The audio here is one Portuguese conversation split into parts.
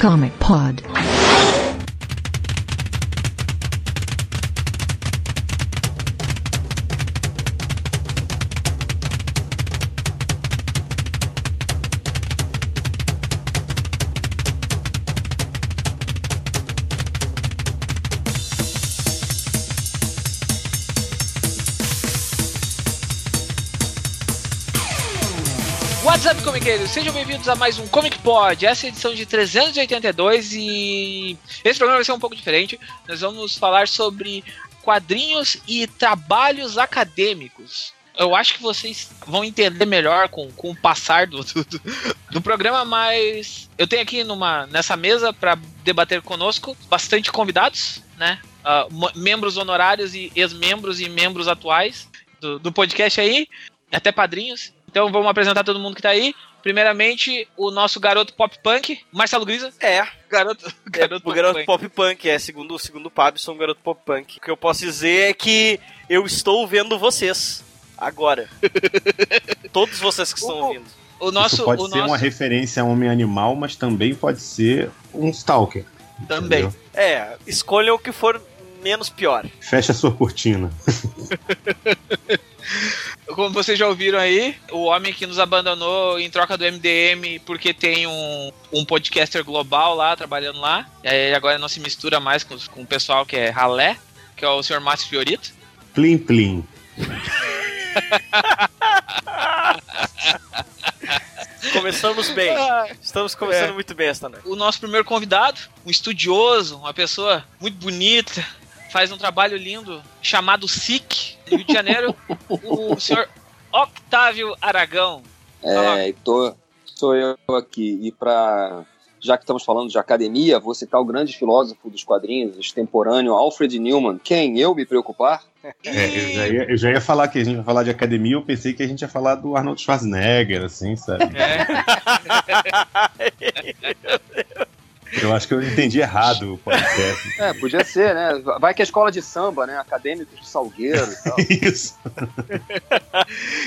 Comic Pod. Sejam bem-vindos a mais um Comic Pod. Essa é a edição de 382 e esse programa vai ser um pouco diferente. Nós vamos falar sobre quadrinhos e trabalhos acadêmicos. Eu acho que vocês vão entender melhor com, com o passar do, do, do programa, mas eu tenho aqui numa, nessa mesa para debater conosco bastante convidados, né? Uh, membros honorários e ex-membros e membros atuais do, do podcast aí, até padrinhos. Então vamos apresentar todo mundo que tá aí. Primeiramente, o nosso garoto pop punk, Marcelo Grisa. É. Garoto, garoto, é, pop, o garoto punk. pop punk. É, segundo, segundo o Pablo, sou um garoto pop punk. O que eu posso dizer é que eu estou vendo vocês. Agora. Todos vocês que estão o, ouvindo. O nosso, Isso pode o ser nosso... uma referência a homem-animal, mas também pode ser um stalker. Também. Entendeu? É, escolham o que for menos pior. Fecha a sua cortina. Como vocês já ouviram aí, o homem que nos abandonou em troca do MDM porque tem um, um podcaster global lá, trabalhando lá. E aí agora não se mistura mais com, com o pessoal que é ralé, que é o Sr. Márcio Fiorito. Plim, plim. Começamos bem. Estamos começando é. muito bem esta noite. O nosso primeiro convidado, um estudioso, uma pessoa muito bonita, faz um trabalho lindo chamado SIC, no Rio de Janeiro, o senhor Octávio Aragão. É, tô, sou eu aqui. E para já que estamos falando de academia, vou citar o grande filósofo dos quadrinhos, extemporâneo Alfred Newman. Quem eu me preocupar? É, eu, já ia, eu, já ia, falar que a gente ia falar de academia, eu pensei que a gente ia falar do Arnold Schwarzenegger, assim, sabe? É. Eu acho que eu entendi errado o podcast. É, podia ser, né? Vai que é escola de samba, né? Acadêmicos de Salgueiro e tal. Isso.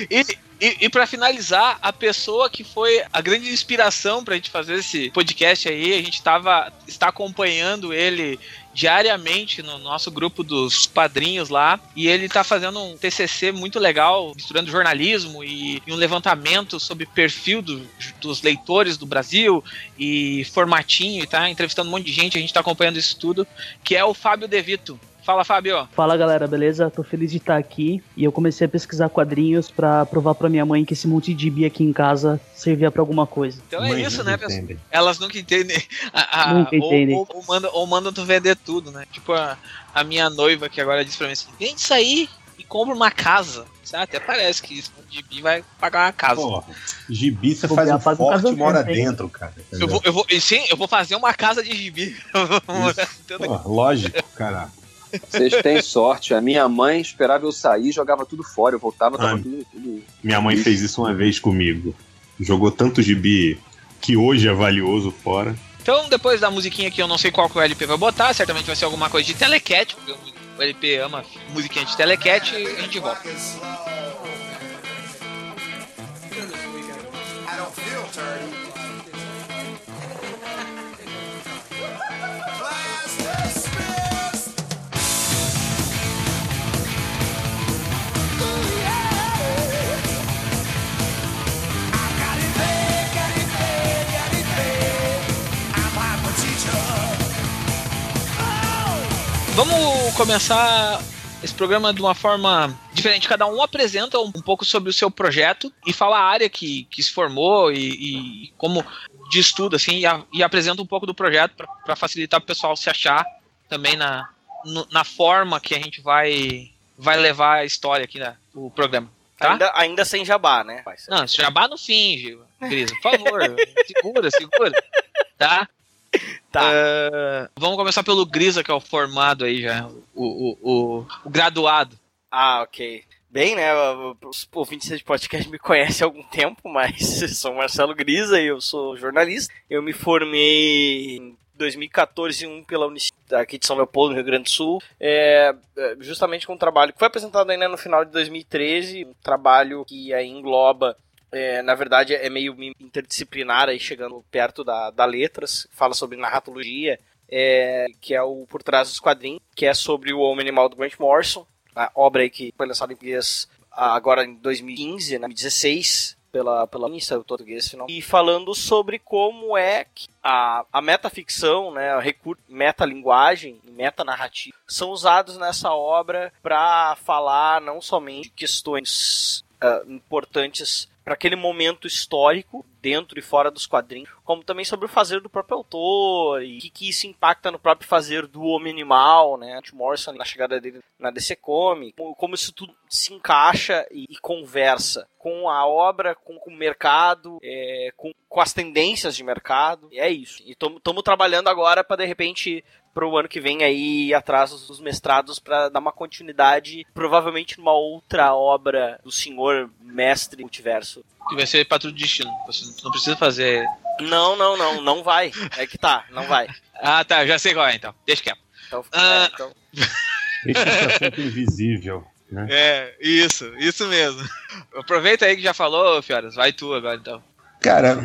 e, e, e para finalizar, a pessoa que foi a grande inspiração pra gente fazer esse podcast aí, a gente tava, está acompanhando ele diariamente no nosso grupo dos padrinhos lá e ele tá fazendo um TCC muito legal, misturando jornalismo e, e um levantamento sobre perfil do, dos leitores do Brasil e formatinho e tá entrevistando um monte de gente, a gente tá acompanhando isso tudo, que é o Fábio Devito. Fala, Fábio. Fala, galera, beleza? Tô feliz de estar aqui e eu comecei a pesquisar quadrinhos para provar para minha mãe que esse monte de bi aqui em casa servia para alguma coisa. Então é isso, né, pessoal? Elas nunca entendem. A, a, nunca entendem. Ou, ou, ou, mandam, ou mandam tu vender tudo, né? Tipo a, a minha noiva que agora disse pra mim assim: vende isso aí e compra uma casa. Até parece que esse gibi vai pagar uma casa. Pô, gibi você faz um forte e mora dentro, cara. Eu vou, eu vou, sim, eu vou fazer uma casa de gibi. Pô, lógico, cara. Vocês têm sorte. A minha mãe esperava eu sair, jogava tudo fora. Eu voltava, tava Ah, tudo, tudo. Minha mãe fez isso uma vez comigo. Jogou tanto gibi que hoje é valioso fora. Então, depois da musiquinha que eu não sei qual que o LP vai botar, certamente vai ser alguma coisa de telecat, porque o LP ama musiquinha de telecat e a gente volta. Vamos começar esse programa de uma forma diferente. Cada um apresenta um pouco sobre o seu projeto e fala a área que, que se formou e, e como de estudo, assim, e, a, e apresenta um pouco do projeto para facilitar o pessoal se achar também na, no, na forma que a gente vai, vai levar a história aqui, né, o programa. Tá? Ainda, ainda sem jabá, né? Não, jabá no fim, Gil. Grisa, por favor, segura, segura. Tá? Tá. Uh, vamos começar pelo Grisa, que é o formado aí já, o, o, o, o graduado. Ah, ok. Bem, né, os ouvintes de podcast me conhecem há algum tempo, mas eu sou Marcelo Grisa e eu sou jornalista. Eu me formei em 2014 um pela Universidade aqui de São Leopoldo, no Rio Grande do Sul, é, justamente com um trabalho que foi apresentado ainda no final de 2013, um trabalho que aí engloba é, na verdade é meio interdisciplinar aí, chegando perto da, da letras, fala sobre narratologia, é, que é o Por Trás dos Quadrinhos, que é sobre o Homem Animal do Grant Morrison, a obra aí que foi lançada em português agora em 2015, né, 2016, pela, pela Insta, o português final, e falando sobre como é que a, a metaficção, né, a recurso, metalinguagem e metanarrativa são usados nessa obra para falar não somente de questões uh, importantes para aquele momento histórico dentro e fora dos quadrinhos, como também sobre o fazer do próprio autor e o que, que, isso impacta no próprio fazer do homem animal, né? Tim Morrison na chegada dele na DC Comics, como, como isso tudo se encaixa e, e conversa com a obra, com, com o mercado, é, com, com, as tendências de mercado. E é isso. E estamos trabalhando agora para de repente para o ano que vem aí atrás dos mestrados para dar uma continuidade, provavelmente numa outra obra do senhor mestre multiverso. Que vai ser Patrulha do Destino. Você não precisa fazer. Não, não, não, não vai. É que tá, não vai. ah, tá, já sei qual é então. Deixa quieto. Então, ah... é, então... Esse é invisível. Né? É, isso, isso mesmo. Aproveita aí que já falou, Fioras. Vai tu agora então. Cara,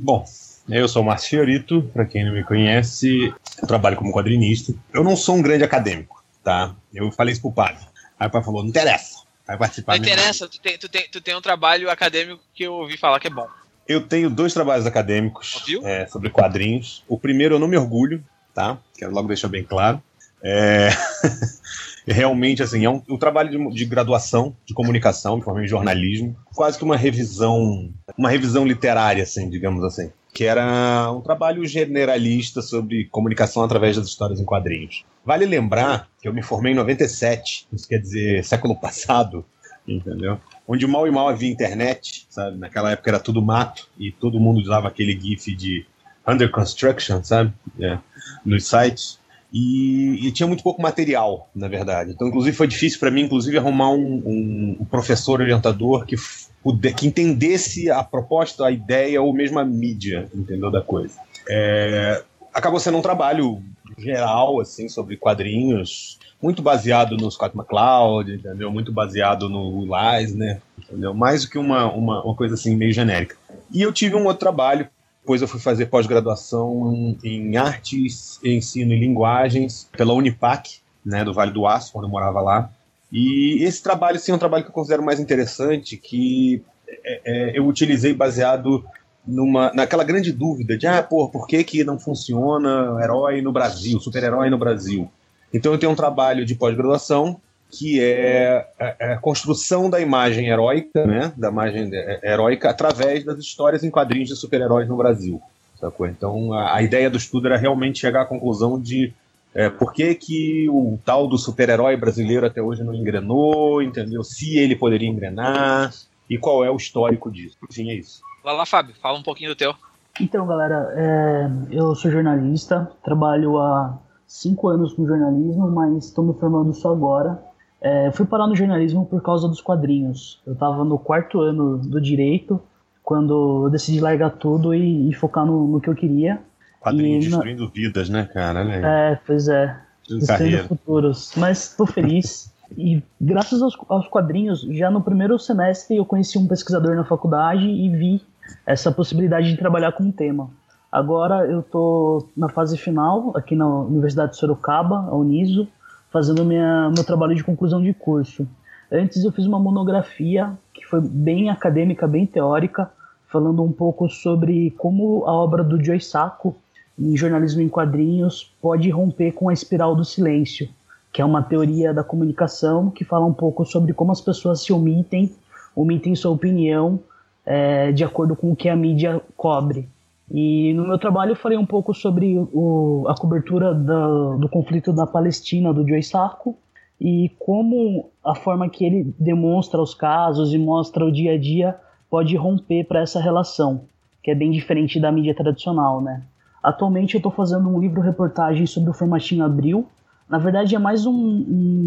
bom, eu sou o Márcio Fiorito, para quem não me conhece, eu trabalho como quadrinista. Eu não sou um grande acadêmico, tá? Eu falei isso pro padre. Aí o pai falou, não interessa, vai participar. Não interessa, tu tem, tu, tem, tu tem um trabalho acadêmico que eu ouvi falar que é bom. Eu tenho dois trabalhos acadêmicos é, sobre quadrinhos. O primeiro eu não me orgulho, tá? Quero logo deixar bem claro. É... realmente, assim, é um, um trabalho de, de, graduação de comunicação, me formei em jornalismo, quase que uma revisão, uma revisão literária, assim, digamos assim, que era um trabalho generalista sobre comunicação através das histórias em quadrinhos. Vale lembrar que eu me formei em 97, isso quer dizer século passado, entendeu? Onde mal e mal havia internet, sabe? Naquela época era tudo mato e todo mundo usava aquele gif de under construction, sabe? É, nos sites. E, e, tinha muito pouco material, na verdade. Então, inclusive, foi difícil para mim, inclusive, arrumar um, um, um, professor orientador que, puder, que entendesse a proposta, a ideia ou mesmo a mídia, entendeu, da coisa. É, acabou sendo um trabalho geral, assim, sobre quadrinhos, muito baseado no Scott McCloud, entendeu? Muito baseado no Leisner, entendeu? Mais do que uma, uma, uma coisa, assim, meio genérica. E eu tive um outro trabalho depois eu fui fazer pós-graduação em artes, ensino e linguagens pela Unipac, né, do Vale do Aço, quando eu morava lá. E esse trabalho, sim, é um trabalho que eu considero mais interessante, que é, é, eu utilizei baseado numa, naquela grande dúvida de, ah, pô, por que, que não funciona herói no Brasil, super-herói no Brasil? Então eu tenho um trabalho de pós-graduação que é a, construção da imagem heróica, né, da imagem é, heróica através das histórias em quadrinhos de super-heróis no Brasil. Sacou? Então a, a, ideia do estudo era realmente chegar à conclusão de é, por que, que o tal do super-herói brasileiro até hoje não engrenou, entendeu? Se ele poderia engrenar e qual é o histórico disso. Enfim, é isso. Vai lá, Fábio, fala um pouquinho do teu. Então, galera, é, eu sou jornalista, trabalho há cinco anos com jornalismo, mas estou me formando só agora. É, fui parar no jornalismo por causa dos quadrinhos. Eu estava no quarto ano do direito, quando eu decidi largar tudo e, e focar no, no, que eu queria. Quadrinhos destruindo na... vidas, né, cara? É, pois é. Destruindo futuros. Mas tô feliz. e graças aos, aos quadrinhos, já no primeiro semestre eu conheci um pesquisador na faculdade e vi essa possibilidade de trabalhar com o tema. Agora eu tô na fase final, aqui na Universidade de Sorocaba, a Uniso, fazendo minha, meu trabalho de conclusão de curso. Antes eu fiz uma monografia que foi bem acadêmica, bem teórica, falando um pouco sobre como a obra do Joy Sacco em jornalismo em quadrinhos pode romper com a espiral do silêncio, que é uma teoria da comunicação que fala um pouco sobre como as pessoas se omitem, omitem sua opinião é, de acordo com o que a mídia cobre. E no meu trabalho eu falei um pouco sobre o, a cobertura do, do conflito da Palestina do Joe Sacco e como a forma que ele demonstra os casos e mostra o dia a dia pode romper para essa relação, que é bem diferente da mídia tradicional, né? Atualmente eu estou fazendo um livro-reportagem sobre o formatinho Abril. Na verdade é mais um,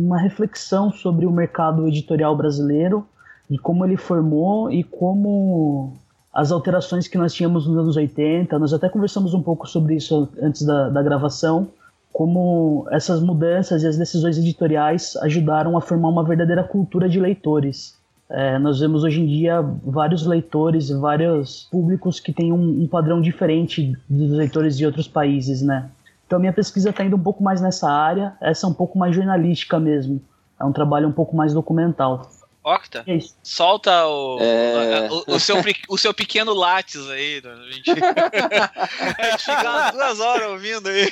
uma reflexão sobre o mercado editorial brasileiro e como ele formou e como as alterações que nós tínhamos nos anos 80, nós até conversamos um pouco sobre isso antes da, da gravação, como essas mudanças e as decisões editoriais ajudaram a formar uma verdadeira cultura de leitores. É, nós vemos hoje em dia vários leitores, vários públicos que têm um, um padrão diferente dos leitores de outros países, né? Então minha pesquisa está indo um pouco mais nessa área, essa é um pouco mais jornalística mesmo. É um trabalho um pouco mais documental. Octa, é solta o, é... o, o, seu, o seu pequeno látis aí. Né? A gente, a gente fica duas horas ouvindo aí.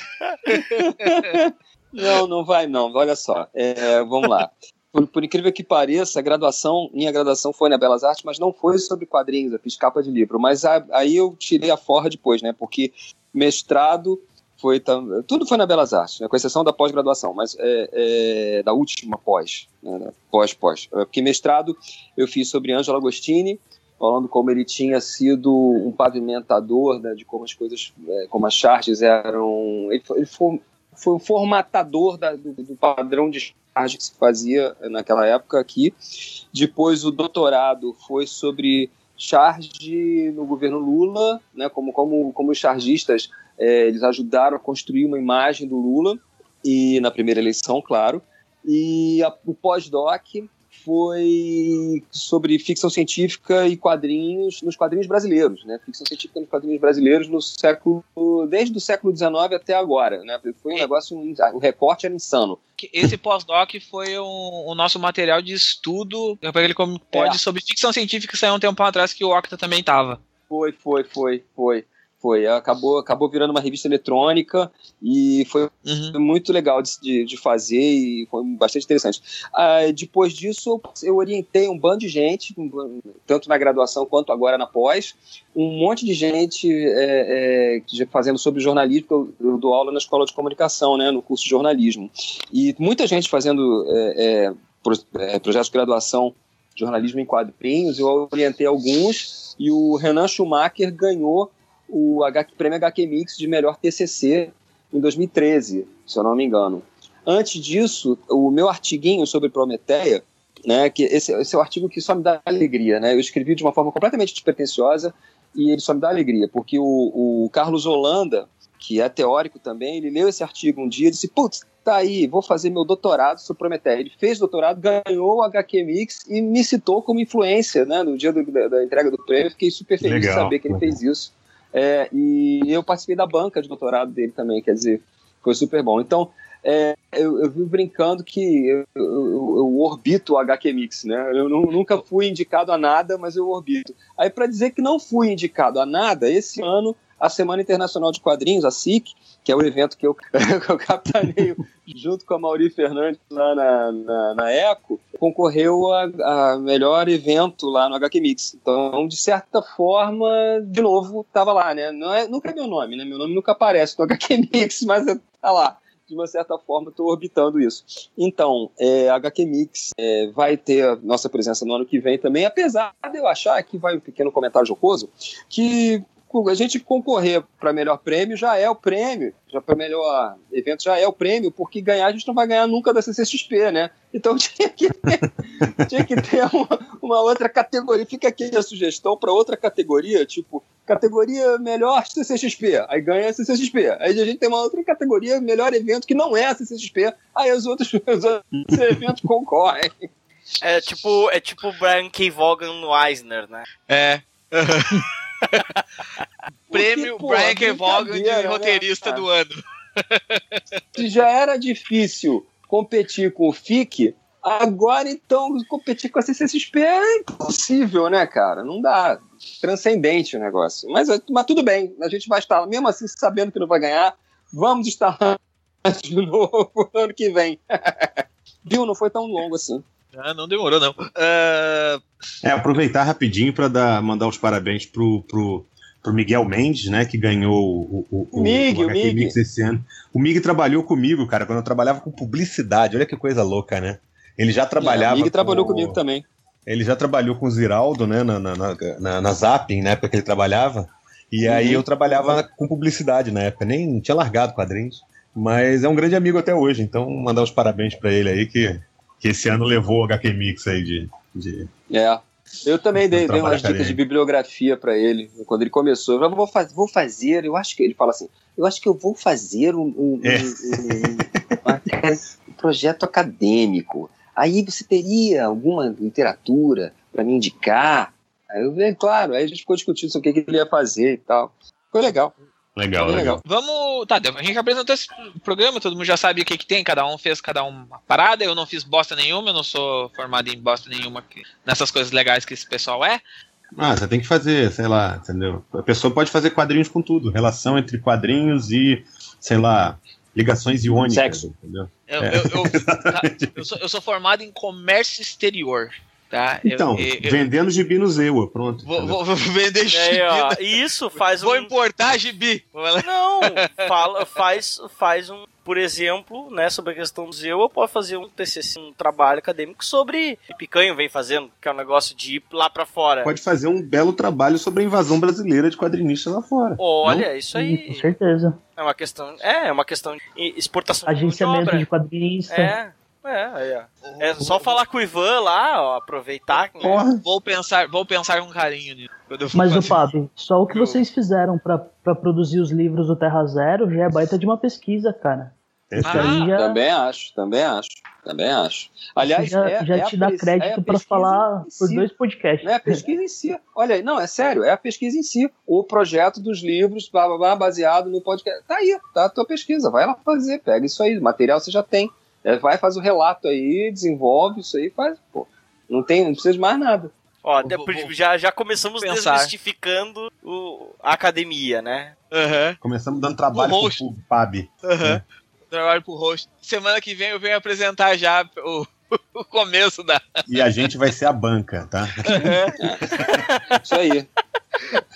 Não, não vai não. Olha só, é, vamos lá. Por, por, incrível que pareça, a graduação, minha graduação foi na Belas Artes, mas não foi sobre quadrinhos, eu fiz capa de livro. Mas a, aí eu tirei a forra depois, né? Porque mestrado foi tudo foi na Belas Artes, né, com exceção da pós-graduação, mas é, é, da última pós, né, pós pós, é, porque mestrado eu fiz sobre Angelo Agostini, falando como ele tinha sido um pavimentador né, de como as coisas, é, como as charges eram, ele ele foi, foi um formatador da, do, do, padrão de charge que se fazia naquela época aqui. Depois o doutorado foi sobre charge no governo Lula, né, como, como, como os chargistas é, eles ajudaram a construir uma imagem do Lula, e na primeira eleição, claro. E a, o pós-doc foi sobre ficção científica e quadrinhos nos quadrinhos brasileiros, né? Ficção científica nos quadrinhos brasileiros no século desde o século XIX até agora, né? Foi um negócio, o recorte era insano. Esse pós-doc foi um, o nosso material de estudo, ele como pode é. sobre ficção científica saiu um tempo atrás que o Octa também estava. Foi, foi, foi, foi. Foi, acabou, acabou virando uma revista eletrônica e foi uhum. muito legal de, de, fazer e foi bastante interessante. Ah, depois disso, eu orientei um bando de gente, tanto na graduação quanto agora na pós, um monte de gente é, é, fazendo sobre jornalismo, eu, eu, dou aula na escola de comunicação, né, no curso de jornalismo. E muita gente fazendo é, é, é projetos de graduação jornalismo em quadrinhos, eu orientei alguns e o Renan Schumacher ganhou o prêmio HQ Mix de melhor TCC em 2013, se eu não me engano. Antes disso, o meu artiguinho sobre Prometeia, né, que esse, esse é o artigo que só me dá alegria, né? Eu escrevi de uma forma completamente despretensiosa e ele só me dá alegria, porque o, o Carlos Holanda, que é teórico também, ele leu esse artigo um dia e disse: Putz, tá aí, vou fazer meu doutorado sobre Prometeia. Ele fez doutorado, ganhou o HQ Mix e me citou como influência né, no dia do, da, da, entrega do prêmio. Fiquei super feliz Legal. de saber que ele fez isso. É, e eu participei da banca de doutorado dele também, quer dizer, foi super bom. Então, é, eu, eu vi brincando que eu, eu, eu, orbito o HQ Mix, né? Eu nunca fui indicado a nada, mas eu orbito. Aí, para dizer que não fui indicado a nada, esse ano a Semana Internacional de Quadrinhos, a SIC, que é o evento que eu, que eu junto com a Mauri Fernandes lá na, na, na ECO, concorreu a, a, melhor evento lá no HQ Mix. Então, de certa forma, de novo, estava lá, né? Não é, nunca é meu nome, né? Meu nome nunca aparece no HQ Mix, mas tá lá de uma certa forma, estou orbitando isso. Então, é, HQ Mix é, vai ter nossa presença no ano que vem também, apesar de eu achar, que vai um pequeno comentário jocoso, que a gente concorrer para melhor prêmio já é o prêmio, já para melhor evento já é o prêmio, porque ganhar a gente não vai ganhar nunca da CCXP, né? Então tinha que ter, tinha que ter uma, uma, outra categoria. Fica aqui a sugestão para outra categoria, tipo categoria melhor CCXP, aí ganha a CCXP. Aí a gente tem uma outra categoria melhor evento que não é a CCXP, aí os outros, os outros eventos concorrem. É tipo, é tipo o Brian K. Vaughan no Eisner, né? É. Prêmio Porque, Brian K. Vaughan de né, roteirista do ano. Se já era difícil competir com o FIC, agora então competir com a CCXP é impossível, né, cara? Não dá. Transcendente o negócio. Mas, mas tudo bem, a gente vai estar, mesmo assim, sabendo que não vai ganhar, vamos estar de novo ano que vem. Viu? Não foi tão longo assim. Ah, não demorou, não. Uh... É, aproveitar rapidinho para mandar os parabéns pro, pro, pro Miguel Mendes, né, que ganhou o, o, o, Mig, o, o Mig. Mix esse ano. O Mig trabalhou comigo, cara, quando eu trabalhava com publicidade. Olha que coisa louca, né? Ele já trabalhava. É, o Mig trabalhou comigo também. Ele já trabalhou com o Ziraldo, né, na, na, na, na Zapping, na época que ele trabalhava. E uhum. aí eu trabalhava com publicidade na época, nem tinha largado quadrinhos. Mas é um grande amigo até hoje, então mandar os parabéns para ele aí, que que esse ano levou o HQ Mix aí de. de é. Eu também dei, dei umas dicas de bibliografia para ele quando ele começou. Eu vou, faz, vou fazer, eu acho que ele fala assim, eu acho que eu vou fazer um, um, é. um, um projeto acadêmico. Aí você teria alguma literatura para me indicar. Aí eu, é, claro, aí a gente ficou discutindo sobre o que, que ele ia fazer e tal. Foi legal. Legal, legal, legal. Vamos. Tá, a gente apresentou esse programa, todo mundo já sabe o que, que tem, cada um fez cada uma parada. Eu não fiz bosta nenhuma, eu não sou formado em bosta nenhuma nessas coisas legais que esse pessoal é. Ah, você tem que fazer, sei lá, entendeu? A pessoa pode fazer quadrinhos com tudo, relação entre quadrinhos e, sei lá, ligações iônicas. Sexo. Entendeu? Eu, é. eu, eu, tá, eu, sou, eu sou formado em comércio exterior. Tá? Então, eu, eu, vendendo gibi no Zewa, pronto. Vou, vou, vou vender gibi. É, isso faz Vou um... importar gibi. Não, fala, faz, faz um, por exemplo, né, sobre a questão do Zewa, pode fazer um TCC, um trabalho acadêmico sobre Picanho vem fazendo, que é um negócio de ir lá para fora. Pode fazer um belo trabalho sobre a invasão brasileira de quadrinistas lá fora. Olha, não? isso aí. Com certeza. É uma questão, é, é uma questão de exportação Agenciamento de, de quadrinista. É. É, é. É só falar com o Ivan lá, ó, aproveitar. Né? Vou pensar, vou pensar com carinho nisso. Mas, o Fábio, só o que vocês fizeram para produzir os livros do Terra Zero já é baita de uma pesquisa, cara. Ah, já... Também acho, também acho, também acho. Aliás, já, é, já é te dá crédito é para falar por si. dois podcasts. É a pesquisa em si. Olha aí, não, é sério, é a pesquisa em si. O projeto dos livros, blá, blá, blá, baseado no podcast. Tá aí, tá a tua pesquisa. Vai lá fazer, pega isso aí. Material você já tem. É, vai, faz o relato aí, desenvolve isso aí, faz, pô. Não tem, não precisa de mais nada. Ó, vou, vou, já, já começamos pensar. desmistificando o, a academia, né? Uhum. Começamos dando trabalho pro, pro PAB. Uhum. Né? Trabalho pro host. Semana que vem eu venho apresentar já o, o começo da. E a gente vai ser a banca, tá? Uhum. isso aí.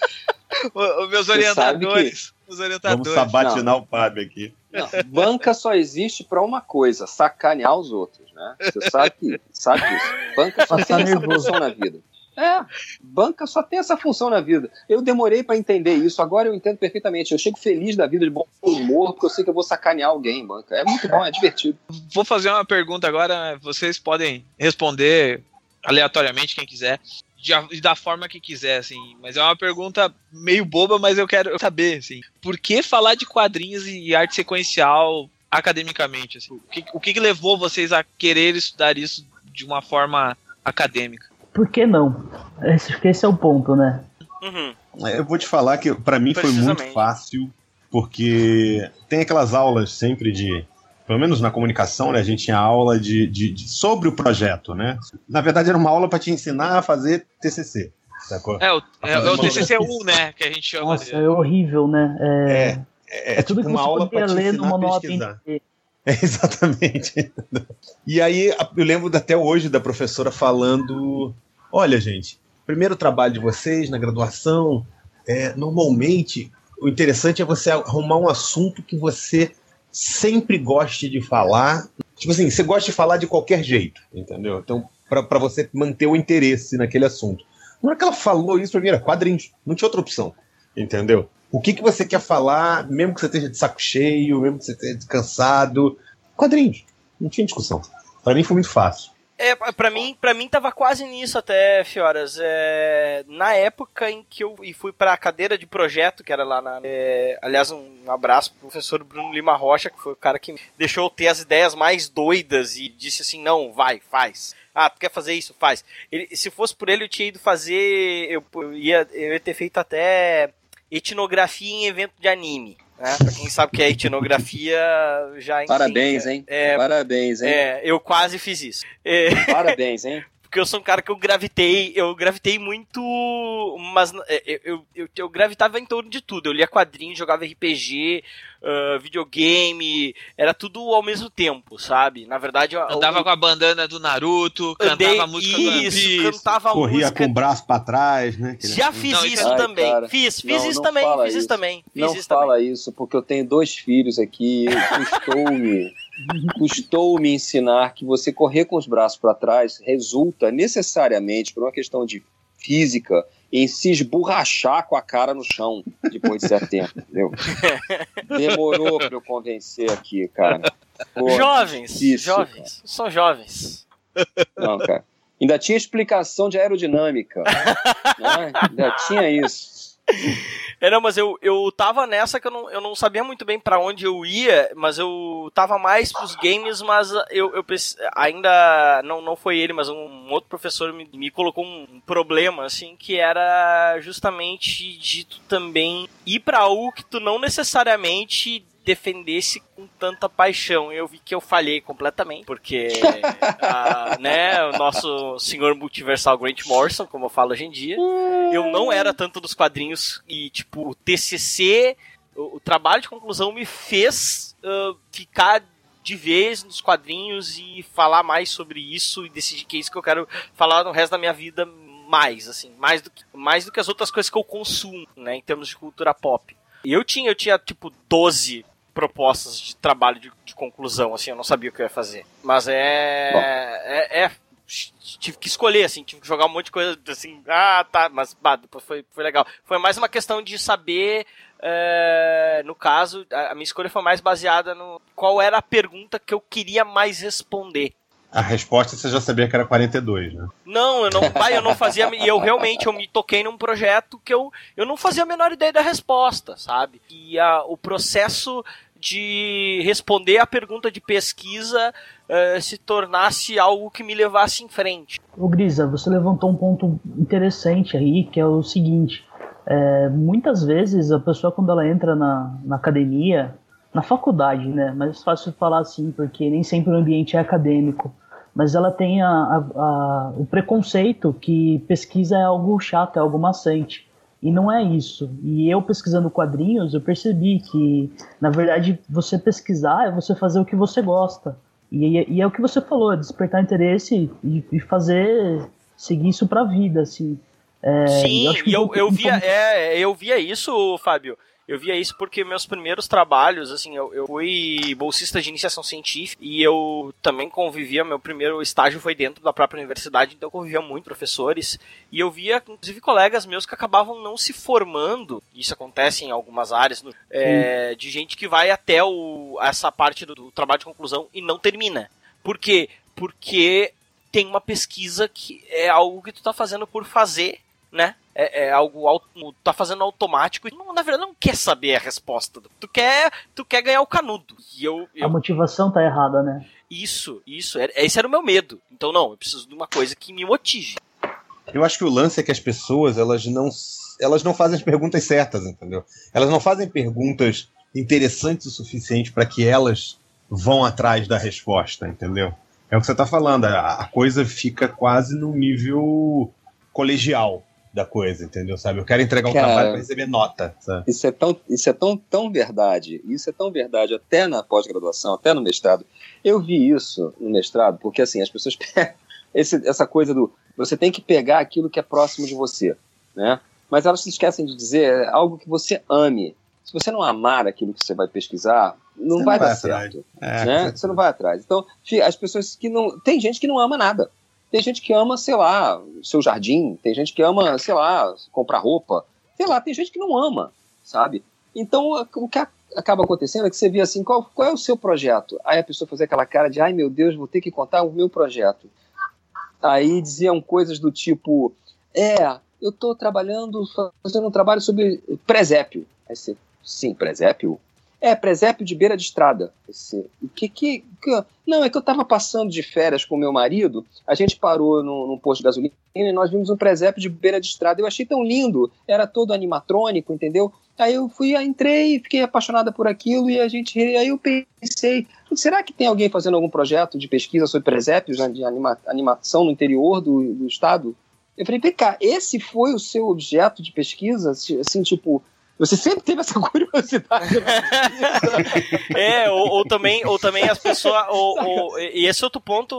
Os meus orientadores. Os orientadores. Vamos sabatinar não. o PAB aqui. Não, banca só existe para uma coisa, sacanear os outros, né? Você sabe, que, sabe isso. Banca só tem essa função na vida. É, banca só tem essa função na vida. Eu demorei para entender isso, agora eu entendo perfeitamente. Eu chego feliz da vida de bom humor, porque eu sei que eu vou sacanear alguém banca. É muito bom, é divertido. Vou fazer uma pergunta agora, vocês podem responder aleatoriamente, quem quiser de, da forma que quiser, assim. Mas é uma pergunta meio boba, mas eu quero saber, assim. Por que falar de quadrinhos e arte sequencial academicamente? Assim? O, que, o que levou vocês a querer estudar isso de uma forma acadêmica? Por que não? Esse, esse é o ponto, né? Uhum. Eu vou te falar que para mim foi muito fácil, porque tem aquelas aulas sempre de pelo menos na comunicação, né, a gente tinha aula de, de, de sobre o projeto, né? Na verdade, era uma aula para te ensinar a fazer TCC. Sacou? É, o, é, é o TCC1, né? Que a gente chama. Nossa, de... é horrível, né? É, é, é, é tudo tipo que uma aula para ler no manual é, exatamente. E aí, eu lembro até hoje da professora falando: olha, gente, primeiro trabalho de vocês na graduação, é, normalmente o interessante é você arrumar um assunto que você sempre goste de falar. Tipo assim, você gosta de falar de qualquer jeito, entendeu? Então, para você manter o interesse naquele assunto. Na hora que ela falou isso, era quadrinhos, não tinha outra opção, entendeu? O que, que você quer falar, mesmo que você esteja de saco cheio, mesmo que você esteja cansado, quadrinhos, não tinha discussão. Para mim foi muito fácil. É, pra mim, pra mim tava quase nisso até, Fioras. É, na época em que eu fui pra cadeira de projeto, que era lá na. É, aliás, um abraço pro professor Bruno Lima Rocha, que foi o cara que deixou eu ter as ideias mais doidas e disse assim: não, vai, faz. Ah, tu quer fazer isso? Faz. Ele, se fosse por ele, eu tinha ido fazer. Eu, eu, ia, eu ia ter feito até etnografia em evento de anime. Né? Pra quem sabe que é etnografia, já Parabéns, hein? É, Parabéns, hein? É, eu quase fiz isso. É, Parabéns, hein? porque eu sou um cara que eu gravitei, eu gravitei muito, mas é, eu, eu, eu, eu gravitava em torno de tudo. Eu lia quadrinhos, jogava RPG, uh, videogame, era tudo ao mesmo tempo, sabe? Na verdade, eu andava eu, com a bandana do Naruto, andei, cantava música isso, do cantava Corria música. com o braço para trás, né? Já fiz não, isso Ai, também. Cara, fiz, fiz não, isso, não também, fiz isso, também. Fiz não isso fala também. isso, porque eu tenho dois filhos aqui, custou-me custou me ensinar que você correr com os braços para trás resulta necessariamente, por uma questão de física, em se esborrachar com a cara no chão depois de certo tempo, entendeu? Demorou para eu convencer aqui, cara. Pô, jovens, jovens, cara. são jovens. Não, cara. Ainda tinha explicação de aerodinâmica. né? Ainda tinha isso. É, não, mas eu, eu tava nessa que eu não, eu não sabia muito bem para onde eu ia, mas eu tava mais pros games, mas eu, eu ainda não, não foi ele, mas um outro professor me, me colocou um problema, assim, que era justamente de tu também ir pra algo que tu não necessariamente defendesse com tanta paixão. Eu vi que eu falhei completamente, porque a, né, o nosso senhor multiversal Grant Morrison, como eu falo hoje em dia, eu não era tanto dos quadrinhos e, tipo, o TCC, o, o trabalho de conclusão me fez uh, ficar de vez nos quadrinhos e falar mais sobre isso e decidir que é isso que eu quero falar no resto da minha vida mais, assim, mais do que, mais do que as outras coisas que eu consumo, né, em termos de cultura pop. E eu tinha, eu tinha tipo 12 propostas de trabalho de, de, conclusão, assim, eu não sabia o que eu ia fazer. Mas é, é, é, Tive que escolher, assim, tive que jogar um monte de coisa, assim, ah, tá, mas bah, depois foi, foi legal. Foi mais uma questão de saber, é, no caso, a, a minha escolha foi mais baseada no qual era a pergunta que eu queria mais responder. A resposta você já sabia que era 42, né? Não, eu não, pai, eu não fazia, e eu realmente eu me toquei num projeto que eu, eu não fazia a menor ideia da resposta, sabe? E a, o processo de responder a pergunta de pesquisa uh, se tornasse algo que me levasse em frente. O Grisa, você levantou um ponto interessante aí, que é o seguinte: é, muitas vezes a pessoa, quando ela entra na, na academia, na faculdade, né? Mas é fácil falar assim, porque nem sempre o ambiente é acadêmico. Mas ela tem a, a, a, o preconceito que pesquisa é algo chato, é algo maçante. E não é isso. E eu pesquisando quadrinhos, eu percebi que, na verdade, você pesquisar é você fazer o que você gosta. E, e é o que você falou, é despertar interesse e, e fazer, seguir isso pra vida, assim. É, Sim, eu, eu, eu, via, é, eu via isso, Fábio, eu via isso porque meus primeiros trabalhos, assim, eu, eu fui bolsista de iniciação científica e eu também convivia, meu primeiro estágio foi dentro da própria universidade, então eu convivia muito com professores e eu via, inclusive, colegas meus que acabavam não se formando, isso acontece em algumas áreas, é, de gente que vai até o, essa parte do, do trabalho de conclusão e não termina. Por quê? Porque tem uma pesquisa que é algo que tu tá fazendo por fazer, né? É, é algo auto, tá fazendo automático e não, na verdade não quer saber a resposta. Tu quer, tu quer ganhar o canudo. E eu, eu... A motivação tá errada, né? Isso, isso. Esse era o meu medo. Então não, eu preciso de uma coisa que me motive. Eu acho que o lance é que as pessoas, elas não, elas não fazem as perguntas certas, entendeu? Elas não fazem perguntas interessantes o suficiente para que elas vão atrás da resposta, entendeu? É o que você está falando, a, a coisa fica quase no nível colegial da coisa, entendeu? Sabe? Eu quero entregar um Cara, trabalho para receber nota. Sabe? Isso é tão, isso é tão, tão verdade. Isso é tão verdade até na pós-graduação, até no mestrado. Eu vi isso no mestrado, porque assim as pessoas pegam esse, essa coisa do você tem que pegar aquilo que é próximo de você, né? Mas elas se esquecem de dizer é algo que você ame. Se você não amar aquilo que você vai pesquisar, não, vai, vai dar certo. É, né? Você não vai atrás. Então, as pessoas que não. Tem gente que não ama nada. Tem gente que ama, sei lá, seu jardim, tem gente que ama, sei lá, comprar roupa. Sei lá, tem gente que não ama, sabe? Então, o que acaba acontecendo é que você vê assim, qual, qual é o seu projeto? Aí a pessoa fazia aquela cara de, ai meu Deus, vou ter que contar o meu projeto. Aí diziam coisas do tipo, é, eu estou trabalhando, fazendo um trabalho sobre presépio. Aí você, sim, presépio? É, presépio de beira de estrada. O que, que, que, Não, é que eu estava passando de férias com meu marido, a gente parou no posto de gasolina e nós vimos um presépio de beira de estrada. Eu achei tão lindo, era todo animatrônico, entendeu? Aí eu fui, entrei, fiquei apaixonada por aquilo e a gente. Aí eu pensei, será que tem alguém fazendo algum projeto de pesquisa sobre presépios, né, de anima, animação no interior do, do estado? Eu falei, cá, esse foi o seu objeto de pesquisa? Assim, tipo, você sempre teve essa curiosidade. é, ou, ou, também, ou também as pessoas. Ou, ou, e esse outro ponto,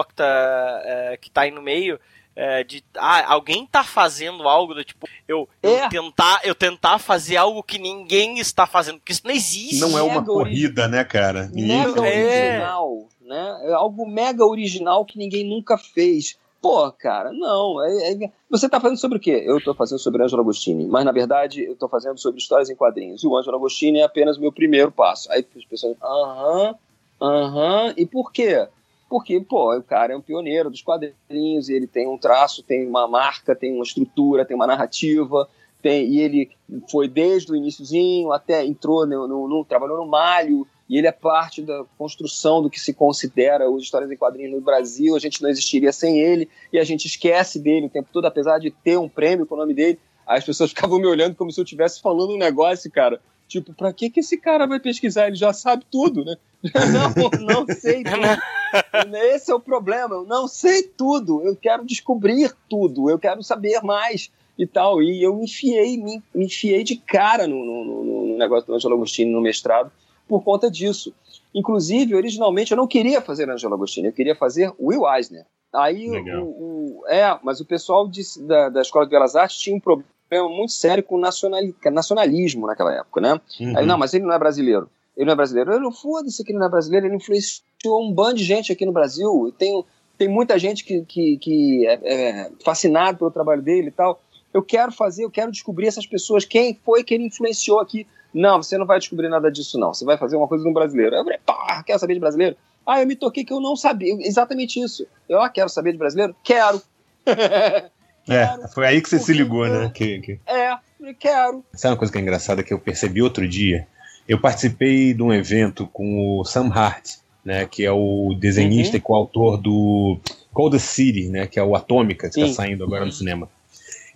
Octa, é, que tá aí no meio. É, de ah, alguém tá fazendo algo do tipo eu, é. eu, tentar eu tentar fazer algo que ninguém está fazendo porque isso não existe não é uma mega corrida né cara mega é. original né é algo mega original que ninguém nunca fez Pô, cara, não. É, é, você está fazendo sobre o quê? Eu estou fazendo sobre Angelo Agostini, mas na verdade eu estou fazendo sobre histórias em quadrinhos. E o Angelo Agostini é apenas o meu primeiro passo. Aí as pessoas, aham, aham, e por quê? Porque, pô, o cara é um pioneiro dos quadrinhos, e ele tem um traço, tem uma marca, tem uma estrutura, tem uma narrativa, tem, e ele foi desde o iníciozinho até entrou no, no, no, trabalhou no Malho e ele é parte da construção do que se considera os histórias em quadrinhos no Brasil. A gente não existiria sem ele e a gente esquece dele o tempo todo, apesar de ter um prêmio com o nome dele. As pessoas ficavam me olhando como se eu estivesse falando um negócio, cara. Tipo, pra que, que esse cara vai pesquisar? Ele já sabe tudo, né? Não, não sei tudo. Esse é o problema. Eu não sei tudo. Eu quero descobrir tudo. Eu quero saber mais e tal. E eu enfiei, me, me enfiei de cara no, no, no negócio do Angelo Agostini no mestrado por conta disso. Inclusive, originalmente eu não queria fazer Angelo Agostini, eu queria fazer Will Eisner. Aí, o, o, é, mas o pessoal de, da, da Escola de Belas Artes tinha um problema muito sério com nacionalismo naquela época, né? Uhum. Aí, não, mas ele não é brasileiro. Ele não é brasileiro. Eu não foda-se que ele não é brasileiro, ele influenciou um bando de gente aqui no Brasil. Tem, tem muita gente que, que, que é, é fascinado pelo trabalho dele e tal. Eu quero fazer, eu quero descobrir essas pessoas, quem foi que ele influenciou aqui. Não, você não vai descobrir nada disso, não. Você vai fazer uma coisa no brasileiro. Eu falei, pá, quer saber de brasileiro? Ah, eu me toquei que eu não sabia. Exatamente isso. Eu ah, quero saber de brasileiro? Quero. É, foi aí que você se ligou, né? Que, que... É, quero. Sabe uma coisa que é engraçada que eu percebi outro dia? Eu participei de um evento com o Sam Hart, né? Que é o desenhista uhum. e coautor do Cold City, né? Que é o Atômica, que está saindo agora no cinema.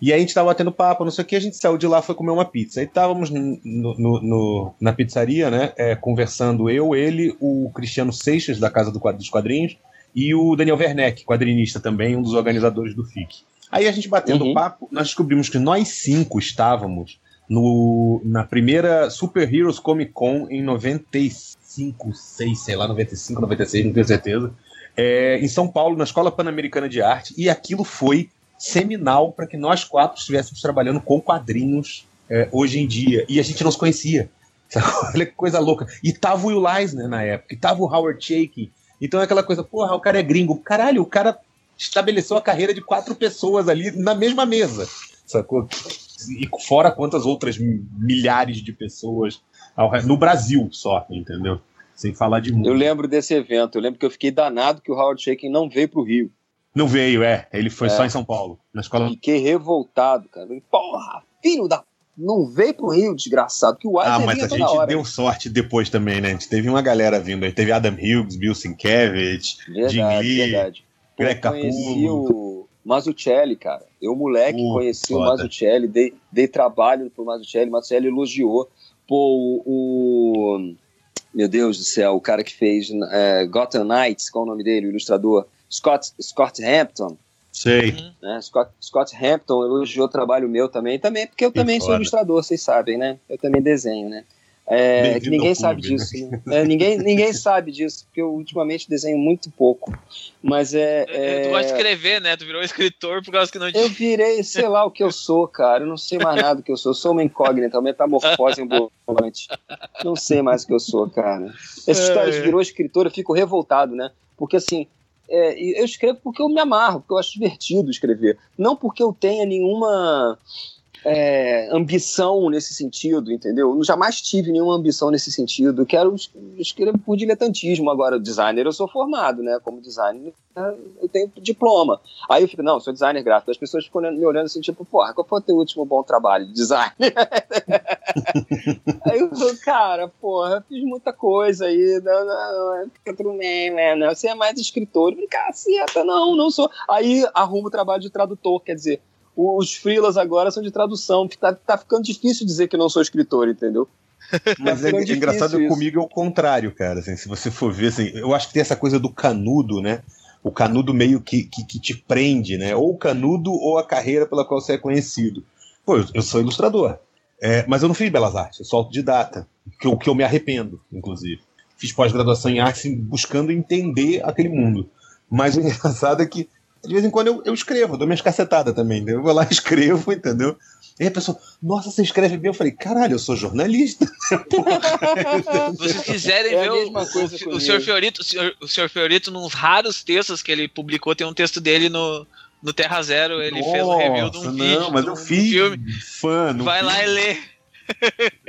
E aí a gente tava batendo papo, não sei o que, a gente saiu de lá foi comer uma pizza. Aí estávamos no, no, no, na pizzaria, né, é, conversando eu, ele, o Cristiano Seixas, da Casa do dos Quadrinhos, e o Daniel Werneck, quadrinista também, um dos organizadores do FIC. Aí a gente batendo uhum. papo, nós descobrimos que nós cinco estávamos no, na primeira Super Heroes Comic Con em 95, 6, sei lá, 95, 96, não tenho certeza. É, em São Paulo, na Escola Pan-Americana de Arte, e aquilo foi seminal para que nós quatro estivéssemos trabalhando com quadrinhos é, hoje em dia. E a gente não se conhecia. Olha que coisa louca. E tava o Will Eisner na época, e tava o Howard Chaykin. Então é aquela coisa, porra, o cara é gringo. Caralho, o cara estabeleceu a carreira de quatro pessoas ali na mesma mesa, sacou? E fora quantas outras milhares de pessoas no Brasil só, entendeu? Sem falar de mundo. Eu lembro desse evento, eu lembro que eu fiquei danado que o Howard Shaking não veio pro Rio. Não veio, é. Ele foi é. só em São Paulo, na escola. Fiquei revoltado, cara. Porra, filho da não veio pro Rio, desgraçado, que o Ah, mas a gente hora. deu sorte depois também, né? A gente teve uma galera vindo aí. Teve Adam Hughes, Bill Sienkiewicz, Jim Lee. Verdade. Greg conheci o Mazzucchelli, cara. Eu, moleque, uh, conheci foda. o Mazzucchelli, dei, dei trabalho pro Mazzucchelli, o Mazzucchelli elogiou. Pô, o, o, Meu Deus do céu, o cara que fez é, Gotham Knights, qual é o nome dele, o ilustrador? Scott, Scott Hampton. Sei. Uhum. Né? Scott, Scott Hampton elogiou o trabalho meu também, também porque eu que também foda. sou ilustrador, vocês sabem, né? Eu também desenho, né? É, ninguém sabe clube, disso. Né? É, ninguém, ninguém sabe disso, porque eu ultimamente desenho muito pouco. Mas é. é... Tu gosta de escrever, né? Tu virou escritor por causa que não Eu virei, sei lá o que eu sou, cara. Eu não sei mais nada do que eu sou. Eu sou uma incógnita, uma metamorfose ambulante. Não sei mais o que eu sou, cara. Essa história de virou escritor, eu fico revoltado, né? Porque assim. É, eu escrevo porque eu me amarro, porque eu acho divertido escrever. Não porque eu tenha nenhuma é, ambição nesse sentido, entendeu? Eu jamais tive nenhuma ambição nesse sentido. Eu quero escrever por diletantismo. Agora, designer eu sou formado, né? Como designer eu tenho diploma. Aí eu fico, não, sou designer gráfico. As pessoas ficam me olhando assim, tipo, porra, qual foi o teu último bom trabalho de design? aí eu falo, cara, porra, fiz muita coisa aí, não, não, fica tudo bem, né? Você é mais escritor. Eu caceta, não, não sou. Aí arrumo o trabalho de tradutor, quer dizer, os freelas agora são de tradução, que tá, tá ficando difícil dizer que não sou escritor, entendeu? Mas tá é, é engraçado isso. comigo é o contrário, cara. Assim, se você for ver, assim, eu acho que tem essa coisa do canudo, né? O canudo meio que, que, que te prende, né? Ou o canudo ou a carreira pela qual você é conhecido. Pô, eu, eu sou ilustrador. É, mas eu não fiz belas artes, eu sou autodidata. Que eu, que eu me arrependo, inclusive. Fiz pós-graduação em arte buscando entender aquele mundo. Mas o engraçado é que de vez em quando eu, eu escrevo, dou minhas cacetadas também. Eu vou lá e escrevo, entendeu? E a pessoa, nossa, você escreve bem. Eu falei, caralho, eu sou jornalista. Se vocês quiserem é ver o, o, senhor Fiorito, o senhor, o senhor Fiorito, nos raros textos que ele publicou, tem um texto dele no, no Terra Zero. Ele nossa, fez um review de um não, vídeo. Não, mas eu fiz filme. fã. Vai fiz. lá e lê.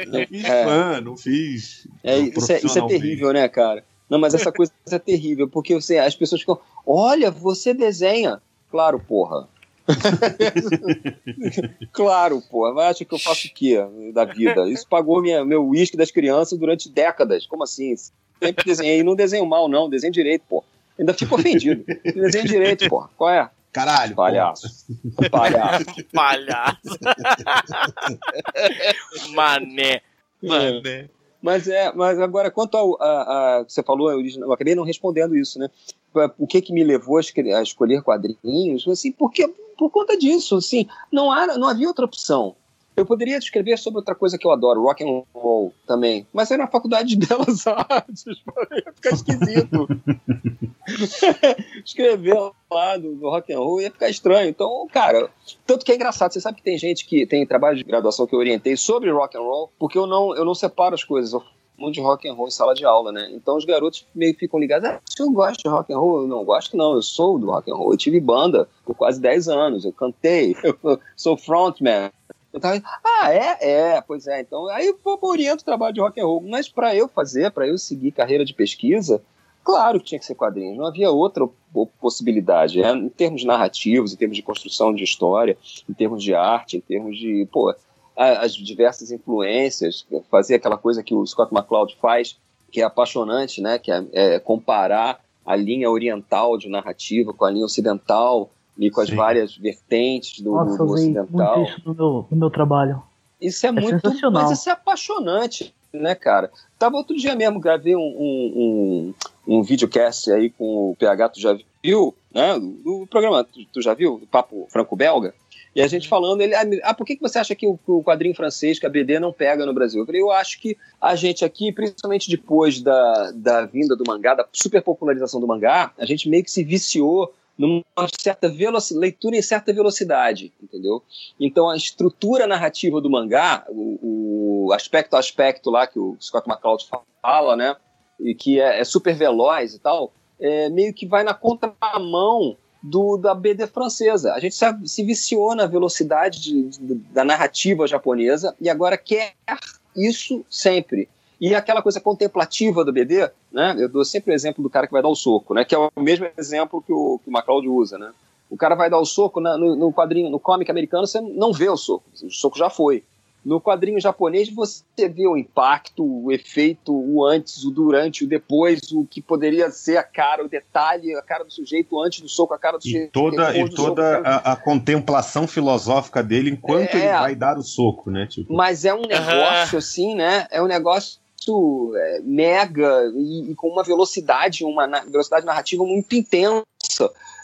Não fiz é. fã, não fiz. É, isso, é, isso é terrível, né, cara? Não, mas essa coisa é terrível, porque você, as pessoas ficam, olha, você desenha. Claro, porra. claro, pô. Vai achar que eu faço o quê da vida? Isso pagou minha, meu uísque das crianças durante décadas. Como assim? Sempre desenhei. Não desenho mal, não. Desenho direito, pô. Ainda fico ofendido. Desenho direito, pô. Qual é? Caralho. Palhaço. Pô. Palhaço. Palhaço. Mané. Mané. Mas é, mas agora, quanto ao. A, a, você falou, eu acabei não respondendo isso, né? O que que me levou a escolher quadrinhos? Assim, porque, por conta disso, assim, não, há, não havia outra opção. Eu poderia escrever sobre outra coisa que eu adoro, rock and roll também, mas é na faculdade de belas artes, ia ficar esquisito. escrever lá do, do, rock and roll ia ficar estranho. Então, cara, tanto que é engraçado, você sabe que tem gente que tem trabalho de graduação que eu orientei sobre rock and roll, porque eu não, eu não separo as coisas. Eu muito de rock and roll em sala de aula, né? Então os garotos meio que ficam ligados, ah, se eu gosto de rock and roll, eu não gosto não, eu sou do rock and roll, eu tive banda por quase 10 anos, eu cantei, eu sou frontman, então, ah, é? É, pois é. Então, aí eu oriento o trabalho de rock and roll. Mas para eu fazer, para eu seguir carreira de pesquisa, claro que tinha que ser quadrinhos. Não havia outra possibilidade. É, em termos narrativos, em termos de construção de história, em termos de arte, em termos de, pô, as diversas influências, fazer aquela coisa que o Scott McCloud faz, que é apaixonante, né? Que é, é comparar a linha oriental de narrativa com a linha ocidental e com as Sim. várias vertentes do, Nossa, do, ocidental. Muito isso no meu, no meu trabalho. Isso é, é muito, mas isso é apaixonante, né, cara? Tava outro dia mesmo, gravei um, um, um, um videocast aí com o PH, tu já viu, né? O programa, tu, tu já viu? O Papo Franco-Belga? E a gente uhum. falando, ele, ah, por que, que você acha que o, o, quadrinho francês, que a BD não pega no Brasil? Eu falei, eu acho que a gente aqui, principalmente depois da, da vinda do mangá, da superpopularização do mangá, a gente meio que se viciou numa certa leitura em certa velocidade, entendeu? Então a estrutura narrativa do mangá, o, o aspecto a aspecto lá que o Scott McCloud fala, né, e que é, é super veloz e tal, é, meio que vai na contramão do, da BD francesa. A gente se, se viciou na velocidade de, de, da narrativa japonesa e agora quer isso sempre. E aquela coisa contemplativa do BD, né? Eu dou sempre o exemplo do cara que vai dar o soco, né? Que é o mesmo exemplo que o, que o MacLeod usa, né? O cara vai dar o soco na, no, no, quadrinho, no cómic americano, você não vê o soco. O soco já foi. No quadrinho japonês, você vê o impacto, o efeito, o antes, o durante, o depois, o que poderia ser a cara, o detalhe, a cara do sujeito antes do soco, a cara do e sujeito. Toda, e toda soco, a, a, contemplação filosófica dele enquanto é, ele vai dar o soco, né? Tipo... Mas é um negócio assim, né? É um negócio é, mega e, e, com uma velocidade, uma na, velocidade narrativa muito intensa.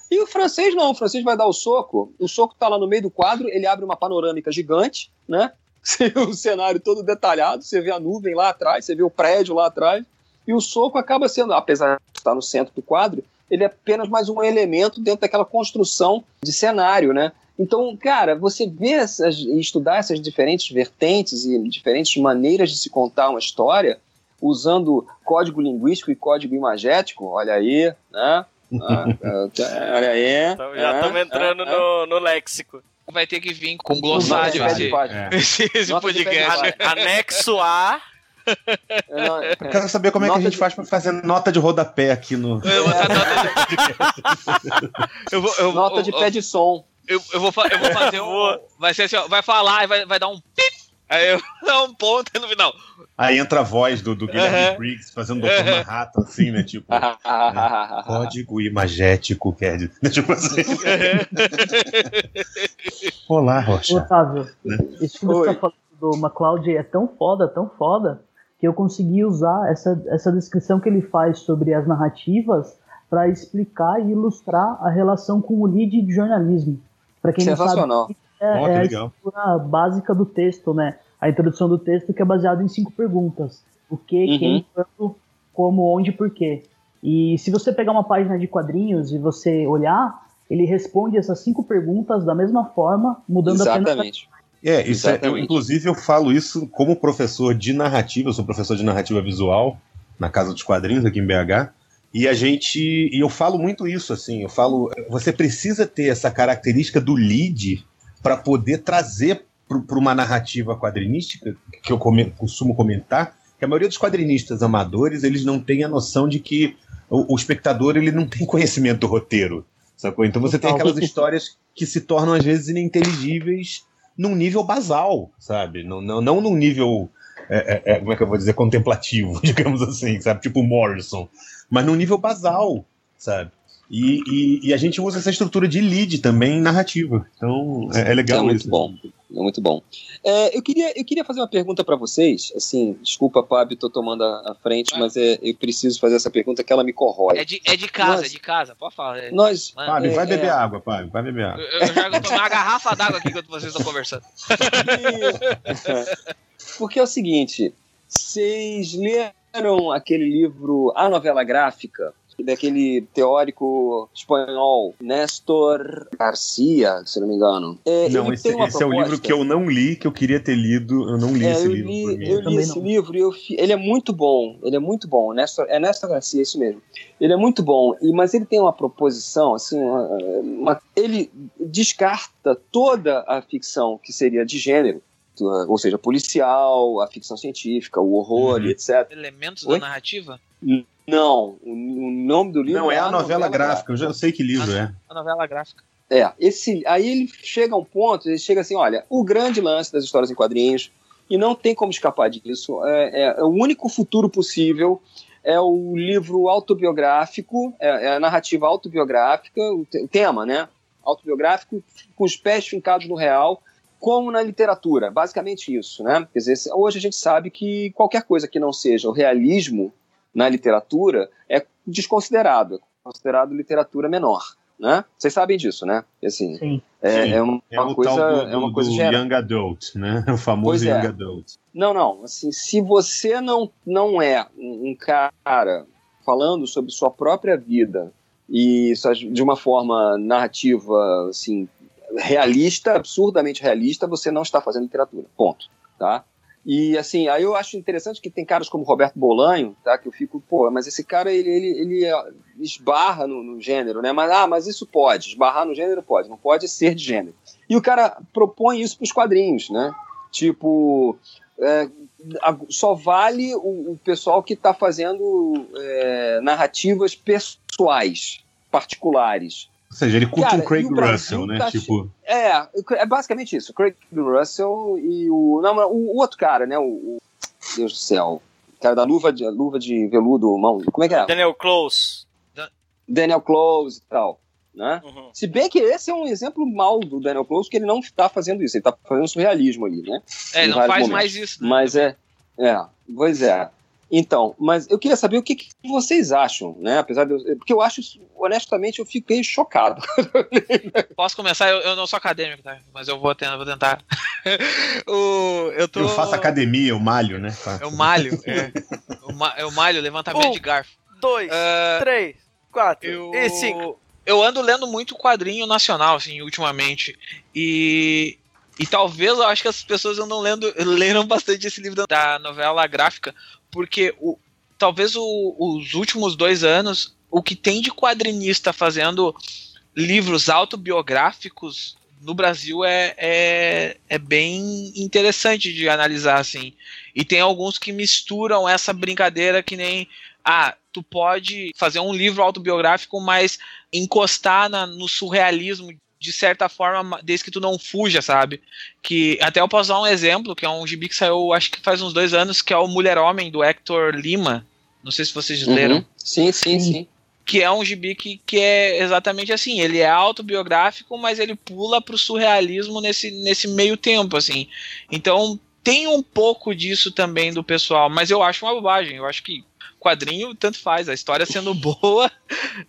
E o francês não, o francês vai dar o soco, o soco está lá no meio do quadro, ele abre uma panorâmica gigante, né? O cenário todo detalhado, você vê a nuvem lá atrás, você vê o prédio lá atrás, e o soco acaba sendo, apesar de estar no centro do quadro, ele é apenas mais um elemento dentro daquela construção de cenário, né? Então, cara, você vê essas, e estudar essas diferentes vertentes e diferentes maneiras de se contar uma história, usando código linguístico e código imagético, olha aí, né? Ah, ah, olha aí. Já estamos ah, entrando ah, no, no léxico. Vai ter que vir com glossário esse, esse, esse podcast. Anexo A. Eu quero saber como é que a gente de... faz para fazer nota de rodapé aqui no. Eu vou nota de... eu vou, eu, nota de pé de som. Eu, eu, vou, eu vou fazer um. Vai ser assim, ó, vai falar e vai, vai dar um pip. Aí eu dá um ponto no final. Aí entra a voz do, do Guilherme uhum. Briggs fazendo Dr. Uhum. Manhattan, assim, né? Tipo, né? código imagético, quer dizer. Tipo assim. Olá, Rocha. Otávio, né? isso que você tá falando do McCloud é tão foda, tão foda, que eu consegui usar essa, essa descrição que ele faz sobre as narrativas para explicar e ilustrar a relação com o lead de jornalismo. Para quem não sabe, é, oh, é a estrutura básica do texto, né? A introdução do texto que é baseado em cinco perguntas: o que, uhum. quem, quando, como, onde, por quê. E se você pegar uma página de quadrinhos e você olhar, ele responde essas cinco perguntas da mesma forma, mudando Exatamente. apenas é, isso é, eu, inclusive eu falo isso como professor de narrativa, eu sou professor de narrativa visual na Casa dos Quadrinhos aqui em BH, e a gente, e eu falo muito isso assim, eu falo, você precisa ter essa característica do lead para poder trazer para uma narrativa quadrinística que eu come, costumo comentar, que a maioria dos quadrinistas amadores, eles não têm a noção de que o, o espectador ele não tem conhecimento do roteiro. Sacou? Então você tem aquelas histórias que se tornam às vezes ininteligíveis num nível basal, sabe? Não, não, não num nível, é, é, é como é que eu vou dizer, contemplativo, digamos assim, sabe? Tipo Morrison. Mas num nível basal, sabe? E, e, e, a gente usa essa estrutura de lead também em narrativa. Então é, é legal é muito isso. bom. É muito bom. É, eu, queria, eu queria fazer uma pergunta para vocês. Assim, desculpa, Pablo, estou tomando a, a frente, é. mas é, eu preciso fazer essa pergunta que ela me corrói. É de, é de casa, nós, é de casa, pode falar. É. Nós, Fábio, vai beber água, Fábio, vai beber água. Eu, eu já tomei uma garrafa d'água aqui enquanto vocês estão conversando. Porque é o seguinte, vocês leram aquele livro A Novela Gráfica? Daquele teórico espanhol, Néstor Garcia, se não me engano. É, não, esse, esse é o livro que eu não li, que eu queria ter lido, eu não li é, esse eu livro. Li, eu li esse não. livro e eu, ele é muito bom, ele é muito bom, Néstor, é Néstor Garcia, isso mesmo. Ele é muito bom, e, mas ele tem uma proposição, assim, uma, uma, ele descarta toda a ficção que seria de gênero, ou seja, policial, a ficção científica, o horror, uhum. etc. Elementos Oi? da narrativa? Não, o nome do livro não é, é a novela, novela gráfica. gráfica. Eu já sei que livro a, é. A novela gráfica. É, esse, aí ele chega a um ponto, ele chega assim, olha, o grande lance das histórias em quadrinhos e não tem como escapar disso. É, é, é o único futuro possível é o livro autobiográfico, é, é a narrativa autobiográfica, o, te, o tema, né? Autobiográfico com os pés fincados no real, como na literatura, basicamente isso, né? Quer dizer, hoje a gente sabe que qualquer coisa que não seja o realismo na literatura é desconsiderado, é considerado literatura menor. Né? Vocês sabem disso, né? Assim, Sim. É, Sim. é uma, é coisa, do, é uma coisa geral. young adult, né? O famoso é. young adult. Não, não. Assim, se você não, não é um cara falando sobre sua própria vida e de uma forma narrativa, assim, realista, absurdamente realista, você não está fazendo literatura. Ponto. Tá? E assim, aí eu acho interessante que tem caras como Roberto Bolanho, tá? Que eu fico, pô, mas esse cara ele, ele, ele é, esbarra no, no, gênero, né? Mas, ah, mas isso pode, esbarrar no gênero pode, não pode ser de gênero. E o cara propõe isso para os quadrinhos, né? Tipo, é, só vale o, o pessoal que está fazendo é, narrativas pessoais, particulares. Ou seja, ele curte Cara, um Craig Russell, né? Tá tipo... É, é basicamente isso. Craig Russell e o. Não, o, o outro cara, né? O, o, Deus do céu. O cara da luva de, luva de veludo, mão. Como é que é? Daniel Close. Daniel Close e tal. Né? Uhum. Se bem que esse é um exemplo mal do Daniel Close, que ele não está fazendo isso, ele está fazendo surrealismo ali, né? É, ele não faz momentos. mais isso. Né? Mas é, é, pois é. Então, mas eu queria saber o que, que, vocês acham, né? Apesar de eu, porque eu acho, honestamente, eu fiquei chocado. Posso começar? Eu, eu, não sou acadêmico, tá? Mas eu vou tentar. Vou tentar. o, eu, tô... eu faço academia, eu malho, né? Eu malho, é. Eu, malho, levantamento um, de garfo. Dois, uh, três, quatro eu, e cinco. Eu ando lendo muito quadrinho nacional, assim, ultimamente. E e talvez eu acho que as pessoas andam lendo, leram bastante esse livro da novela gráfica, porque o, talvez o, os últimos dois anos, o que tem de quadrinista fazendo livros autobiográficos no Brasil é, é, é bem interessante de analisar, assim. E tem alguns que misturam essa brincadeira que nem. Ah, tu pode fazer um livro autobiográfico, mas encostar na, no surrealismo de certa forma, desde que tu não fuja, sabe? Que até eu posso dar um exemplo, que é um gibi que saiu, acho que faz uns dois anos, que é o Mulher Homem, do Hector Lima. Não sei se vocês uhum. leram. Sim, sim, sim. Que é um gibi que, que é exatamente assim. Ele é autobiográfico, mas ele pula pro surrealismo nesse, nesse meio tempo, assim. Então tem um pouco disso também do pessoal, mas eu acho uma bobagem. Eu acho que quadrinho tanto faz. A história sendo boa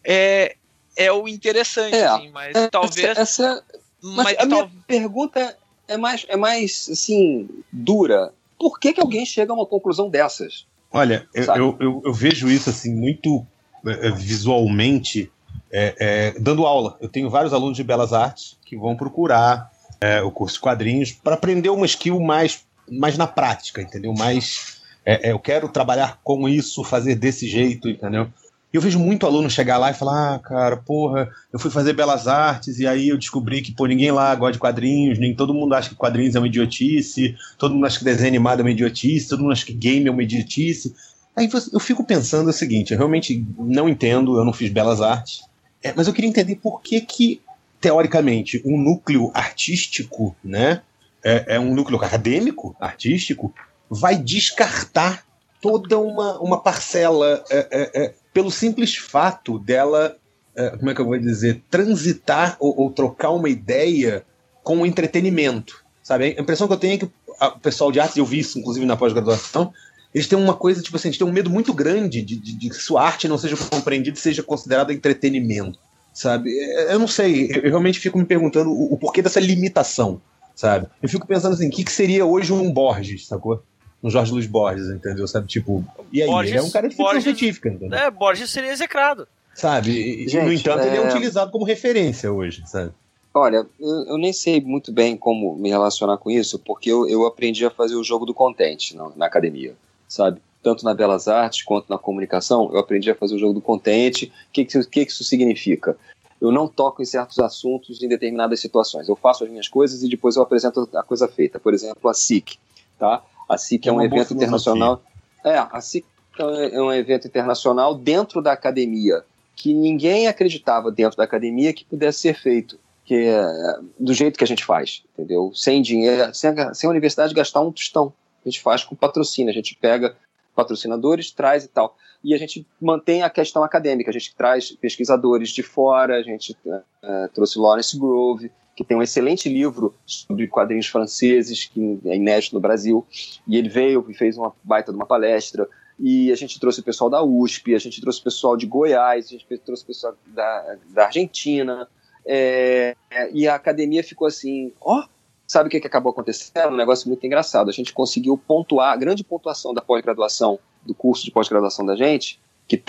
é, é o interessante, é, assim, mas é, talvez. Essa, essa mas, mas a minha pergunta é mais, é mais assim, dura. Por que, que alguém chega a uma conclusão dessas? Olha, eu, eu, eu, vejo isso assim muito é, é, visualmente é, é, dando aula. Eu tenho vários alunos de belas artes que vão procurar é, o curso de quadrinhos para aprender uma skill mais, mais na prática, entendeu? Mais eu quero trabalhar com isso, fazer desse jeito, entendeu? Eu vejo muito aluno chegar lá e falar: ah, cara, porra, eu fui fazer belas artes e aí eu descobri que, pô, ninguém lá gosta de quadrinhos, nem todo mundo acha que quadrinhos é uma idiotice, todo mundo acha que desenho animado é uma idiotice, todo mundo acha que game é uma idiotice. Aí eu fico pensando o seguinte: eu realmente não entendo, eu não fiz belas artes, É, mas eu queria entender por que que, teoricamente, um núcleo artístico, né, é, é um núcleo acadêmico, artístico, vai descartar toda uma, uma parcela é, é, é pelo simples fato dela, é, como é que eu vou dizer, transitar ou, ou trocar uma ideia com o entretenimento. Sabe? A impressão que eu tenho é que o pessoal de artes, eu vi isso inclusive na pós-graduação, eles têm uma coisa, tipo assim, eles têm um medo muito grande de, de, de que sua arte não seja compreendida e seja considerada entretenimento, sabe? É, eu não sei, eu realmente fico me perguntando o, o porquê dessa limitação, sabe? Eu fico pensando assim, o que, que seria hoje um Borges, sacou? Um Jorge Luiz Borges, entendeu? Sabe, tipo, e aí? Borges, ele é um cara de ficção Borges, científica, entendeu? É, Borges seria execrado. Sabe? E, Gente, no entanto, é... ele é utilizado como referência hoje, sabe? Olha, eu, eu, nem sei muito bem como me relacionar com isso, porque eu, eu aprendi a fazer o jogo do contente na, na, academia, sabe? Tanto na Belas Artes quanto na comunicação, eu aprendi a fazer o jogo do contente. O que, que, que, que isso significa? Eu não toco em certos assuntos em determinadas situações. Eu faço as minhas coisas e depois eu apresento a coisa feita. Por exemplo, a SIC, tá? A SIC é, é um evento internacional. É, a SIC é um evento internacional dentro da academia que ninguém acreditava dentro da academia que pudesse ser feito que é do jeito que a gente faz, entendeu? Sem dinheiro, sem a, sem a universidade gastar um tostão. A gente faz com patrocínio, a gente pega patrocinadores, traz e tal. E a gente mantém a questão acadêmica, a gente traz pesquisadores de fora, a gente uh, trouxe Lawrence Grove, que tem um excelente livro sobre quadrinhos franceses, que é inédito no Brasil, e ele veio e fez uma baita de uma palestra, e a gente trouxe o pessoal da USP, a gente trouxe o pessoal de Goiás, a gente trouxe o pessoal da, da Argentina, é, e a academia ficou assim, ó, oh, sabe o que, que acabou acontecendo? Um negócio muito engraçado. A gente conseguiu pontuar, a grande pontuação da pós-graduação, do curso de pós-graduação da gente, que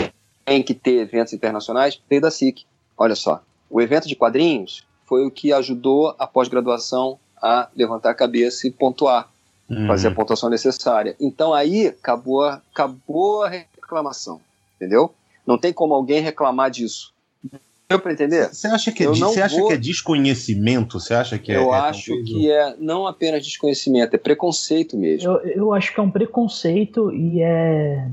tem que ter eventos internacionais, veio da SIC. Olha só, o evento de quadrinhos foi o que ajudou a pós-graduação a levantar a cabeça e pontuar, uhum. fazer a pontuação necessária. Então aí acabou, acabou a reclamação, entendeu? Não tem como alguém reclamar disso. Deu para entender? Você acha que é, você acha vou... que é desconhecimento? Você acha que é, Eu é acho que é não apenas desconhecimento, é preconceito mesmo. Eu, eu acho que é um preconceito e é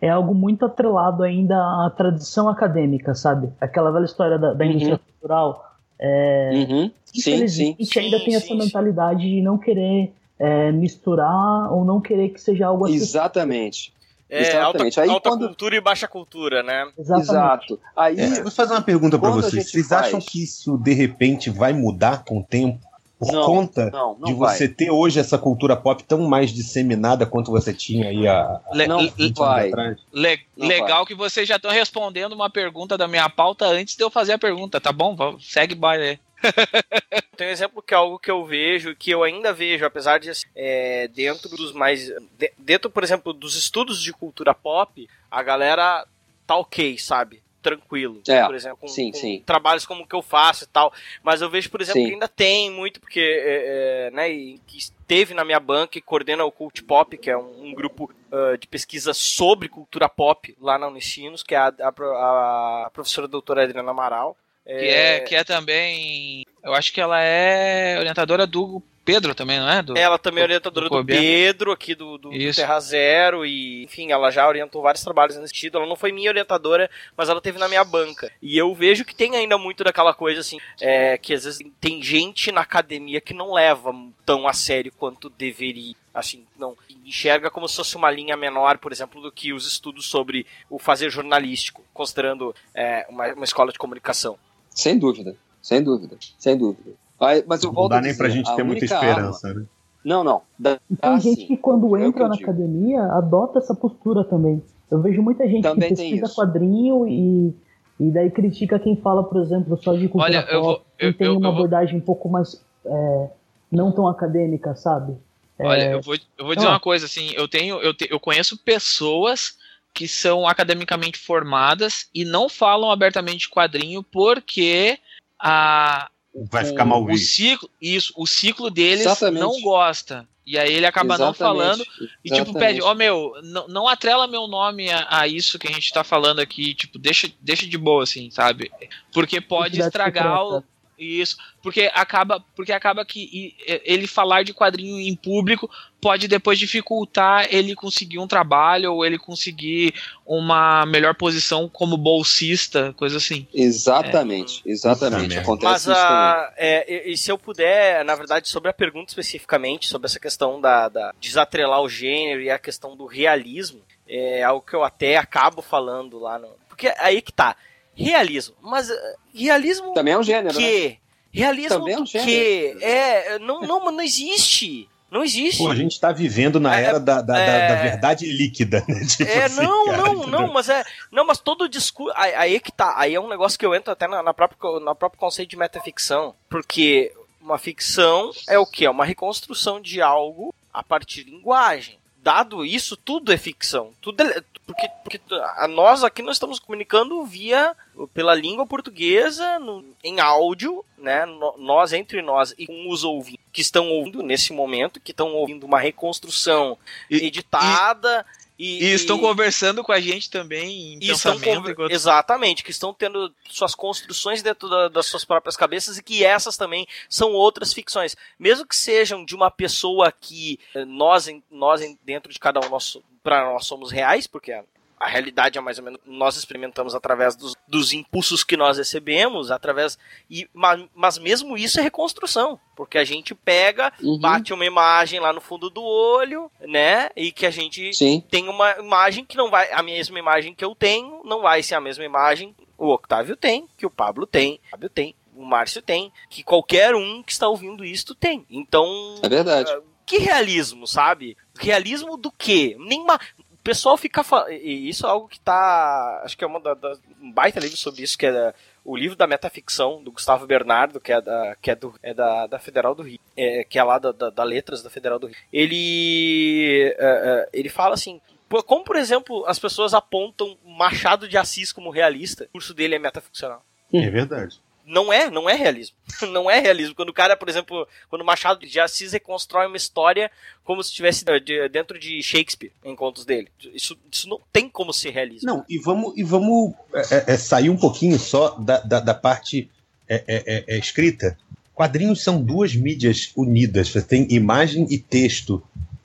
é algo muito atrelado ainda à tradição acadêmica, sabe? Aquela velha história da, da uhum. indústria cultural. É, uhum. Sim, sim. gente ainda sim, tem sim, essa mentalidade de não querer é, misturar ou não querer que seja algo assim. Exatamente. É, alta, Aí, alta quando... cultura e baixa cultura, né? Exatamente. Exato. Aí, é, vou fazer uma pergunta para vocês. Vocês faz... acham que isso de repente vai mudar com o tempo? Por não, conta não, não de vai. você ter hoje essa cultura pop tão mais disseminada quanto você tinha aí há, Le não vai. atrás? Le legal vai. que vocês já estão respondendo uma pergunta da minha pauta antes de eu fazer a pergunta, tá bom? Segue baile Tem um exemplo que é algo que eu vejo, que eu ainda vejo, apesar de é, dentro dos mais. dentro, por exemplo, dos estudos de cultura pop, a galera tá ok, sabe? Tranquilo. É, por exemplo, com, sim, com sim. trabalhos como o que eu faço e tal. Mas eu vejo, por exemplo, sim. que ainda tem muito, porque, é, é, né, que esteve na minha banca e coordena o Cult Pop, que é um, um grupo uh, de pesquisa sobre cultura pop lá na Unicinos, que é a, a, a professora doutora Adriana Amaral. Que é, que é também. Eu acho que ela é orientadora do Pedro também, não é? Do, ela também é orientadora do, do Pedro, aqui do, do, Terra Zero, e enfim, ela já orientou vários trabalhos nesse sentido. Ela não foi minha orientadora, mas ela teve na minha banca. E eu vejo que tem ainda muito daquela coisa assim, é, que às vezes tem gente na academia que não leva tão a sério quanto deveria. Assim, não enxerga como se fosse uma linha menor, por exemplo, do que os estudos sobre o fazer jornalístico, considerando é, uma, uma escola de comunicação. Sem dúvida, sem dúvida, sem dúvida. Mas eu volto não dá nem dizer, pra gente ter muita esperança, arma... né? Não, não. Dá, e tem gente sim. que quando é entra na digo. academia adota essa postura também. Eu vejo muita gente também que pesquisa quadrinho e, e daí critica quem fala, por exemplo, só de cultura Olha, pop, eu vou, eu, tem eu, uma eu abordagem vou... um pouco mais é, não tão acadêmica, sabe? Olha, é... eu vou, eu vou dizer uma coisa assim, eu tenho, eu, te, eu conheço pessoas que são academicamente formadas e não falam abertamente de quadrinho porque a vai ficar mal visto. O ciclo, isso, o ciclo deles Exatamente. não gosta. E aí ele acaba Exatamente. não falando e tipo pede, ó oh, meu, não, não atrela meu nome a, a, isso que a gente tá falando aqui, tipo, deixa, deixa de boa assim, sabe? Porque pode estragar o Isso, porque acaba, porque acaba que ele falar de quadrinho em público pode depois dificultar ele conseguir um trabalho ou ele conseguir uma melhor posição como bolsista, coisa assim. Exatamente, é. exatamente. Acontece Mas, isso a, é, e, se eu puder, na verdade, sobre a pergunta especificamente, sobre essa questão da, da desatrelar o gênero e a questão do realismo, é algo que eu até acabo falando lá no. Porque aí que tá realismo. Mas eh, realismo. Também é um gênero. Que? Né? Realismo Também é um gênero. que? É, não, não, não existe. Não existe. Pô, a gente tá vivendo na é, era da, da, é, da, verdade líquida, né? Tipo é, assim, não, cara, não, não, mas é. Não, mas todo o discurso. Aí, aí que tá. Aí é um negócio que eu entro até na, na própria, na próprio conceito de metaficção. Porque uma ficção é o que? É uma reconstrução de algo a partir de linguagem dado isso, tudo é ficção. Tudo é, porque, porque a nós aqui nós estamos comunicando via pela língua portuguesa no, em áudio, né? No, nós entre nós e com os ouvintes que estão ouvindo nesse momento, que estão ouvindo uma reconstrução e, editada. E e, e, estão conversando com a gente também em pensamento. Enquanto... Exatamente, que estão tendo suas construções dentro da, das suas próprias cabeças e que essas também são outras ficções. Mesmo que sejam de uma pessoa que eh, nós, nós dentro de cada um, nós, para nós somos reais, porque a realidade é mais ou menos nós experimentamos através dos, dos impulsos que nós recebemos, através e mas, mas, mesmo isso é reconstrução, porque a gente pega, uhum. bate uma imagem lá no fundo do olho, né? E que a gente Sim. tem uma imagem que não vai a mesma imagem que eu tenho, não vai ser a mesma imagem o Octávio tem, que o Pablo tem, o Fábio tem, o Márcio tem, que qualquer um que está ouvindo isto tem. Então, é verdade. Uh, que realismo, sabe? Realismo do quê? Nenhuma, pessoal fica falando. E isso é algo que tá. Acho que é uma da, da, um baita livro sobre isso, que é o livro da metaficção do Gustavo Bernardo, que é da, que é do, é da, da Federal do Rio, é, que é lá da, da, da Letras da Federal do Rio. Ele, uh, uh, ele fala assim. Como, por exemplo, as pessoas apontam Machado de Assis como realista, o curso dele é metaficcional. É verdade não é, não é realismo. não é realismo. Quando o cara, por exemplo, quando Machado de Assis reconstrói uma história como se estivesse dentro de Shakespeare em contos dele. Isso, isso não tem como ser realismo. Não, e vamos, e vamos é, é, sair um pouquinho só da, da, da parte é, escrita. Quadrinhos são duas mídias unidas. Você tem imagem e texto.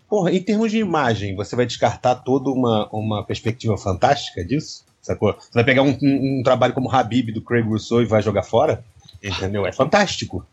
Porra, em termos de imagem, você vai descartar toda uma, uma perspectiva fantástica disso? Sacou? Você vai pegar um, um, um, trabalho como Habib do Craig Rousseau e vai jogar fora? Entendeu? É fantástico.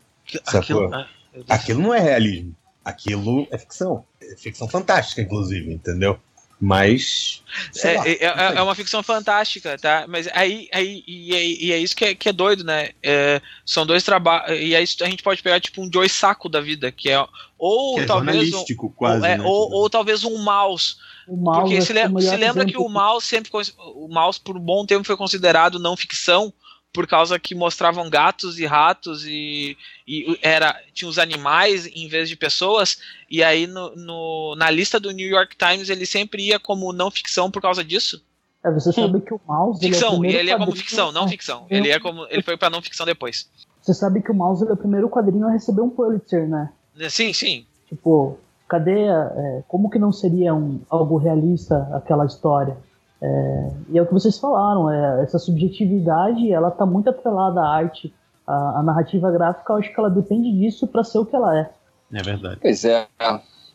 Sacou? Aquilo, Aquilo não é realismo. Aquilo é ficção. É ficção fantástica, inclusive, entendeu? Mas. É, lá, é, é, é, uma ficção fantástica, tá? Mas aí, aí e, é, e é isso que é, que é doido, né? É, são dois trabalhos. E aí a gente pode pegar tipo um Joy Saco da vida, que é. Ou que é talvez. Um, quase, ou, né, ou, tipo. ou, talvez um mouse porque se, le se lembra que o mouse sempre o mouse por um bom tempo foi considerado não ficção por causa que mostravam gatos e ratos e, e era tinha os animais em vez de pessoas e aí no, no, na lista do New York Times ele sempre ia como não ficção por causa disso. É, você sabe que o mouse ficção ele é, ele é como ficção, não ficção. Ele é como ele foi para não ficção depois. Você sabe que o mouse é o primeiro quadrinho a receber um Pulitzer, né? Sim, sim. Tipo, cadê, é, como que não seria um, algo realista aquela história? É, e é o que vocês falaram, é, essa subjetividade, ela está muito atrelada à arte, a, a, narrativa gráfica, eu acho que ela depende disso para ser o que ela é. É verdade. Pois é,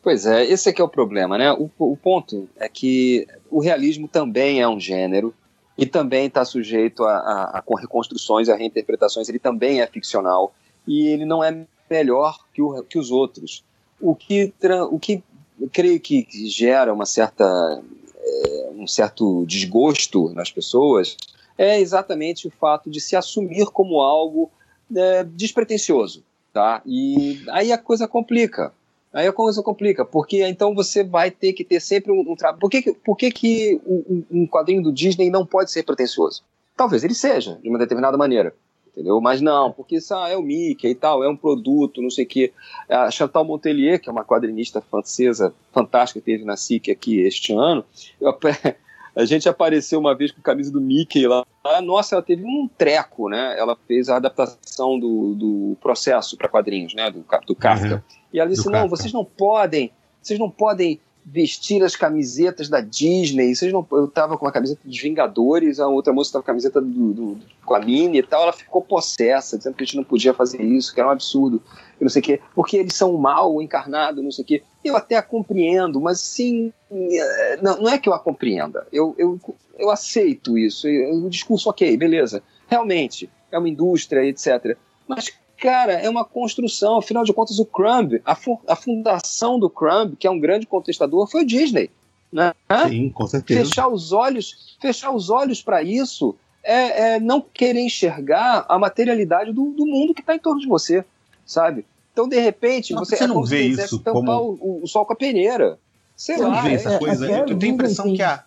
pois é, esse é que é o problema, né? O, o ponto é que o realismo também é um gênero e também está sujeito a, a, a reconstruções, a reinterpretações, ele também é ficcional e ele não é melhor que, o, que os outros o que, o que creio que gera uma certa, um certo desgosto nas pessoas é exatamente o fato de se assumir como algo é, despretensioso. Tá? E aí a coisa complica. Aí a coisa complica, porque então você vai ter que ter sempre um, um trabalho. Por que, por que, que um, um quadrinho do Disney não pode ser pretencioso? Talvez ele seja, de uma determinada maneira entendeu? Mas não, porque isso ah, é o Mickey e tal, é um produto, não sei o quê. A Chantal Montelier, que é uma quadrinista francesa fantástica, teve na SIC aqui este ano, eu, a gente apareceu uma vez com a camisa do Mickey lá. Nossa, ela teve um treco, né? Ela fez a adaptação do, do processo para quadrinhos, né? Do, do Kafka. Uhum. E ela disse: do não, Kafka. vocês não podem, vocês não podem vestir as camisetas da Disney. Vocês não, eu tava com uma camiseta dos Vingadores, a outra moça tava com a camiseta do, do, com a Minnie e tal. Ela ficou possessa, dizendo que a gente não podia fazer isso, que era um absurdo, e não sei o quê, porque eles são mal encarnado, não sei o quê. Eu até a compreendo, mas sim, é, não, não é que eu a compreenda. Eu, eu, eu aceito isso. O discurso, ok, beleza. Realmente, é uma indústria, etc. Mas, cara, é uma construção. Afinal de contas, o Crumb, a, fu a fundação do Crumb, que é um grande contestador, foi o Disney. Né? Sim, com certeza. Fechar os olhos, fechar os olhos para isso é, é, não querer enxergar a materialidade do, do mundo que está em torno de você, sabe? Então, de repente, não, você, você é não vê isso como o, o, sol com a peneira. Sei você lá. Não vê essa é, coisa. é, eu tenho a impressão que a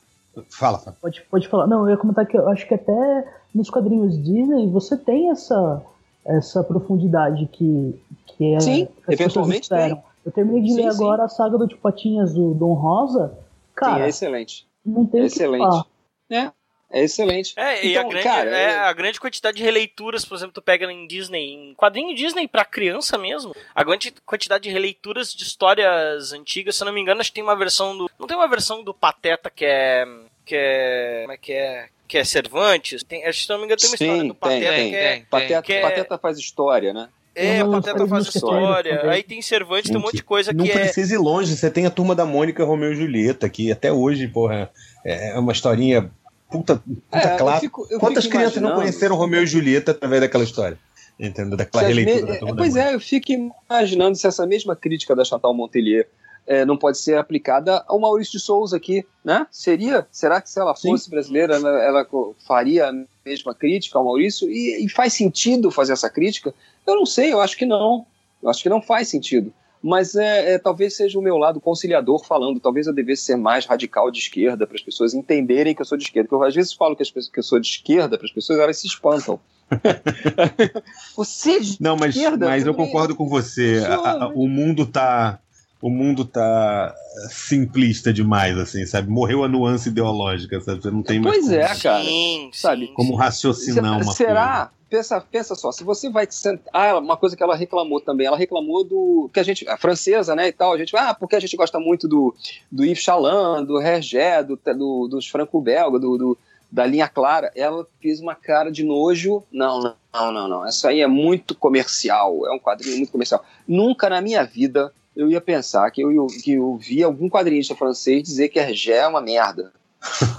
Fala, fala. Pode, pode falar. Não, eu ia comentar que eu acho que até nos quadrinhos Disney você tem essa, essa profundidade que, que é. Sim, que eventualmente tem. Eu terminei de sim, ler sim. agora a saga do Tipo Patinhas do Dom Rosa. Cara, sim, é excelente. Não tem excelente. Que falar. É, é excelente. É, e então, a, grande, cara, é, a grande quantidade de releituras, por exemplo, tu pega em Disney, em quadrinho Disney pra criança mesmo, a grande quantidade de releituras de histórias antigas, se eu não me engano, acho que tem uma versão do. Não tem uma versão do Pateta que é. que é. Como é que é? Que é Cervantes. Tem, acho que se não me engano, tem uma Sim, história do Pateta tem, que é. Tem, Pateta, que é... Pateta faz história, né? É, o Pateta faz história. Aí tem Cervantes, Gente, tem um monte de coisa não que é. Não precisa ir longe, você tem a turma da Mônica Romeu e Julieta, que até hoje, porra, é uma historinha puta, puta é, clássica. Eu fico, eu Quantas fico crianças não conheceram Romeu e Julieta através daquela história? Entendeu? Daquela releitura me- da Pois é, eu fico imaginando se essa mesma crítica da Chantal Montelier eh, não pode ser aplicada ao Maurício de Souza aqui, né? Seria? Será que se ela Sim. fosse brasileira, ela, ela faria a mesma crítica ao Maurício? E, e faz sentido fazer essa crítica? Eu não sei, eu acho que não. Eu acho que não faz sentido. Mas é, é, talvez seja o meu lado conciliador falando. Talvez eu devesse ser mais radical de esquerda para as pessoas entenderem que eu sou de esquerda. Porque eu às vezes falo que, as pessoas, que eu sou de esquerda para as pessoas, elas se espantam. Você é de Não, mas, esquerda? mas eu concordo com você. A- a- o mundo tá. O mundo tá simplista demais, assim, sabe? Morreu a nuance ideológica, sabe? Você não tem mais Pois como, é, cara. Sim, sabe? sim, como sim. raciocinar uma Será? Pensa, pensa só, se você vai sentar. Ah, uma coisa que ela reclamou também, ela reclamou do. que a gente. A francesa, né, e tal, a gente. Ah, porque a gente gosta muito do, do Yves Chaland, do Hergé, do, do, dos franco-belga, do, do- da linha clara. Ela fez uma cara de nojo. Não, não, não, não, não. Isso aí é muito comercial. É um quadrinho muito comercial. Nunca na minha vida eu ia pensar que eu, que eu vi algum quadrinista francês dizer que Hergé é uma merda.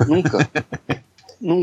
Nunca. Nunca.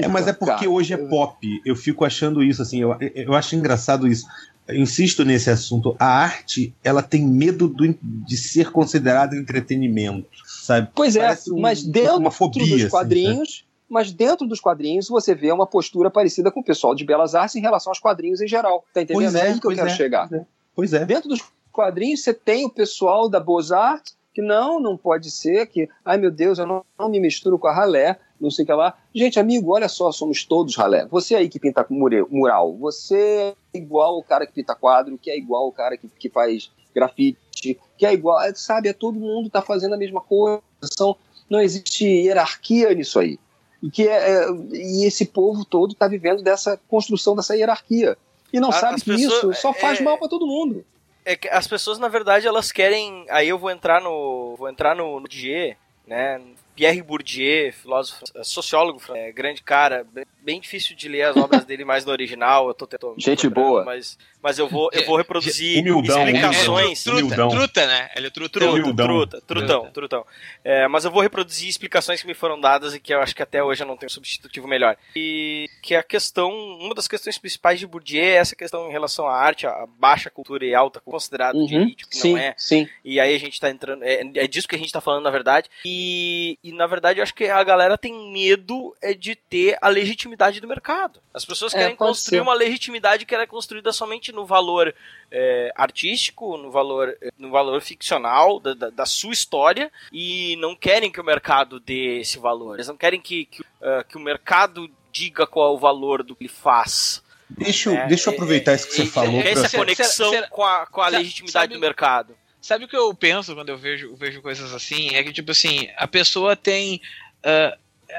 É, mas é porque cara. hoje é pop. Eu fico achando isso, assim, eu, eu acho engraçado isso. Eu insisto nesse assunto. A arte, ela tem medo do- de ser considerada entretenimento, sabe? Pois é, Parece um- mas dentro uma fobia, dos assim, quadrinhos, mas dentro dos quadrinhos você vê uma postura parecida com o pessoal de Belas Artes em relação aos quadrinhos em geral. Tá entendendo? Pois é, aí que eu quero é, chegar. Pois é. Dentro dos quadrinhos você tem o pessoal da Beaux Arts que não, não pode ser, que, ai meu Deus, eu não, não me misturo com a ralé, não sei o que lá. Gente, amigo, olha só, somos todos ralé. Você aí que pinta mural, você é igual o cara que pinta quadro, que é igual o cara que, que faz grafite, que é igual, é, sabe, é todo mundo tá fazendo a mesma coisa, são, não existe hierarquia nisso aí. E, que é, é- e esse povo todo tá vivendo dessa construção dessa hierarquia. E não A- sabe as que pessoas- isso só faz é- mal para todo mundo. É que as pessoas, na verdade, elas querem. Aí eu vou entrar no. Vou entrar no, no Bourdieu, né? Pierre Bourdieu, filósofo, sociólogo, eh, grande cara, bem- bem difícil de ler as obras dele mais no original. Eu tô tentando. Gente boa. Mas, mas eu vou, eu vou reproduzir Humildão, explicações. Truta, Humildão. truta, né? Ele é truta. Truta, Humildão. truta, trutão, trutão. É, mas eu vou reproduzir explicações que me foram dadas e que eu acho que até hoje eu não tenho substitutivo melhor. E que a questão, uma das questões principais de Bourdieu é essa questão em relação à arte, a baixa cultura e alta, considerado de Uhum, elite, o que sim, não é. sim. E aí a gente tá entrando. É, é disso que a gente tá falando, na verdade. E, e na verdade eu acho que a galera tem medo é, de ter a legitimidade do mercado. As pessoas É, querem pode construir ser. uma legitimidade que ela é construída somente no valor é, artístico, no valor, no valor ficcional da, da, da sua história e não querem que o mercado dê esse valor. Eles não querem que, que, ah, que o mercado diga qual é o valor do que ele faz. Deixa, eu- É, deixa eu é, aproveitar isso que você é, falou. é pra- essa Será- conexão será- com a, com a sabe- legitimidade sabe- do mercado. Sabe o que eu penso quando eu vejo, vejo coisas assim? É que, tipo assim, a pessoa tem. ah,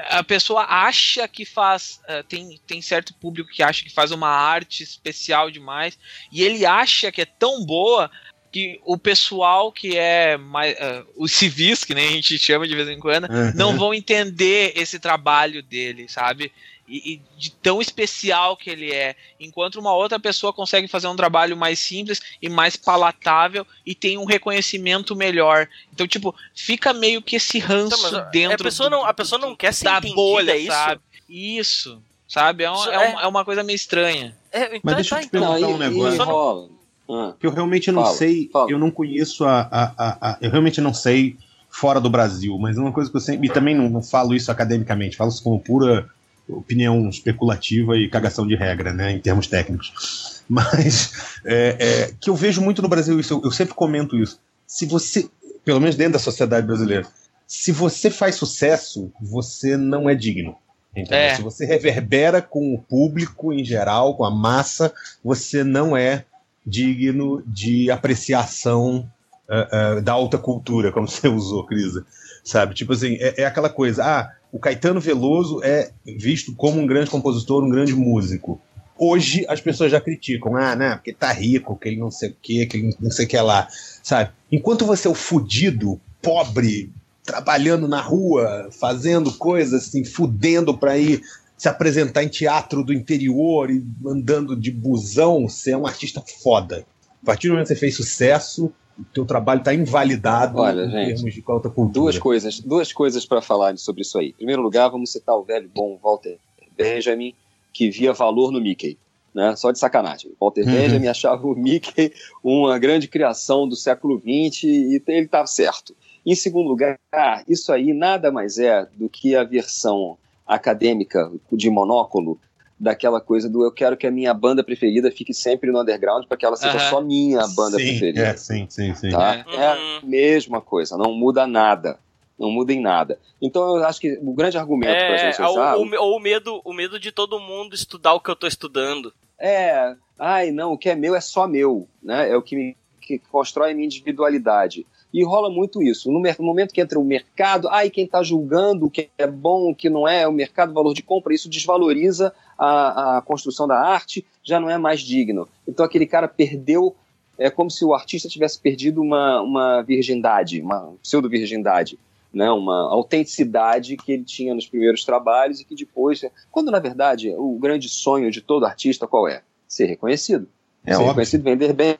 a pessoa acha que faz. ah, tem, tem certo público que acha que faz uma arte especial demais. E ele acha que é tão boa que o pessoal que é mais. Uh, os civis, que nem a gente chama de vez em quando, uhum. não vão entender esse trabalho dele, sabe? E, e, de tão especial que ele é. Enquanto uma outra pessoa consegue fazer um trabalho mais simples e mais palatável e tem um reconhecimento melhor. Então, tipo, fica meio que esse ranço então, dentro. A pessoa, do, não, a pessoa não quer ser da bolha, isso? sabe? Isso. Sabe? É, um, é, é, é, uma coisa meio estranha. É, então, Mas deixa tá, eu te então. perguntar então, um negócio. Ah, que eu realmente não fala, sei, fala. eu não conheço a, a, a, a, Eu realmente não sei fora do Brasil, mas uma coisa que eu sempre. E também não, não falo isso academicamente, falo isso como pura opinião especulativa e cagação de regra, né, em termos técnicos. Mas é, é, que eu vejo muito no Brasil isso, eu, eu sempre comento isso. Se você, pelo menos dentro da sociedade brasileira, se você faz sucesso, você não é digno. É. Se você reverbera com o público em geral, com a massa, você não é digno de apreciação uh, uh, da alta cultura, como você usou, Crisa. Sabe? Tipo assim, é, é, aquela coisa. Ah, o Caetano Veloso é visto como um grande compositor, um grande músico. Hoje as pessoas já criticam, ah, né, porque tá rico, que ele não sei o que, que ele não sei o que lá, sabe? Enquanto você é o fudido, pobre, trabalhando na rua, fazendo coisas assim, fudendo para ir se apresentar em teatro do interior e andando de busão, você é um artista foda. A partir do momento que você fez sucesso, o teu trabalho está invalidado Olha, em gente, termos de alta cultura. Duas coisas, duas coisas para falar sobre isso aí. Em primeiro lugar, vamos citar o velho bom Walter Benjamin, que via valor no Mickey. Né? Só de sacanagem. Walter uhum. Benjamin achava o Mickey uma grande criação do século XX e ele estava certo. Em segundo lugar, isso aí nada mais é do que a versão acadêmica de monóculo daquela coisa do eu quero que a minha banda preferida fique sempre no underground para que ela seja só minha banda sim, preferida. É, sim, sim, sim. Tá? É. é a uhum. mesma coisa, não muda nada. Não muda em nada. Então eu acho que o grande argumento é, para a gente usar. Ou, ou o medo, o medo de todo mundo estudar o que eu estou estudando. É, ai, não, o que é meu é só meu, né? É o que, me, que constrói a minha individualidade. E rola muito isso. No, momento que entra o mercado, ai, quem está julgando o que é bom, o que não é, o mercado, o valor de compra, isso desvaloriza a, a construção da arte, já não é mais digno. Então aquele cara perdeu é como se o artista tivesse perdido uma, uma virgindade, uma pseudo-virgindade, né? uma autenticidade que ele tinha nos primeiros trabalhos e que depois. Quando, na verdade, o grande sonho de todo artista qual é? Ser reconhecido. É ser óbvio. reconhecido, vender bem,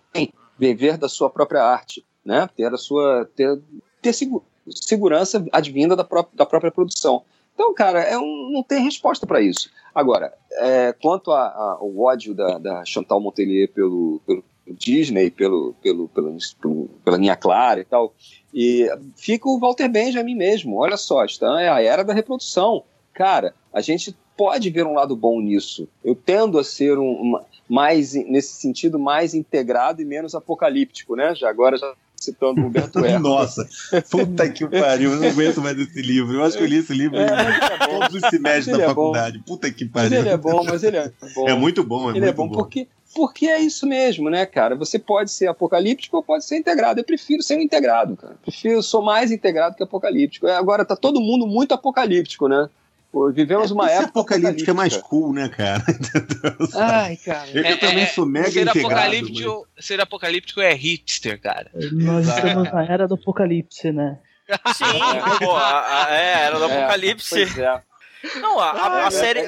viver da sua própria arte né? Ter a sua ter, ter segurança advinda da, pró da própria produção. Então, cara, é um, não tem resposta para isso. Agora, é, quanto ao ódio da, da, Chantal Montelier pelo, pelo Disney, pelo, pelo, pelo, pela linha clara e tal, e fica o Walter Benjamin mesmo. Olha só, está, é a era da reprodução. Cara, a gente pode ver um lado bom nisso. Eu tendo a ser um, uma, mais, nesse sentido, mais integrado e menos apocalíptico, né? Já agora já citando Humberto Eco. Nossa, puta que pariu, eu não aguento mais esse livro. Eu acho que eu li esse livro é, é todos os semestres da é faculdade. Bom. Puta que pariu. Mas ele é bom, mas ele é bom. É muito bom, é ele é muito é bom, bom. porque porque é isso mesmo, né, cara? Você pode ser apocalíptico ou pode ser integrado. Eu prefiro ser um integrado, cara. Eu prefiro, sou mais integrado que apocalíptico. Agora tá todo mundo muito apocalíptico, né? Pô, vivemos uma época. apocalíptica é mais cool, né, cara? Ai, cara. Eu, eu também sou mega ser integrado. Apocalíptico, mas... Ser apocalíptico é hipster, cara. Nós estamos na era do apocalipse, né? Sim, pô, a, a, é, era do é, apocalipse. É. Não, a, a, a série,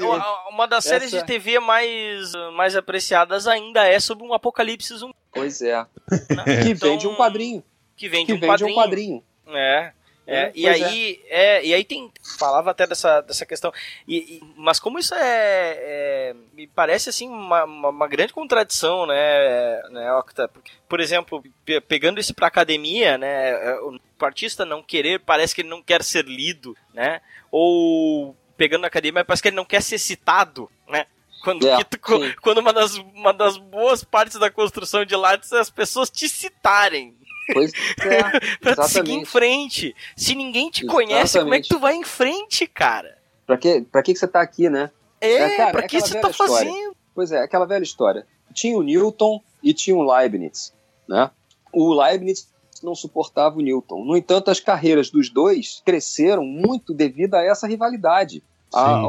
uma das essa... séries de TV mais, mais apreciadas ainda é sobre um apocalipse zumbi. Pois é. Né? Que vem de um então, quadrinho. Que vem de, que um, vem quadrinho. de um quadrinho. É. É, é, e aí, é. é. e aí tem falava até dessa, dessa questão, e, e mas como isso é, é, me parece assim uma, uma, uma, grande contradição, né, né Octa? Por exemplo, pegando isso para academia, né, é, o artista não querer parece que ele não quer ser lido, né? Ou pegando na academia parece que ele não quer ser citado, né? Quando, é, tu, quando uma, das, uma das boas partes da construção de Lattes é as pessoas te citarem, Pois é, pra seguir em frente. Se ninguém te exatamente. conhece, como é que tu vai em frente, cara? Pra, que, pra que, que você tá aqui, né? É, é cara, pra é que você tá história. fazendo? Pois é, aquela velha história. Tinha o Newton e tinha o Leibniz, né? O Leibniz não suportava o Newton. No entanto, as carreiras dos dois cresceram muito devido a essa rivalidade. A,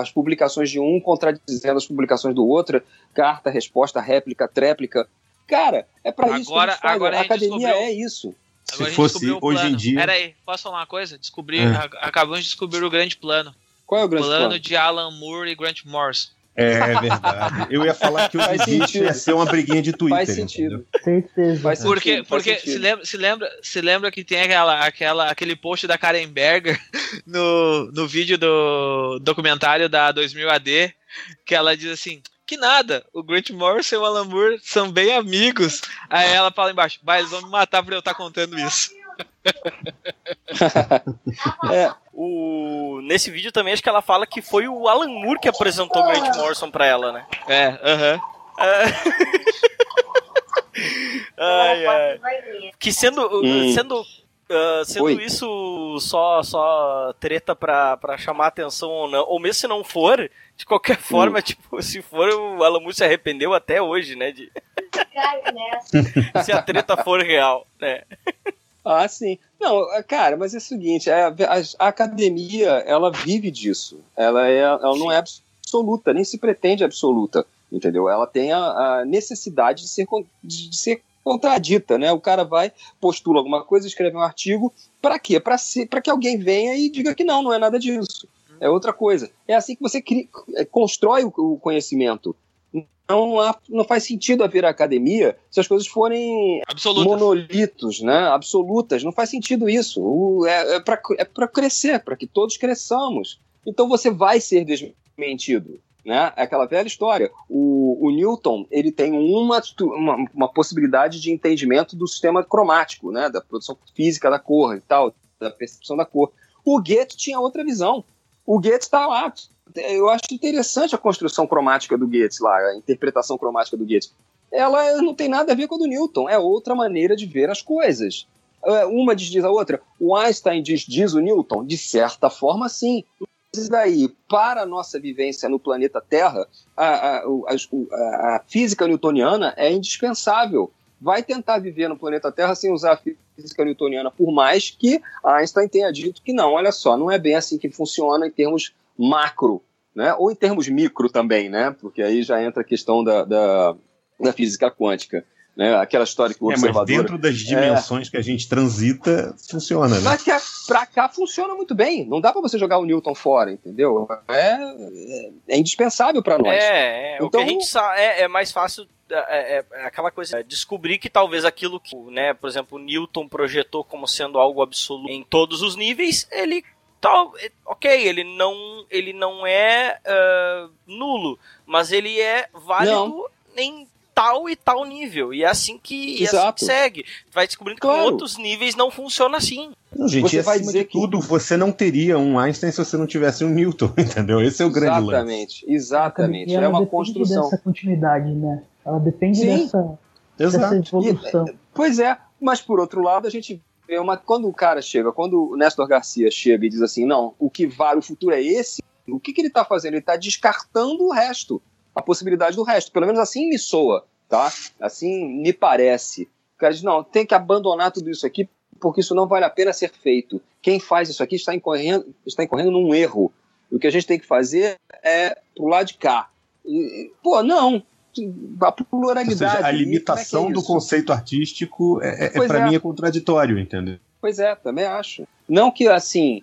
as publicações de um contradizendo as publicações do outro, carta, resposta, réplica, tréplica. Cara, é para isso que a gente faz. Agora a, a academia descobriu... é isso. Se fosse hoje em dia. Pera aí, posso falar uma coisa? Descobri, é. acabamos de descobrir o grande plano. Qual é o grande plano? Plano de Alan Moore e Grant Morrison. É, é verdade. Eu ia falar que o Existe ia ser uma briguinha de Twitter. Faz sentido. Certeza. Faz porque sentido, porque sentido. se, lembra, se, lembra, se lembra que tem aquela, aquela, aquele post da Karen Berger no, no vídeo do documentário da 2000 AD, que ela diz assim: que nada, o Grant Morrison e o Alan Moore são bem amigos. Aí ela fala embaixo: vai, eles vão me matar por eu estar contando isso. é, o... Nesse vídeo também acho que ela fala que foi o Alan Moore que apresentou o Grant Morrison pra ela, né? É, aham. Uh -huh. Que sendo, hum. sendo Uh, sendo Oi. isso só só treta pra, pra chamar atenção ou não, ou mesmo se não for, de qualquer forma, tipo, se for, o Alamu se arrependeu até hoje, né? De... se a treta for real, né? Ah, sim. Não, cara, mas é o seguinte, a, a, a academia, ela vive disso. Ela, é, ela não é absoluta, nem se pretende absoluta, entendeu? Ela tem a, a necessidade de ser, de ser contradita, né? O cara vai, postula alguma coisa, escreve um artigo, para quê? Para que alguém venha e diga que não, não é nada disso. É outra coisa. É assim que você cria, é, constrói o conhecimento. Não, há, não faz sentido haver academia se as coisas forem Absolutas. monolitos, né? absolutas. Não faz sentido isso. O, é é para é crescer, para que todos cresçamos. Então você vai ser desmentido. Né? É aquela velha história. O, o Newton ele tem uma, uma, uma, possibilidade de entendimento do sistema cromático, né? da produção física da cor e tal, da percepção da cor. O Goethe tinha outra visão. O Goethe está lá. Eu acho interessante a construção cromática do Goethe lá, a interpretação cromática do Goethe. Ela não tem nada a ver com a do Newton, é outra maneira de ver as coisas. É, uma diz a outra. O Einstein diz, diz o Newton? De certa forma, sim daí, para a nossa vivência no planeta Terra, a, a, a, a, física newtoniana é indispensável. Vai tentar viver no planeta Terra sem usar a física newtoniana, por mais que Einstein tenha dito que não, olha só, não é bem assim que funciona em termos macro, né? ou em termos micro também, né? porque aí já entra a questão da, da, da física quântica. Né? Aquela história que o é, observador... Mas dentro das dimensões é... que a gente transita, funciona, né? Mas que pra cá funciona muito bem. Não dá para você jogar o Newton fora, entendeu? É, é, é indispensável para nós. É, é então... o que a então, gente sabe é, é mais fácil é, é, é, aquela coisa, é descobrir que talvez aquilo que, né, por exemplo, Newton projetou como sendo algo absoluto em todos os níveis, ele tal, ok, ele não, ele não é uh, nulo, mas ele é válido não. em tal e tal nível. E é assim que, é assim que segue. Vai descobrindo claro. que outros níveis não funciona assim. Não, gente, você vai dizer que tudo, você não teria um Einstein se você não tivesse um Newton, entendeu? Esse é o grande exatamente, lance. Exatamente, É uma construção. dessa continuidade, né? Ela depende Sim. dessa, dessa evolução. E, pois é, mas por outro lado, a gente vê uma. Quando o cara chega, quando o Néstor Garcia chega e diz assim: não, o que vale o futuro é esse, o que, que ele está fazendo? Ele está descartando o resto a possibilidade do resto. Pelo menos assim me soa, tá? Assim me parece. O cara diz, não, tem que abandonar tudo isso aqui porque isso não vale a pena ser feito. Quem faz isso aqui está incorrendo, está incorrendo num erro. O que a gente tem que fazer é pro lado de cá. E, pô, não. A pluralidade. Seja, a limitação é é do conceito artístico é, é, é para é. mim é contraditório, entendeu? Pois é, também acho. Não que assim.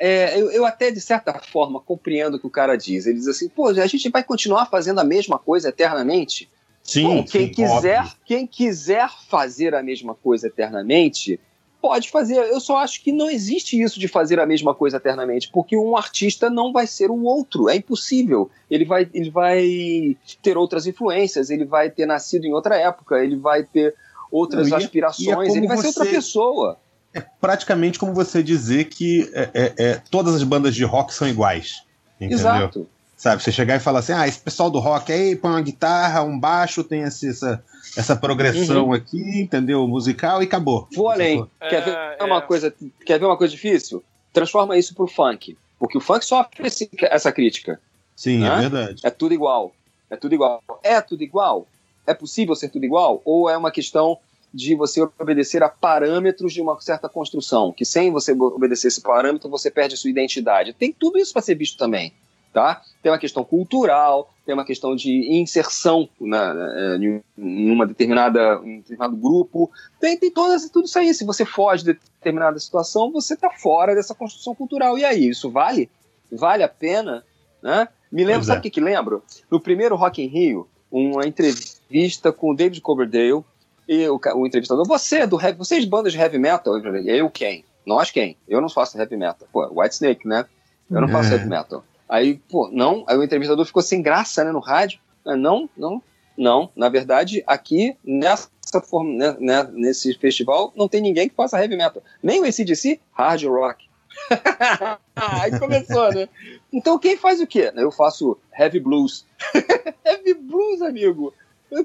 É, eu, eu, até, de certa forma, compreendo o que o cara diz. Ele diz assim: pô, a gente vai continuar fazendo a mesma coisa eternamente? Sim, Bom, quem sim, quiser, óbvio. quem quiser fazer a mesma coisa eternamente, pode fazer. Eu só acho que não existe isso de fazer a mesma coisa eternamente, porque um artista não vai ser o outro, é impossível. Ele vai, ele vai ter outras influências, ele vai ter nascido em outra época, ele vai ter outras não, aspirações, é ele vai você... ser outra pessoa é praticamente como você dizer que é, é, é, todas as bandas de rock são iguais. Entendeu? Exato. Sabe, você chegar e falar assim, ah, esse pessoal do rock aí põe uma guitarra, um baixo, tem esse, essa, essa progressão uhum. aqui, entendeu? Musical e acabou. Vou além. Quer ver é, uma é. coisa? Quer ver uma coisa difícil? Transforma isso pro funk, porque o funk sofre esse, essa crítica. Sim, né? é verdade. É tudo igual. É tudo igual. É tudo igual. É possível ser tudo igual? Ou é uma questão de você obedecer a parâmetros de uma certa construção, que sem você obedecer esse parâmetro você perde a sua identidade. Tem tudo isso para ser visto também. tá? Tem uma questão cultural, tem uma questão de inserção na, na, em uma determinada um determinado grupo, tem, tem todas, tudo isso aí. Se você foge de determinada situação, você está fora dessa construção cultural. E aí, isso vale? Vale a pena? Né? Me lembro, pois sabe o é. que, que lembro? No primeiro Rock in Rio, uma entrevista com o David Coverdale e o, o entrevistador, você do heavy, vocês bandas de heavy metal? Eu falei, eu quem? Nós quem? Eu não faço heavy metal. Pô, White Snake, né? Eu não faço é. heavy metal. Aí, pô, não. Aí o entrevistador ficou sem graça, né, no rádio. Ah, não, não, não. Na verdade, aqui, nessa forma, né, né, nesse festival, não tem ninguém que faça heavy metal. Nem o ACDC, hard rock. Aí começou, né? Então quem faz o quê? Eu faço heavy blues. heavy blues, amigo.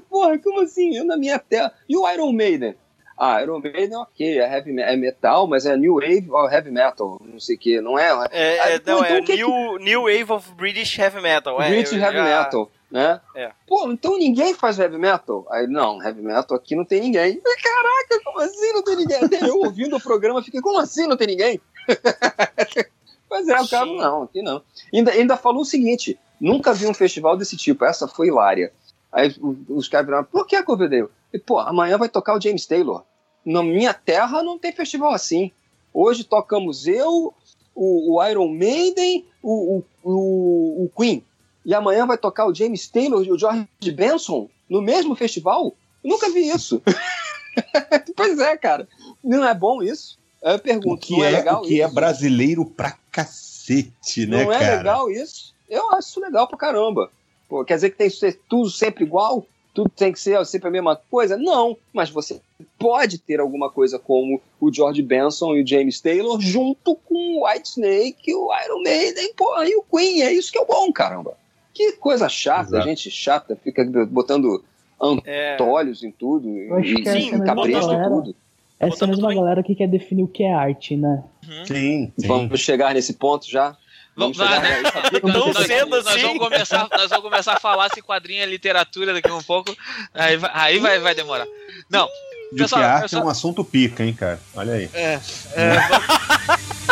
Porra, como assim? Eu na minha tela. E o Iron Maiden? Ah, Iron Maiden, ok, é, heavy, é metal, mas é New Wave ou Heavy Metal, não sei o que, não é? É, ah, é não, então, é new, que... new Wave of British Heavy Metal. É, British Heavy já... Metal, né? É. Pô, então ninguém faz Heavy Metal? Aí, não, Heavy Metal aqui não tem ninguém. Caraca, como assim não tem ninguém? Até eu ouvindo o programa fiquei, como assim não tem ninguém? Mas é, o cara, não, aqui não. Ainda, ainda falou o seguinte, nunca vi um festival desse tipo, essa foi hilária. Aí os, caras viraram, por que a Coverdale? E, pô, amanhã vai tocar o James Taylor. Na minha terra não tem festival assim. Hoje tocamos eu, o, o Iron Maiden, o, o, o, Queen. E amanhã vai tocar o James Taylor e o George Benson no mesmo festival? Eu nunca vi isso. pois é, cara. Não é bom isso? Eu pergunto, o que não é, é legal o que é isso? é brasileiro pra cacete, né, Não é cara? legal isso? Eu acho isso legal pra caramba. Pô, quer dizer que tem que ser tudo sempre igual? tudo tem que ser sempre a mesma coisa? Não, mas você pode ter alguma coisa como o George Benson e o James Taylor junto com o White Snake, o Iron Maiden pô, e o Queen. É isso que é o bom, caramba. Que coisa chata, Exato. gente chata, fica botando antolhos é. em tudo, e sim, capricho em tudo. Essa mesma galera que quer definir o que é arte, né? Uhum. Sim, sim. Vamos chegar nesse ponto já? Vamos vai, né? Tão cedo assim. Nós vamos, começar, nós vamos começar a falar se quadrinho é literatura daqui a um pouco. Aí, aí vai, vai demorar. Não. De pessoal, que arte pessoal... é um assunto pica, hein, cara? Olha aí. É. é fazer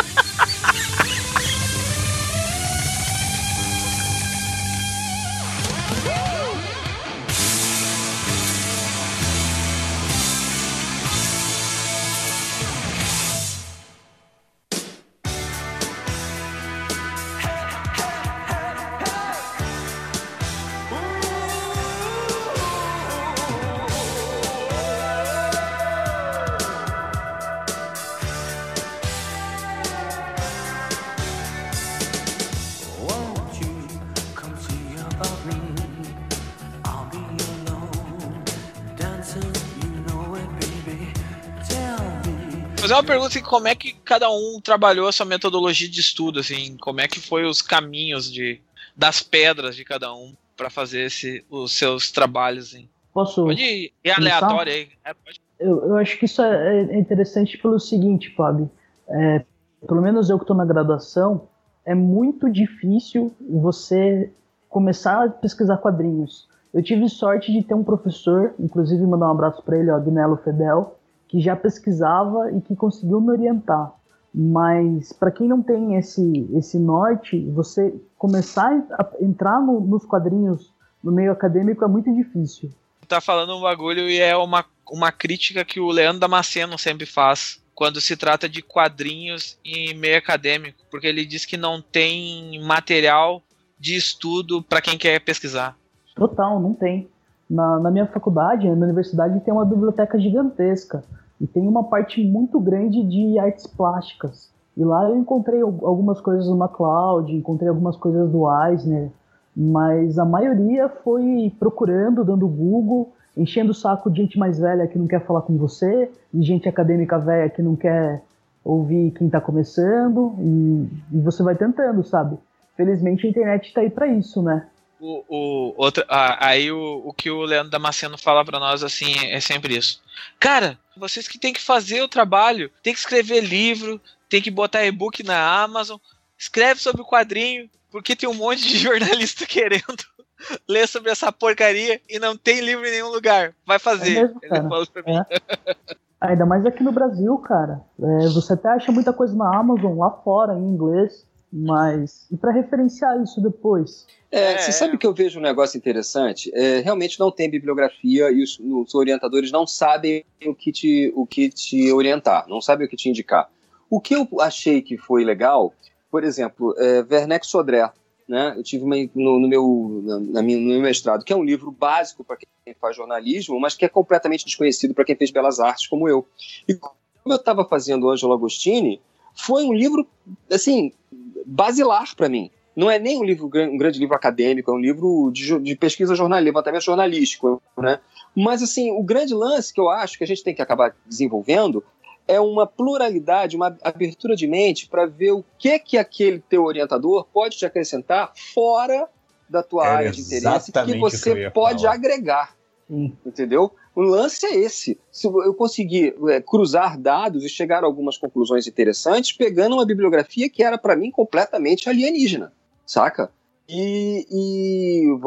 pergunta assim, como é que cada um trabalhou essa metodologia de estudo, assim, como é que foi os caminhos de, das pedras de cada um para fazer esse, os seus trabalhos, assim. Posso? Pode ir, ir aleatório aí. É, eu, eu acho que isso é, é interessante pelo seguinte, Fábio. É, pelo menos eu que estou na graduação, é muito difícil você começar a pesquisar quadrinhos. Eu tive sorte de ter um professor, inclusive mandar um abraço para ele, o Agnello Fedel, que já pesquisava e que conseguiu me orientar. Mas para quem não tem esse, esse norte, você começar a entrar no, nos quadrinhos no meio acadêmico é muito difícil. Tá falando um bagulho e é uma, uma crítica que o Leandro Damasceno sempre faz quando se trata de quadrinhos em meio acadêmico, porque ele diz que não tem material de estudo para quem quer pesquisar. Total, não tem. Na, na minha faculdade, na universidade, tem uma biblioteca gigantesca e tem uma parte muito grande de artes plásticas. E lá eu encontrei algumas coisas do MacLeod, encontrei algumas coisas do Eisner, mas a maioria foi procurando, dando Google, enchendo o saco de gente mais velha que não quer falar com você, de gente acadêmica velha que não quer ouvir quem está começando, e, e, você vai tentando, sabe? Felizmente a internet está aí para isso, né? O, o, outro, ah, aí o, o que o Leandro Damasceno fala para nós assim é sempre isso. Cara, vocês que tem que fazer o trabalho, tem que escrever livro, tem que botar e-book na Amazon, escreve sobre o quadrinho, porque tem um monte de jornalista querendo ler sobre essa porcaria e não tem livro em nenhum lugar. Vai fazer. É mesmo, é. Ainda mais aqui no Brasil, cara. É, você até acha muita coisa na Amazon, lá fora, em inglês. Mas. E para referenciar isso depois? É, você sabe que eu vejo um negócio interessante? É, realmente não tem bibliografia e os, os, orientadores não sabem o que, te, o que te orientar, não sabem o que te indicar. O que eu achei que foi legal, por exemplo, é Werneck Sodré, né? Eu tive uma, no, no, meu, na, minha, no meu mestrado, que é um livro básico para quem faz jornalismo, mas que é completamente desconhecido para quem fez belas artes como eu. E como eu estava fazendo Ângelo Agostini, foi um livro, assim, basilar para mim. Não é nem um livro um grande livro acadêmico, é um livro de, de pesquisa jornalística, levantamento jornalístico, né? Mas assim, o grande lance que eu acho que a gente tem que acabar desenvolvendo é uma pluralidade, uma abertura de mente para ver o que que aquele teu orientador pode te acrescentar fora da tua é área de interesse que você que pode falar. agregar. Hum. Entendeu? O lance é esse. Se eu conseguir é, cruzar dados e chegar a algumas conclusões interessantes, pegando uma bibliografia que era para mim completamente alienígena, saca? E, e,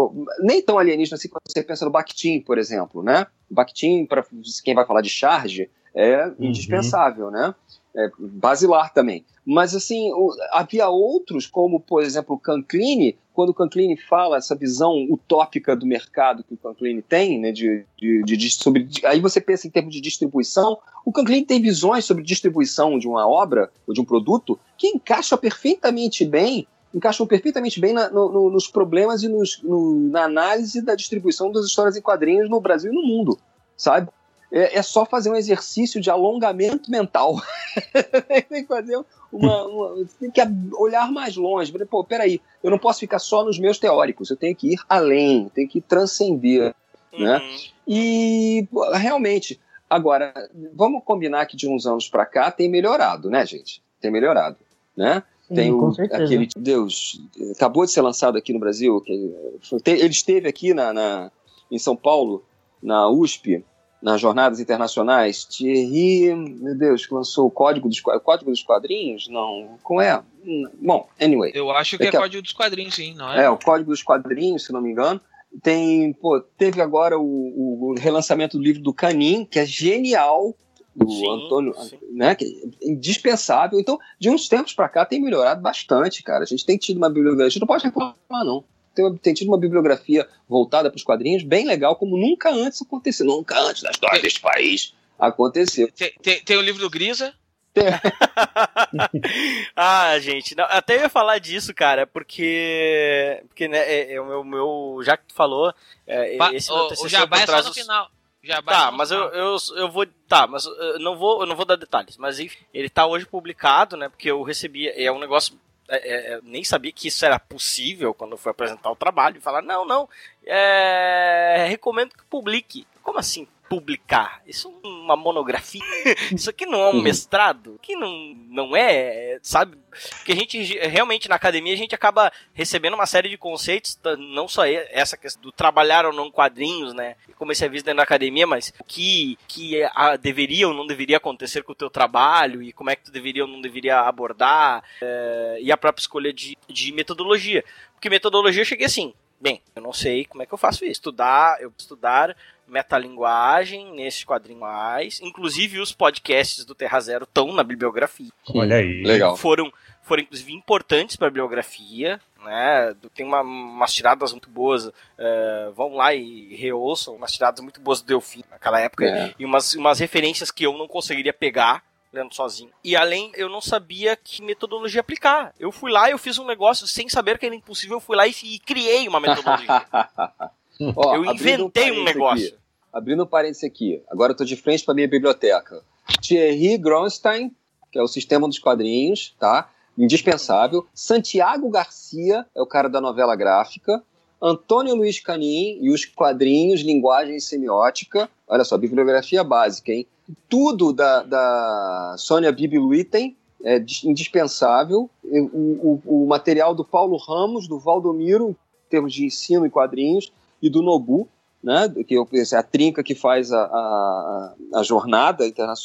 nem tão alienígena assim quando você pensa no Bakhtin, por exemplo, né? Bakhtin, para quem vai falar de charge, é uhum. indispensável, né? É basilar também. Mas, assim, o, havia outros, como, por exemplo, o Canclini, quando o Canclini fala essa visão utópica do mercado que o Canclini tem, né, de, de, de, sobre, aí você pensa em termos de distribuição, o Canclini tem visões sobre distribuição de uma obra ou de um produto que encaixa perfeitamente bem encaixam perfeitamente bem na, no, nos problemas e nos, no, na análise da distribuição das histórias em quadrinhos no Brasil e no mundo, sabe? É, é só fazer um exercício de alongamento mental. tem que fazer uma, uma, tem que olhar mais longe. Pô, peraí, eu não posso ficar só nos meus teóricos, eu tenho que ir além, tenho que transcender. Né? Uhum. Né? E realmente, agora, vamos combinar que de uns anos para cá tem melhorado, né, gente? Tem melhorado, né? Sim, tem o, aquele Deus acabou de ser lançado aqui no Brasil. Que, ele esteve aqui na, na, em São Paulo, na USP, nas jornadas internacionais, Thierry, meu Deus, que lançou o Código dos, Código dos Quadrinhos? Não, como é? Bom, anyway. Eu acho que é, é Código dos Quadrinhos, sim, não é? É, o Código dos Quadrinhos, se não me engano. Tem, pô, teve agora o, o relançamento do livro do Canin, que é genial, do sim, Antônio, sim. né, que é indispensável. Então, de uns tempos para cá tem melhorado bastante, cara. A gente tem tido uma bibliografia, a gente não pode reclamar não tem, tem tido uma bibliografia voltada para os quadrinhos bem legal, como nunca antes aconteceu. Nunca antes na história deste país aconteceu. Tem, tem, tem o livro do Grisa? ah, gente, não, até eu ia falar disso, cara, porque. Porque, né, é, é o meu, meu. Já que tu falou, é, esse o, o Jabá é só no final. Jabá tá, mas eu, eu, eu vou. Tá, mas eu não vou, eu não vou dar detalhes. Mas enfim, ele tá hoje publicado, né? Porque eu recebi. É um negócio é, é, nem sabia que isso era possível quando foi apresentar o trabalho. E falar, não, não, é, recomendo que publique. Como assim publicar. Isso é uma monografia. Isso aqui não é um mestrado. Que não, não é, sabe? Porque a gente realmente na academia a gente acaba recebendo uma série de conceitos, não só essa questão do trabalhar ou não quadrinhos, né? Como esse é visto dentro da academia, mas o que, que a, deveria ou não deveria acontecer com o teu trabalho e como é que tu deveria ou não deveria abordar é, e a própria escolha de, de metodologia. Porque metodologia eu cheguei assim, bem, eu não sei como é que eu faço isso. Estudar, eu estudar metalinguagem nesses quadrinhos, inclusive os podcasts do Terra Zero estão na bibliografia. Olha aí. Legal. Foram, foram inclusive importantes para a bibliografia, né? Tem uma, umas tiradas muito boas, uh, vão lá e reouçam umas tiradas muito boas do Delfim naquela época é. e umas, umas referências que eu não conseguiria pegar lendo sozinho. E além, eu não sabia que metodologia aplicar. Eu fui lá, eu fiz um negócio sem saber que era impossível, eu fui lá e, e criei uma metodologia. Ó, eu inventei um, um negócio. Aqui, abrindo parênteses aqui, agora eu tô de frente para minha biblioteca. Thierry Gronstein, que é o sistema dos quadrinhos, tá? Indispensável. Santiago Garcia é o cara da novela gráfica. Antônio Luiz Canin e os quadrinhos, linguagem e semiótica. Olha só, bibliografia básica, hein? Tudo da, da Sônia Bibi Luitem é indispensável. O, o, o material do Paulo Ramos, do Valdomiro, em termos de ensino e quadrinhos e do Nobu, né, que é a trinca que faz a, a, a jornada,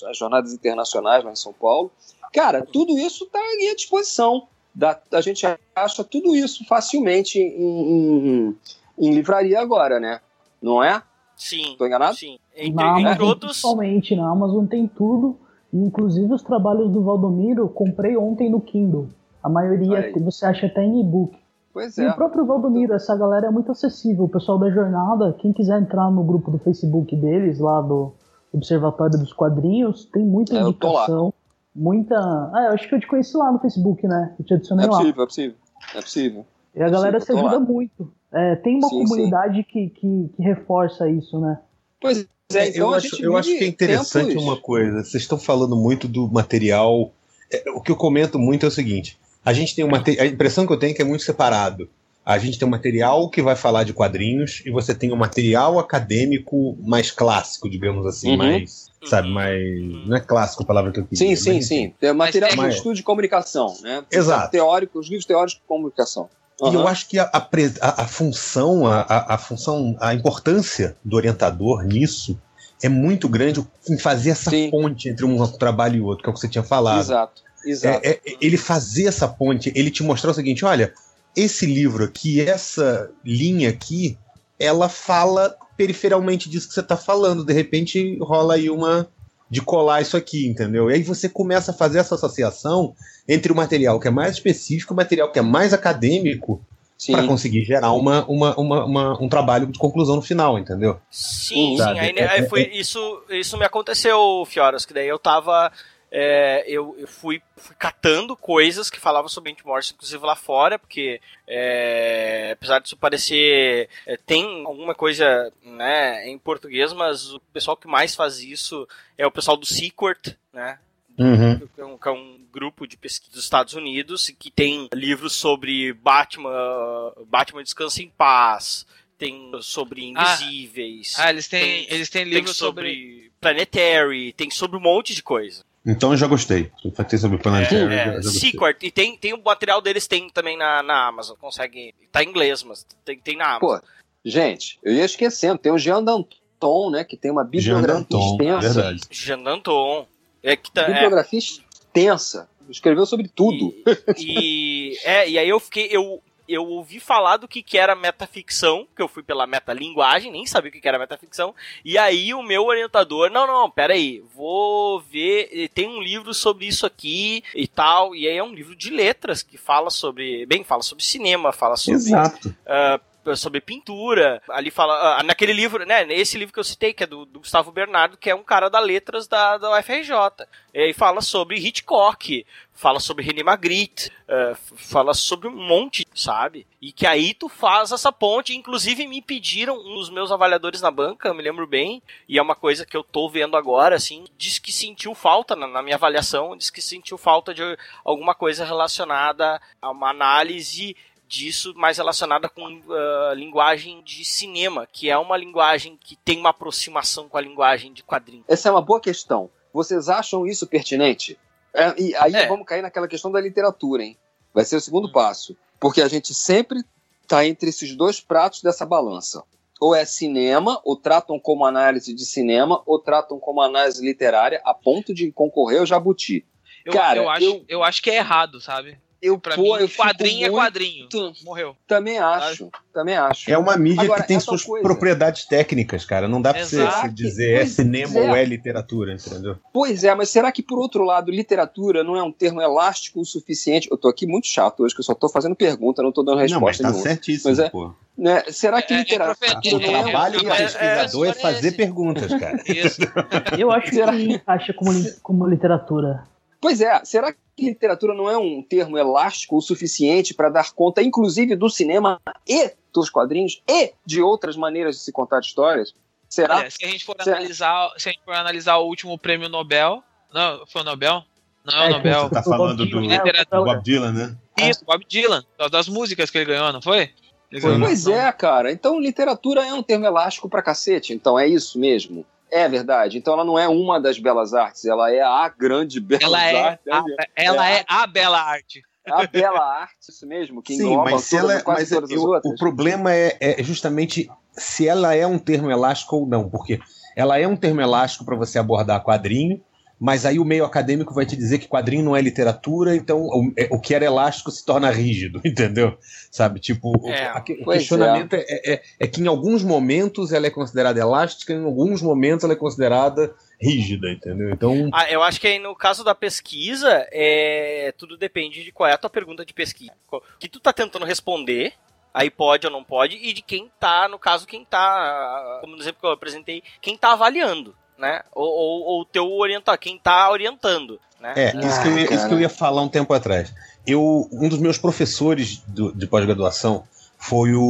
as jornadas internacionais lá em São Paulo. Cara, tudo isso está à disposição. Da, a gente acha tudo isso facilmente em, em, em, livraria agora, né? Não é? Sim. Estou enganado? Sim. Entre, na entre outros... Principalmente na Amazon tem tudo. Inclusive os trabalhos do Valdomiro, comprei ontem no Kindle. A maioria você acha até em e-book. Pois é. E o próprio Valdomiro, essa galera é muito acessível. O pessoal da jornada, quem quiser entrar no grupo do Facebook deles, lá do Observatório dos Quadrinhos, tem muita é, indicação. Muita. Ah, eu acho que eu te conheci lá no Facebook, né? Eu te adicionei é lá. É possível, é possível. É possível. E a galera se ajuda lá. muito. É, tem uma sim, comunidade sim. Que, que, que, reforça isso, né? Pois é, então eu, acho, eu acho que é interessante tempos... uma coisa. Vocês estão falando muito do material. É, o que eu comento muito é o seguinte: a gente tem uma. A impressão que eu tenho é que é muito separado. A gente tem um material que vai falar de quadrinhos e você tem um material acadêmico mais clássico, digamos assim, uhum. mais. Sabe, mais. Não é clássico a palavra que eu queria. Sim, sim, sim. É material de estudo de comunicação, né? Exato. Teórico, os livros teóricos de comunicação. Uhum. E eu acho que a, a, a função, a, a, função, a importância do orientador nisso é muito grande em fazer essa Sim. ponte entre um trabalho e outro, que é o que você tinha falado. Exato. Exato. É, é, ele fazer essa ponte, ele te mostrar o seguinte: olha, esse livro aqui, essa linha aqui, ela fala periferalmente disso que você está falando. De repente rola aí uma de colar isso aqui, entendeu? E aí você começa a fazer essa associação entre o material que é mais específico e o material que é mais acadêmico para conseguir gerar uma, uma, uma, uma, um trabalho de conclusão no final, entendeu? Sim, Sabe? sim. Aí, né, aí foi, isso, isso me aconteceu, Fioras, que daí eu tava. É, eu, eu fui, fui, catando coisas que falavam sobre Ant Morse, inclusive lá fora, porque é, apesar disso parecer. É, tem alguma coisa né, em português, mas o pessoal que mais faz isso é o pessoal do Sequart, né? Uhum. Que, é um, que é um grupo de pesquisa dos Estados Unidos que tem livros sobre Batman, Batman Descansa em Paz, tem sobre ah. Invisíveis. Ah, ah eles têm, tem, eles têm livros sobre, sobre Planetary, tem sobre um monte de coisa. Então eu já gostei. Eu falei sobre Planetary. É, é, Sequart, e tem, tem o material deles tem também na, na Amazon, consegue. Tá em inglês, mas tem, tem na Amazon. Pô, gente, eu ia esquecendo, tem o Jean Danton, né, que tem uma bibliografia extensa. Verdade. Jean Danton. É que tá, bibliografia é... extensa. Escreveu sobre tudo. E, e, é, e aí eu fiquei. Eu, eu ouvi falar do que, que era metaficção, que eu fui pela metalinguagem, nem sabia o que, que era metaficção. E aí o meu orientador, não, não, peraí, vou ver, tem um livro sobre isso aqui e tal. E aí é um livro de letras que fala sobre, bem, fala sobre cinema, fala sobre Exato. Uh, sobre pintura. Ali fala. Ah, naquele livro, né? Nesse livro que eu citei, que é do, do Gustavo Bernardo, que é um cara da letras da, da UFRJ. E fala sobre Hitchcock, fala sobre René Magritte, uh, fala sobre um monte, sabe? E que aí tu faz essa ponte. Inclusive me pediram dos meus avaliadores na banca, me lembro bem, e é uma coisa que eu tô vendo agora, assim, diz que sentiu falta na, na minha avaliação, diz que sentiu falta de alguma coisa relacionada a uma análise disso mais relacionada com uh, linguagem de cinema, que é uma linguagem que tem uma aproximação com a linguagem de quadrinhos. Essa é uma boa questão. Vocês acham isso pertinente? É, e aí é. vamos cair naquela questão da literatura, hein? Vai ser o segundo hum. passo. Porque a gente sempre está entre esses dois pratos dessa balança. Ou é cinema, ou tratam como análise de cinema, ou tratam como análise literária, a ponto de concorrer ao Jabuti. Eu, Cara, eu acho, eu, eu acho que é errado, sabe? Eu, pra pô, mim, eu quadrinho é quadrinho. Morreu. Também acho, também acho. É uma mídia Agora, que tem suas coisa... propriedades técnicas, cara. Não dá pra você dizer é cinema é. ou é literatura, entendeu? Pois é, mas será que, por outro lado, literatura não é um termo elástico o suficiente? Eu tô aqui muito chato hoje, que eu só tô fazendo pergunta, não tô dando resposta não, mas tá certíssimo, mas é, pô. Né, será que é, é literatura... É, o trabalho do pesquisador é, fazer perguntas, cara. Isso. Eu acho que encaixa como, como literatura. Pois é, será que literatura não é um termo elástico o suficiente para dar conta, inclusive, do cinema e dos quadrinhos e de outras maneiras de se contar histórias? Será? Olha, se a gente for será? analisar, se a gente for analisar o último prêmio Nobel, não, foi o Nobel? Não é, o Nobel. Você tá falando do, do Bob Dylan, né? Isso, Bob Dylan, das músicas que ele ganhou, não foi? Foi, pois é, cara. Então literatura é um termo elástico pra cacete. Então é isso mesmo. É verdade. Então ela não é uma das belas artes, ela é a grande bela ela é arte. A, ela é, é a bela arte. A bela arte, isso mesmo, que Sim, mas, se ela, é- mas todas eu, o problema é, é justamente se ela é um termo elástico ou não, porque ela é um termo elástico para você abordar quadrinho, mas aí o meio acadêmico vai te dizer que quadrinho não é literatura, então o, é, o que era elástico se torna rígido, entendeu? Sabe? Tipo, é, o, o questionamento é. É, é. é, que em alguns momentos ela é considerada elástica, em alguns momentos ela é considerada rígida, entendeu? Então. Ah, eu acho que aí no caso da pesquisa, é... tudo depende de qual é a tua pergunta de pesquisa. O que tu tá tentando responder, aí pode ou não pode, e de quem tá, no caso, quem tá, como no exemplo que eu apresentei, quem tá avaliando, né? Ou o teu orientador, quem tá orientando, né? É, isso, que eu, ia, isso que eu ia falar um tempo atrás. Eu, um dos meus professores do, de pós-graduação foi o,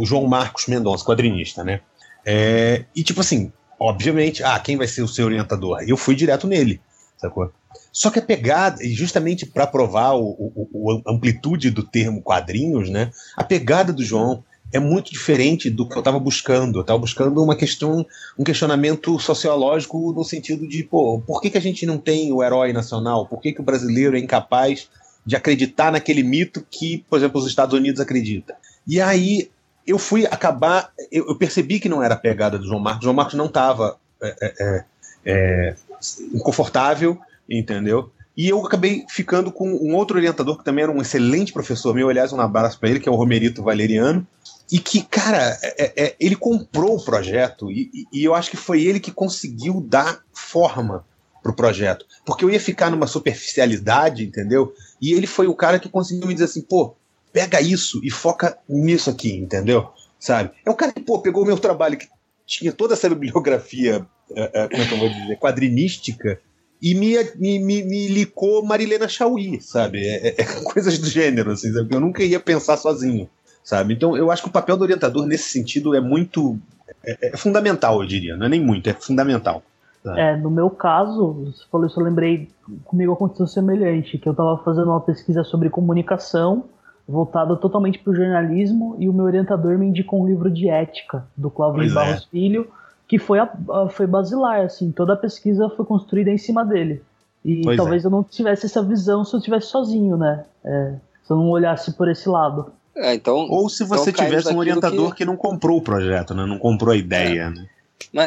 o, João Marcos Mendonça, quadrinista, né? É, e tipo assim, obviamente, ah, quem vai ser o seu orientador? Eu fui direto nele, sacou? Só que a pegada, e justamente para provar o, o, a amplitude do termo quadrinhos, né? A pegada do João é muito diferente do que eu estava buscando. Eu estava buscando uma questão, um questionamento sociológico no sentido de, pô, por que, que a gente não tem o herói nacional? Por que, que o brasileiro é incapaz de acreditar naquele mito que, por exemplo, os Estados Unidos acreditam? E aí eu fui acabar. Eu, eu, percebi que não era a pegada do João Marcos. O João Marcos não estava é, é, é, é confortável, entendeu? E eu acabei ficando com um outro orientador que também era um excelente professor meu, aliás, um abraço para ele, que é o Romerito Valeriano, e que, cara, é, é, ele comprou o projeto e, e, eu acho que foi ele que conseguiu dar forma pro projeto. Porque eu ia ficar numa superficialidade, entendeu? E ele foi o cara que conseguiu me dizer assim, pô, pega isso e foca nisso aqui, entendeu? Sabe? É o cara que, pô, pegou o meu trabalho que tinha toda essa bibliografia, é, é, como é que eu vou dizer, quadrinística, e me, me, me, me licou Marilena Chauí, sabe? É, é, é, coisas do gênero, assim, sabe? Eu nunca ia pensar sozinho, sabe? Então eu acho que o papel do orientador nesse sentido é muito. É, é fundamental, eu diria. Não é nem muito, é fundamental. Sabe? É, no meu caso, você falou isso, eu lembrei, comigo aconteceu semelhante, que eu estava fazendo uma pesquisa sobre comunicação voltada totalmente para o jornalismo e o meu orientador me indicou um livro de ética do Cláudio Barros é. Filho que foi, a, foi basilar, assim, toda a pesquisa foi construída em cima dele. E pois talvez é. eu não tivesse essa visão se eu estivesse sozinho, né? É, se eu não olhasse por esse lado. É, então, Ou se você então tivesse um orientador que... que... não comprou o projeto, né? Não comprou a ideia, é. né?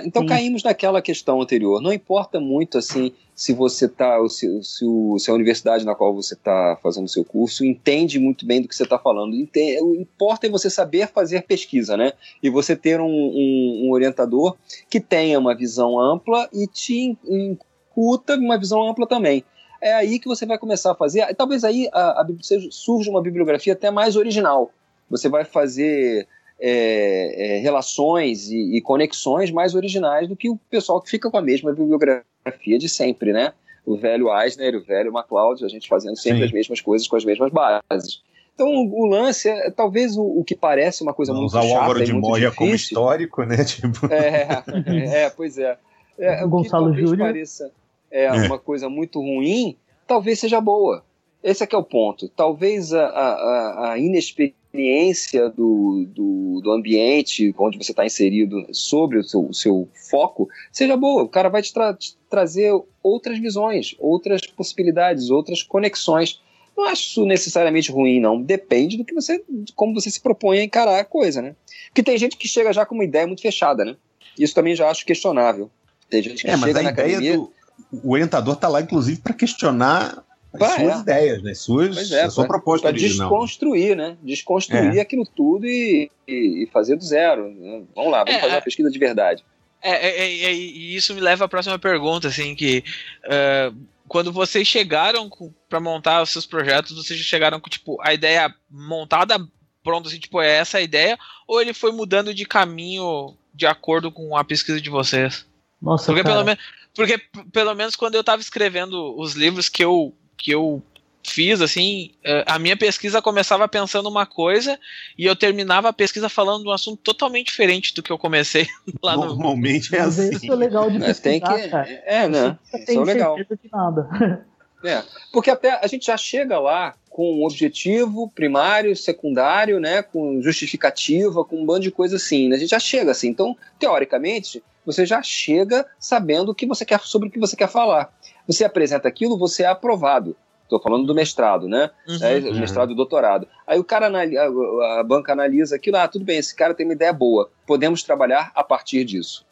Então Sim. caímos naquela questão anterior. Não importa muito assim se você está, se, se, se, a universidade na qual você está fazendo o seu curso entende muito bem do que você está falando. Entende, o importa é você saber fazer pesquisa, né? E você ter um, um, um orientador que tenha uma visão ampla e te incuta uma visão ampla também. É aí que você vai começar a fazer. Talvez aí a, a, surja uma bibliografia até mais original. Você vai fazer é, é, relações e, e, conexões mais originais do que o pessoal que fica com a mesma bibliografia de sempre, né? O velho Eisner, o velho MacLeod, a gente fazendo sempre Sim. as mesmas coisas com as mesmas bases. Então, o lance é talvez o, o que parece uma coisa Vamos muito usar chata. o Álvaro de Moya como histórico, né? Tipo... É, é, pois é. é o Gonçalo que Júnior. pareça é, é, uma coisa muito ruim, talvez seja boa. Esse é que é o ponto. Talvez a, a, a inexperiência experiência do, do, do ambiente onde você está inserido sobre o seu, o seu, foco seja boa. O cara vai te, tra te, trazer outras visões, outras possibilidades, outras conexões. Não acho isso necessariamente ruim, não. Depende do que você, como você se propõe a encarar a coisa, né? Porque tem gente que chega já com uma ideia muito fechada, né? Isso também já acho questionável. Tem gente que é, chega na academia... Do... O orientador está lá, inclusive, para questionar as suas é. ideias, né? Suas, é, a sua proposta pra desconstruir, né? Desconstruir é. aquilo tudo e, e, fazer do zero. Né? Vamos lá, vamos é, fazer uma é. pesquisa de verdade. É, é, e isso me leva à próxima pergunta, assim, que uh, quando vocês chegaram para montar os seus projetos, vocês chegaram com, tipo, a ideia montada, pronto, assim, tipo, é essa a ideia, ou ele foi mudando de caminho de acordo com a pesquisa de vocês? Nossa, porque cara. pelo, menos, porque pelo menos quando eu estava escrevendo os livros que eu que eu fiz, assim, é, a minha pesquisa começava pensando uma coisa e eu terminava a pesquisa falando de um assunto totalmente diferente do que eu comecei lá no... Normalmente é assim. Isso é legal de pesquisar, tem que... cara. É, né? Isso é legal. de nada. É, porque até a gente já chega lá com um objetivo primário, secundário, né, com justificativa, com um bando de coisas assim. Né? A gente já chega assim. Então, teoricamente, você já chega sabendo o que você quer sobre o que você quer falar. Você apresenta aquilo, você é aprovado. Estou falando do mestrado, né? Uhum, é, uhum. Mestrado e doutorado. Aí o cara, a, a banca analisa aquilo, ah, tudo bem, esse cara tem uma ideia boa, podemos trabalhar a partir disso.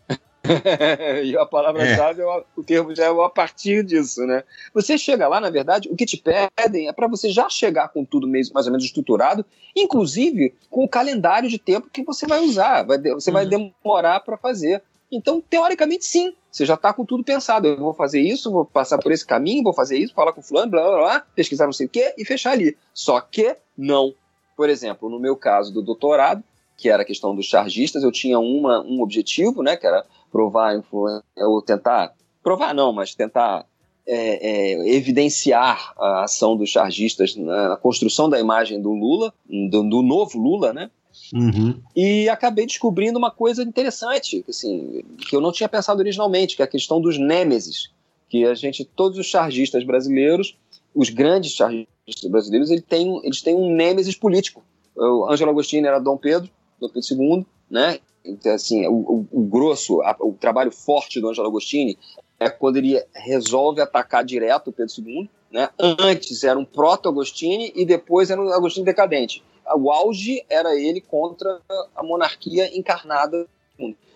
e a palavra-chave, é. o termo já é a partir disso, né? Você chega lá, na verdade, o que te pedem é para você já chegar com tudo mais ou menos estruturado, inclusive com o calendário de tempo que você vai usar, vai, você uhum. vai demorar para fazer. Então, teoricamente, sim, Você já está com tudo pensado. Eu vou fazer isso, vou passar por esse caminho, vou fazer isso, falar com fulano, blá blá blá, pesquisar não sei o quê e fechar ali. Só que não. Por exemplo, no meu caso do doutorado, que era a questão dos chargistas, eu tinha uma, um objetivo, né, que era provar, ou tentar, provar não, mas tentar é, é, evidenciar a ação dos chargistas na, na, construção da imagem do Lula, do, do novo Lula, né? Uhum. E acabei descobrindo uma coisa interessante, assim, que eu não tinha pensado originalmente, que é a questão dos nêmesis, que a gente, todos os chargistas brasileiros, os grandes chargistas brasileiros, eles têm, eles têm um nêmesis político. O Ângelo Agostini era Dom Pedro, Dom Pedro II, né? Então, assim, o, o, o grosso, a, o trabalho forte do Ângelo Agostini é quando ele resolve atacar direto o Pedro II. Né? Antes era um proto-Agostini e depois era um Agostini decadente. O auge era ele contra a monarquia encarnada.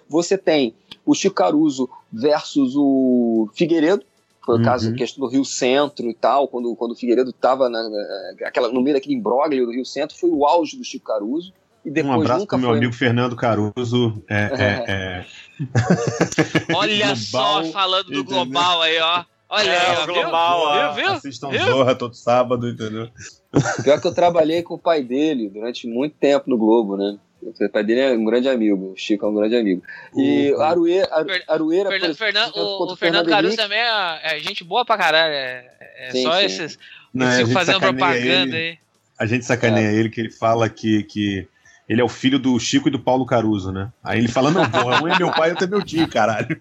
Você tem o Chico Caruso versus o Figueiredo, foi o uhum. caso questão do Rio Centro e tal, quando, quando o Figueiredo estava no meio daquele imbróglio do Rio Centro, foi o auge do Chico Caruso. E depois um abraço para meu foi... amigo Fernando Caruso. É, é, é... Olha global, só, falando do entendeu? global aí, ó. Olha é, aí, ó, global, viu? Viu? viu? Assistam viu? Zorra todo sábado, entendeu? Pior que eu trabalhei com o pai dele durante muito tempo no Globo, né? O pai dele é um grande amigo, o Chico é um grande amigo. E uhum. Arueira, Arueira Fernando, Fernando, o, o Fernando Caruso também é, é, gente boa pra caralho. É, é sim, só sim. esses. Não, fazendo propaganda ele, aí. A gente sacaneia é. ele que ele fala que, que ele é o filho do Chico e do Paulo Caruso, né? Aí ele fala, não, porra, um é meu pai e outro é meu tio, caralho.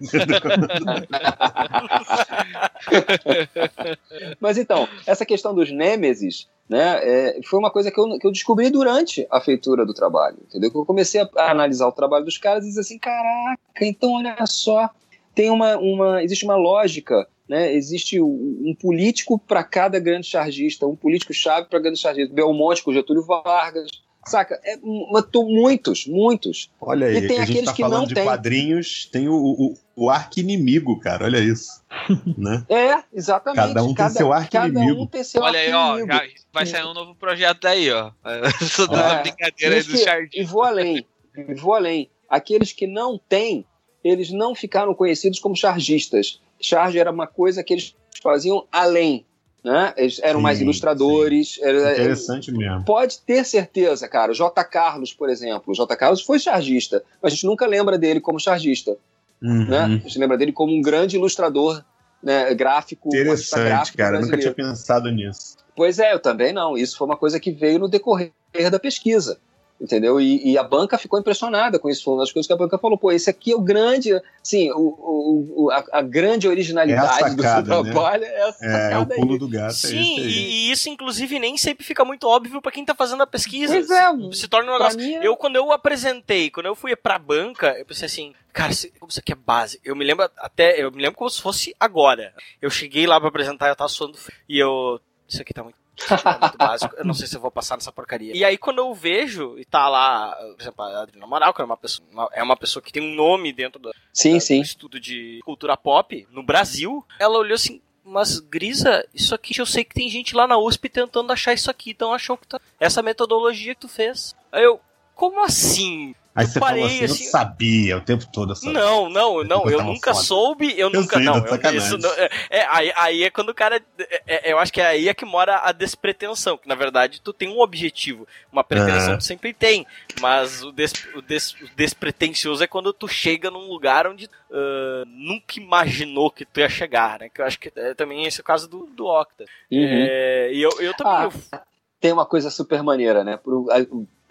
Mas então, essa questão dos nêmesis, né, é, foi uma coisa que eu, que eu descobri durante a feitura do trabalho, entendeu? Que eu comecei a, analisar o trabalho dos caras e dizer assim, caraca, então olha só, tem uma, uma existe uma lógica né, existe um político para cada grande chargista, um político chave para grande chargista. Belmonte com Getúlio Vargas, Saca? É, matou muitos, muitos. Olha aí, e tem que a gente tá falando de tem. quadrinhos, tem o, o, o arqui-inimigo, cara, olha isso. né? É, exatamente. Cada um cada, tem seu arqui-inimigo. Um tem seu olha aí, ó, já vai sair um novo projeto daí, ó. Só é, brincadeira aí do E vou além, e vou além. Aqueles que não têm, eles não ficaram conhecidos como chargistas. Charge era uma coisa que eles faziam além né? Eles eram sim, mais ilustradores. Era, Interessante mesmo. Pode ter certeza, cara. O J. Carlos, por exemplo. O J. Carlos foi chargista, mas a gente nunca lembra dele como chargista. Uhum. Né? A gente lembra dele como um grande ilustrador né, gráfico. Interessante, gráfico cara. Eu nunca tinha pensado nisso. Pois é, eu também não. Isso foi uma coisa que veio no decorrer da pesquisa entendeu? E, e, a banca ficou impressionada com isso. Foi uma das coisas que a banca falou: pô, esse aqui é o grande, sim, o, o, a, a grande originalidade é sacada, do seu né? trabalho. Né? É, essa é, é o pulo aí. do gato. É sim, é e isso, inclusive, nem sempre fica muito óbvio para quem tá fazendo a pesquisa. Pois é. Se torna um negócio. É eu, quando eu apresentei, quando eu fui pra banca, eu pensei assim, cara, isso aqui é base. Eu me lembro até, eu me lembro como se fosse agora. Eu cheguei lá para apresentar, eu tava suando e eu. Isso aqui tá muito muito básico. Eu não sei se eu vou passar nessa porcaria. E aí, quando eu vejo e tá lá, por exemplo, a Adriana Moral, que é uma pessoa, é uma pessoa que tem um nome dentro do, sim, da, sim. do estudo de cultura pop no Brasil, ela olhou assim. Mas, Grisa, isso aqui eu sei que tem gente lá na USP tentando achar isso aqui, então achou que tá... essa metodologia que tu fez. Aí eu, como assim? Aí você parei, falou assim, assim, eu sabia o tempo todo. Essa... Não, não, não, eu nunca foda. soube, eu, eu nunca, sei, não, eu, isso não, é, é, aí, aí é quando o cara, é, é, eu acho que é aí é que mora a despretensão, que na verdade tu tem um objetivo, uma pretensão tu sempre tem, mas o, des, o, des, o despretensioso é quando tu chega num lugar onde uh, nunca imaginou que tu ia chegar, né, que eu acho que é, também esse é o caso do, do Octa. Uhum. É, e eu, eu também... Ah, eu... Tem uma coisa super maneira, né, pro,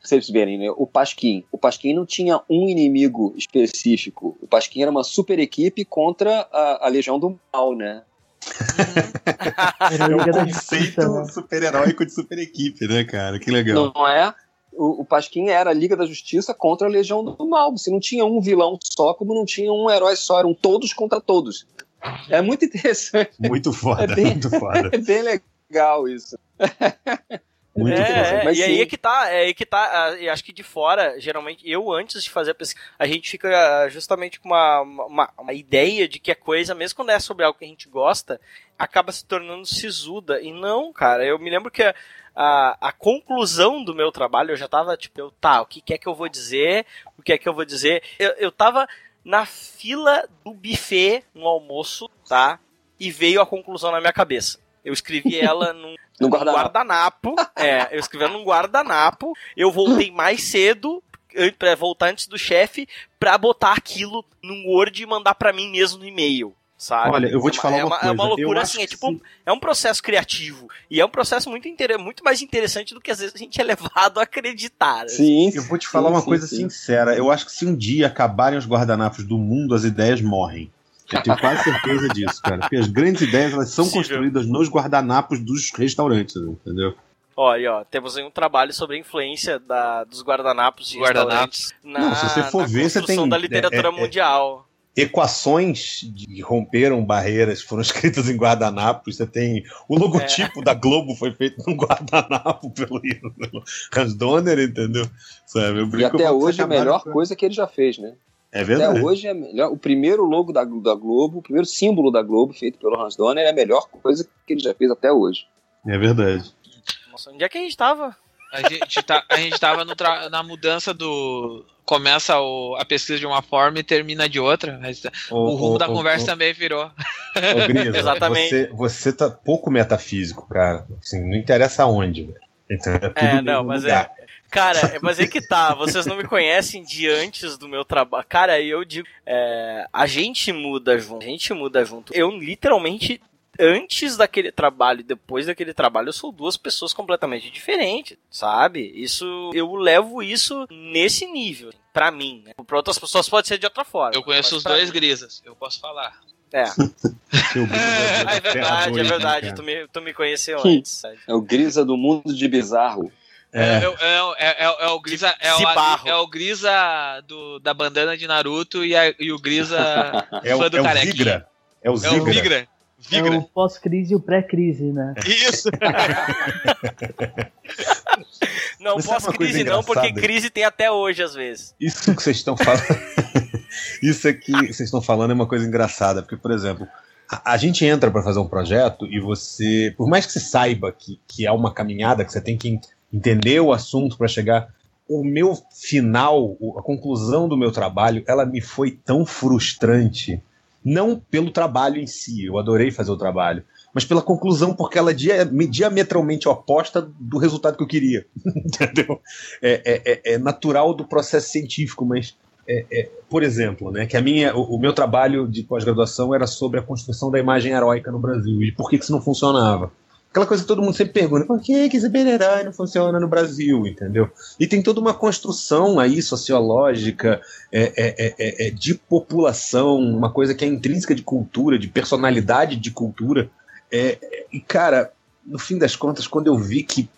vocês verem, né? O Pasquim. O Pasquim não tinha um inimigo específico. O Pasquim era uma super equipe contra a, a Legião do Mal, né? é um conceito super-heróico de super equipe, né, cara? Que legal. Não é? O, o Pasquim era a Liga da Justiça contra a Legião do Mal. Você não tinha um vilão só, como não tinha um herói só, eram todos contra todos. É muito interessante. Muito foda, é bem, muito foda. É bem legal isso. Muito é, é, e aí é que tá, é aí que tá, acho que de fora, geralmente, eu antes de fazer a pesquisa, a gente fica ah, justamente com uma, uma, uma, ideia de que a coisa, mesmo quando é sobre algo que a gente gosta, acaba se tornando sisuda. E não, cara, eu me lembro que a, a, a conclusão do meu trabalho, eu já tava tipo, eu, tá, o que é que eu vou dizer, o que é que eu vou dizer, eu, eu tava na fila do buffet no almoço, tá? E veio a conclusão na minha cabeça. Eu escrevi ela num, no guardanapo. guardanapo. é, eu escrevi ela num guardanapo. Eu voltei mais cedo para voltar antes do chefe para botar aquilo num Word e mandar para mim mesmo no e-mail sabe? Olha, eu vou te falar é uma, uma, coisa. É uma loucura assim, é tipo, é um processo criativo e é um processo muito inter... muito mais interessante do que às vezes a gente é levado a acreditar. Sim. Assim. Eu vou te falar sim, uma sim, coisa sim. sincera. Eu acho que se um dia acabarem os guardanapos do mundo, as ideias morrem. Eu tenho quase certeza disso, cara. Porque as grandes ideias elas são construídas nos guardanapos dos restaurantes, entendeu? Ó, aí, ó, temos aí um trabalho sobre a influência da, dos guardanapos de guardanapos na, Não, se você for ver, você tem da literatura é, é, mundial equações que romperam barreiras foram escritas em guardanapos. Você tem o logotipo é. da Globo foi feito num guardanapo pelo, pelo Hans Donner, entendeu? Sabe? e até hoje é a melhor coisa que ele já fez, né? É verdade. Até hoje é melhor. O primeiro logo da, da Globo, o primeiro símbolo da Globo feito pelo Hans Donner é a melhor coisa que ele já fez até hoje. É verdade. Nossa, onde é que a gente tava? A gente, tá, a gente tava na mudança do. Começa o, a pesquisa de uma forma e termina de outra. O, o rumo o, da conversa também virou. Grisa, Exatamente. Você, você tá pouco metafísico, cara. Assim, não interessa aonde, velho. Então, é, é não, mas lugar. é. Cara, mas é que tá, vocês não me conhecem de antes do meu trabalho. Cara, eu digo, é, a gente muda junto, a gente muda junto. Eu literalmente antes daquele trabalho e depois daquele trabalho, eu sou duas pessoas completamente diferentes, sabe? Isso, eu levo isso nesse nível, para mim. Né? Para outras pessoas pode ser de outra forma. Eu conheço os dois mim. grisas, eu posso falar. É. é, é verdade, é verdade. Tu me, tu me conheceu antes. É o Grisa do mundo de bizarro. É, é, é, é, é o Grisa, é, o, é o Grisa do, da bandana de Naruto e, a, e o Grisa é o, fã do é o Vigra. É o Zigra. É o Vigra. Vigra. É o pós-crise e o pré-crise, né? Isso! não, pós-crise não, porque crise tem até hoje, às vezes. Isso que vocês estão falando. Isso aqui que vocês estão falando é uma coisa engraçada, porque, por exemplo, a, a gente entra para fazer um projeto e você, por mais que você saiba que, que é uma caminhada, que você tem que entender o assunto para chegar. O meu final, a conclusão do meu trabalho, ela me foi tão frustrante não pelo trabalho em si, eu adorei fazer o trabalho, mas pela conclusão, porque ela é diametralmente oposta do resultado que eu queria. Entendeu? É, é, é, é, natural do processo científico, mas, é, é, por exemplo, né, que a minha, o, o meu trabalho de pós-graduação era sobre a construção da imagem heróica no Brasil e por que, que isso não funcionava. Aquela coisa que todo mundo sempre pergunta, por que, que super-herói não funciona no Brasil, entendeu? E tem toda uma construção aí sociológica, é, é, é, é, de população, uma coisa que é intrínseca de cultura, de personalidade de cultura. É, e, cara, no fim das contas, quando eu vi que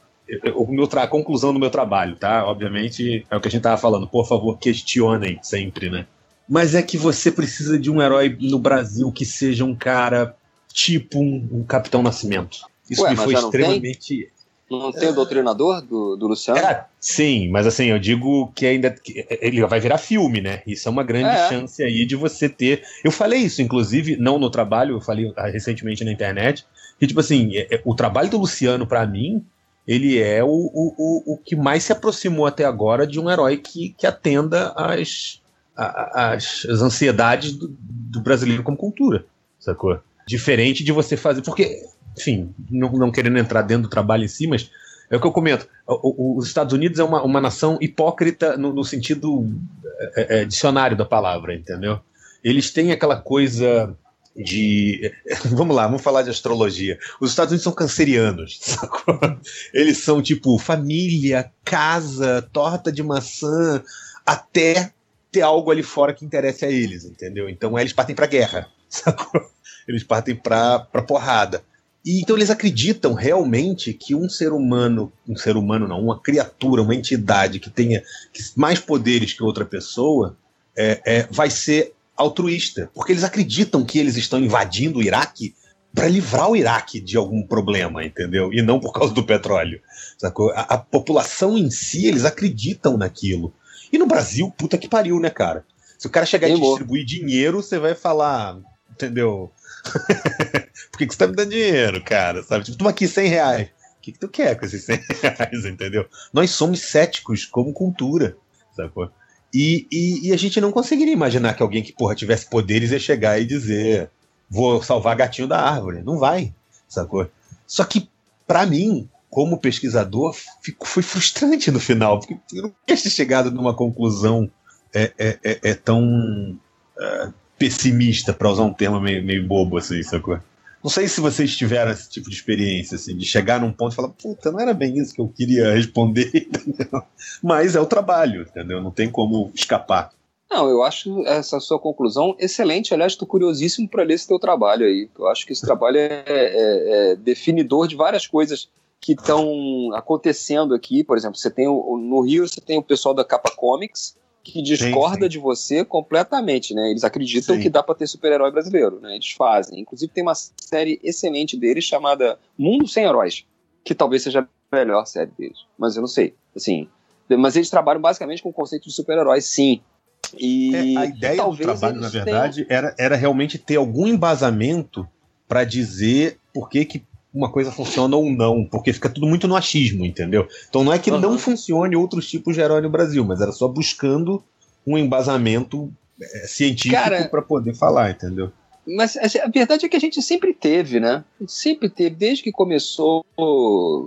o meu a conclusão do meu trabalho, tá? Obviamente é o que a gente tava falando. Por favor, questionem sempre, né? Mas é que você precisa de um herói no Brasil que seja um cara tipo um, um Capitão Nascimento. Isso Ué, me foi extremamente. Não tem o doutrinador do, do Luciano? É, sim, mas assim, eu digo que ainda. Que ele vai virar filme, né? Isso é uma grande é. chance aí de você ter. Eu falei isso, inclusive, não no trabalho, eu falei recentemente na internet, que, tipo assim, é, é, o trabalho do Luciano, para mim, ele é o, o, o, que mais se aproximou até agora de um herói que, que atenda às, às, às ansiedades do, do brasileiro como cultura, sacou? Diferente de você fazer. Porque enfim, não, não, querendo entrar dentro do trabalho em si, mas é o que eu comento. O, o, os Estados Unidos é uma, uma nação hipócrita no, no sentido é, é, dicionário da palavra, entendeu? Eles têm aquela coisa de. Vamos lá, vamos falar de astrologia. Os Estados Unidos são cancerianos, sacou? Eles são tipo família, casa, torta de maçã, até ter algo ali fora que interesse a eles, entendeu? Então eles partem pra guerra, sacou? Eles partem pra, pra porrada. E então eles acreditam realmente que um ser humano, um ser humano não, uma criatura, uma entidade que tenha mais poderes que outra pessoa, é, é, vai ser altruísta, porque eles acreditam que eles estão invadindo o Iraque para livrar o Iraque de algum problema, entendeu? E não por causa do petróleo. A, a população em si, eles acreditam naquilo. E no Brasil, puta que pariu, né, cara? Se o cara chegar e distribuir dinheiro, você vai falar, entendeu? Que, que você tá me dando dinheiro, cara? Sabe? Tipo, toma aqui 100 reais. O que, que tu quer com esses 100 reais, entendeu? Nós somos céticos como cultura, sacou? E, e, e, a gente não conseguiria imaginar que alguém que, porra, tivesse poderes ia chegar e dizer vou salvar gatinho da árvore. Não vai, sacou? Só que, para mim, como pesquisador, fico, foi frustrante no final, porque eu não tinha chegado numa conclusão é, é, é, é tão é, pessimista, para usar um termo meio, meio bobo assim, sacou? Não sei se vocês tiveram esse tipo de experiência, assim, de chegar num ponto e falar, puta, não era bem isso que eu queria responder? Mas é o trabalho, entendeu? Não tem como escapar. Não, eu acho essa sua conclusão excelente. Aliás, estou curiosíssimo para ler esse teu trabalho aí. Eu acho que esse trabalho é, é, é definidor de várias coisas que estão acontecendo aqui. Por exemplo, você tem o, no Rio você tem o pessoal da Capa Comics, que discorda sim, sim. de você completamente, né? Eles acreditam sim. que dá para ter super-herói brasileiro, né? Eles fazem. Inclusive tem uma série excelente deles chamada Mundo Sem Heróis, que talvez seja a melhor série deles, mas eu não sei. Assim, mas eles trabalham basicamente com o conceito de super-heróis, sim. E é, a ideia do trabalho, na verdade, tenham... era, era realmente ter algum embasamento para dizer por que, que uma coisa funciona ou não, porque fica tudo muito no achismo, entendeu? Então não é que uhum. não funcione outros tipos de herói no Brasil, mas era só buscando um embasamento é, científico para poder falar, entendeu? Mas assim, a verdade é que a gente sempre teve, né? Sempre teve, desde que começou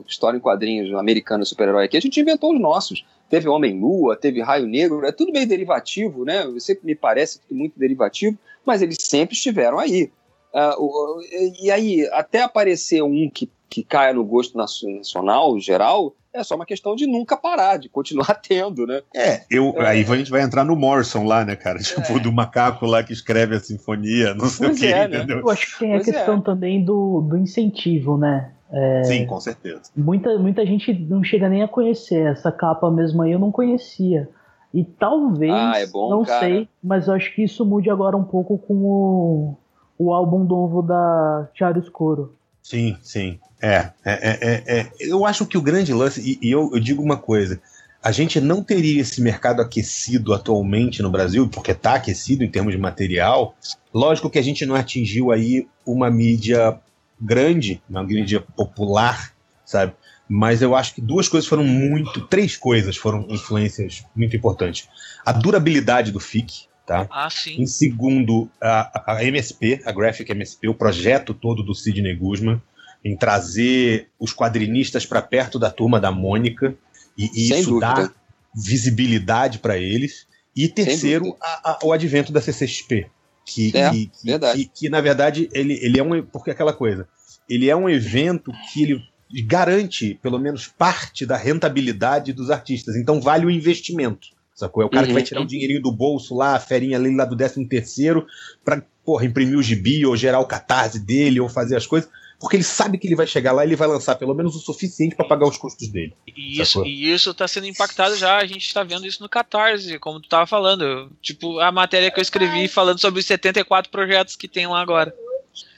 história em quadrinhos americano super-herói aqui, a gente inventou os nossos. Teve Homem-Lua, teve Raio Negro, é tudo meio derivativo, né? Sempre me parece muito derivativo, mas eles sempre estiveram aí. Uh, e aí, até aparecer um que, que caia no gosto nacional, geral, é só uma questão de nunca parar, de continuar tendo, né? É, eu, é. aí a gente vai entrar no Morrison lá, né, cara? Tipo, é. do macaco lá que escreve a sinfonia, não sei pois o que, é, né? entendeu? Eu acho que tem pois a questão é. também do, do incentivo, né? É, Sim, com certeza. Muita, muita gente não chega nem a conhecer essa capa mesmo aí, eu não conhecia. E talvez, ah, é bom, não cara. sei, mas eu acho que isso mude agora um pouco com o, o álbum novo da Chiaroscuro. Sim, sim. É, é, é, é, Eu acho que o grande lance, e, e eu, eu, digo uma coisa, a gente não teria esse mercado aquecido atualmente no Brasil, porque está aquecido em termos de material. Lógico que a gente não atingiu aí uma mídia grande, uma mídia popular, sabe? Mas eu acho que duas coisas foram muito, três coisas foram influências muito importantes. A durabilidade do FIC, Tá? Ah, sim. Em segundo, a, a MSP, a Graphic MSP, o projeto todo do Sidney Guzman, em trazer os quadrinistas para perto da turma da Mônica, e, e isso dúvida. dá visibilidade para eles. E terceiro, a, a, o advento da CCXP, que, é, que, que, que, na verdade ele, ele é um. Porque aquela coisa, ele é um evento que ele garante pelo menos parte da rentabilidade dos artistas, então vale o investimento. Sacou? É o cara uhum. que vai uhum. tirar um dinheirinho do bolso lá, a ferinha ali lá do 13 terceiro, pra, porra, imprimir o gibi, ou gerar o catarse dele, ou fazer as coisas, porque ele sabe que ele vai chegar lá e ele vai lançar pelo menos o suficiente para pagar os custos dele. E isso, e isso tá sendo impactado já, a gente tá vendo isso no Catarse, como tu tava falando. Tipo, a matéria que eu escrevi falando sobre os 74 projetos que tem lá agora.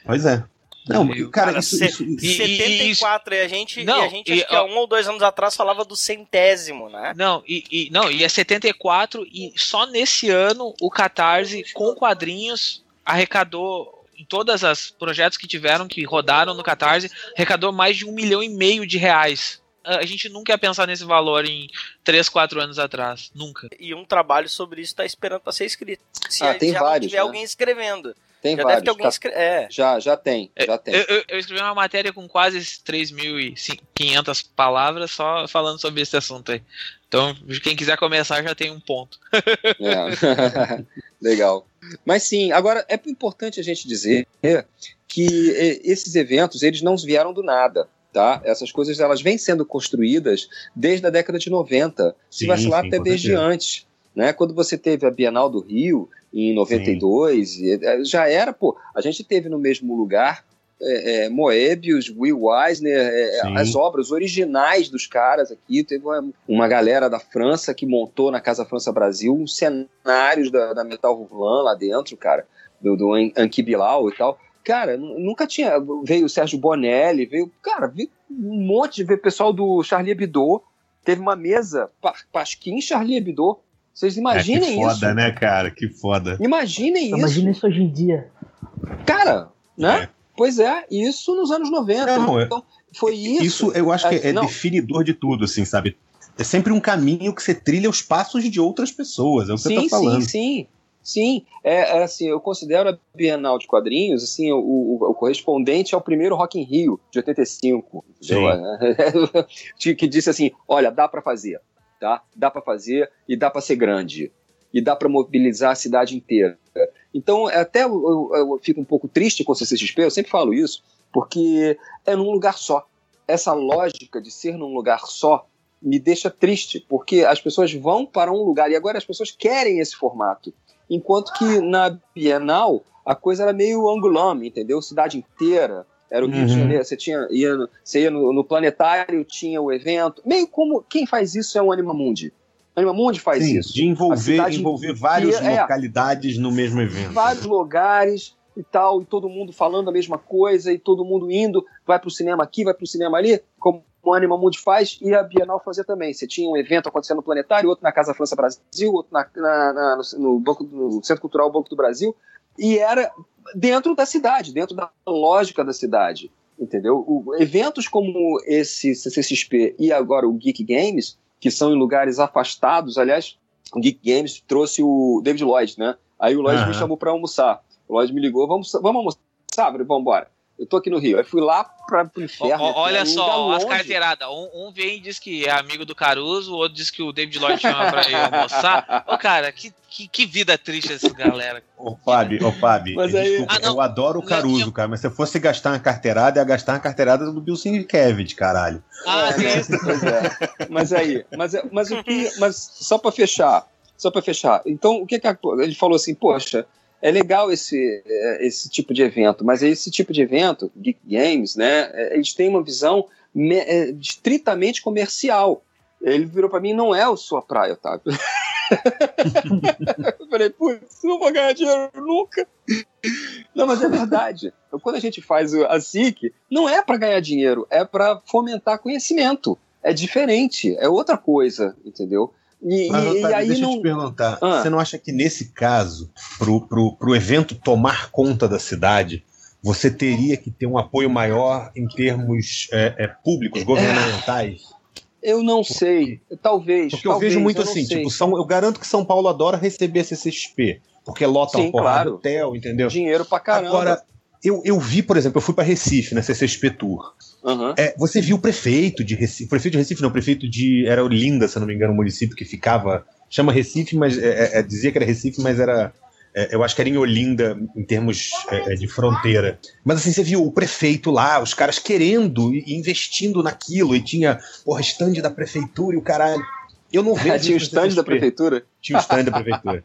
Pois é. Não, cara, cara isso, isso, isso, 74 e, a gente, não, e a gente e, acho que há um ou dois anos atrás falava do centésimo, né? Não, e, e, não, e é 74 e só nesse ano o Catarse com quadrinhos arrecadou em todas as projetos que tiveram, que rodaram no Catarse, arrecadou mais de um milhão e meio de reais. A gente nunca ia pensar nesse valor em 3, 4 anos atrás. Nunca. E um trabalho sobre isso está esperando para ser escrito. Se ah, tem já vários, tiver né? alguém escrevendo. Tem já vários. Deve ter escre... é. Já, já tem, já eu, tem. Eu, eu, escrevi uma matéria com quase 3.500 palavras só falando sobre esse assunto aí. Então, quem quiser começar já tem um ponto. É. Legal. Mas sim, agora é importante a gente dizer que esses eventos eles não vieram do nada. Tá? Essas coisas elas vêm sendo construídas desde a década de 90, se vacilar até desde antes. Né? Quando você teve a Bienal do Rio, em 92, é, já era, pô, a gente teve no mesmo lugar é, é, Moebius, Will Eisner, é, as obras originais dos caras aqui. Teve uma, uma, galera da França que montou na Casa França Brasil uns cenários da, da Metal Roland lá dentro, cara, do, do Anki Bilal e tal. Cara, nunca tinha. Veio o Sérgio Bonelli, veio. Cara, veio um monte de veio pessoal do Charlie Hebdo. Teve uma mesa, Pasquim Charlie Hebdo vocês imaginem isso. É, que foda, isso. né, cara? Que foda. Imaginem isso. Imagina isso hoje em dia. Cara, né? É. Pois é, isso nos anos 90. Não, é- então, foi isso. Isso eu acho que é, é definidor de tudo, assim, sabe? é sempre um caminho que você trilha os passos de outras pessoas, é o que sim, você está falando. Sim, sim, sim. É, é, assim, eu considero a Bienal de Quadrinhos assim, o, o, o correspondente ao primeiro Rock in Rio, de 85, que disse assim, olha, dá para fazer, tá? Dá para fazer e dá para ser grande. E dá para mobilizar a cidade inteira. Então, até eu, eu, eu, fico um pouco triste com o CCXP, eu sempre falo isso, porque é num lugar só. Essa lógica de ser num lugar só me deixa triste, porque as pessoas vão para um lugar e agora as pessoas querem esse formato. Enquanto que na Bienal a coisa era meio angulame, entendeu? Cidade inteira. Era o Rio uhum. de Janeiro, você, tinha, ia, no, você ia no, no, planetário, tinha o evento. Meio como quem faz isso é o Animamundi. O Animamundi faz Sim, isso. De envolver, envolver várias é, localidades no mesmo evento. Vários lugares e tal, e todo mundo falando a mesma coisa, e todo mundo indo, vai para o cinema aqui, vai para o cinema ali, como o Anima Mundi faz e a Bienal fazia também. Você tinha um evento acontecendo no Planetário, outro na Casa França Brasil, outro na, na, na, no, Banco, no Centro Cultural Banco do Brasil, e era dentro da cidade, dentro da lógica da cidade, entendeu? O, eventos como esse CCXP e agora o Geek Games, que são em lugares afastados, aliás, o Geek Games trouxe o David Lloyd, né? Aí o Lloyd uhum. me chamou para almoçar. O Lloyd me ligou, vamos, vamos almoçar, vamos embora eu tô aqui no Rio. Aí fui lá pra, pro inferno. O, olha só, as carteiradas. Um, um, vem e diz que é amigo do Caruso, o outro diz que o David Lloyd chama pra ir almoçar. Ô, cara, que, que, que, vida triste essa galera. Ô, Fábio, ô, Fábio, aí... desculpa, ah, eu adoro o Caruso, cara, mas se eu fosse gastar uma carteirada, ia gastar uma carteirada do Bill Sienkiewicz, caralho. Ah, é, sim. Pois é. Mas aí, mas, mas o que. Mas só pra fechar, só pra fechar. Então, o que, que ele falou assim, poxa é legal esse, é, esse tipo de evento, mas esse tipo de evento, Geek Games, né, é, eles têm uma visão é, estritamente comercial. Ele virou para mim, não é a sua praia, Otávio. eu falei, putz, não vou ganhar dinheiro nunca. Não, mas é verdade. Então, quando a gente faz a SIC, não é para ganhar dinheiro, é para fomentar conhecimento. É diferente, é outra coisa, entendeu? E, Mas, Otávio, e aí deixa não... eu te perguntar, ah. você não acha que nesse caso, pro, pro, pro evento tomar conta da cidade, você teria que ter um apoio maior em termos é, é, públicos, governamentais? Eu não sei, talvez. Porque talvez, eu vejo muito eu assim, tipo, São, eu garanto que São Paulo adora receber CCXP, porque lota Sim, um porra claro. hotel, entendeu? Dinheiro pra caramba. Agora, eu, eu vi, por exemplo, eu fui para Recife, na CCXP Tour. Uhum. É, você viu o prefeito de Recife, prefeito de Recife, não, prefeito de. Era Olinda, se não me engano, o município que ficava. Chama Recife, mas é, é, é dizia que era Recife, mas era. É, eu acho que era em Olinda, em termos é, de fronteira. Mas assim, você viu o prefeito lá, os caras querendo e investindo naquilo, e tinha, porra, stand da prefeitura e o caralho. Eu não vejo. tinha o stand da prefeitura? Tinha o stand da prefeitura.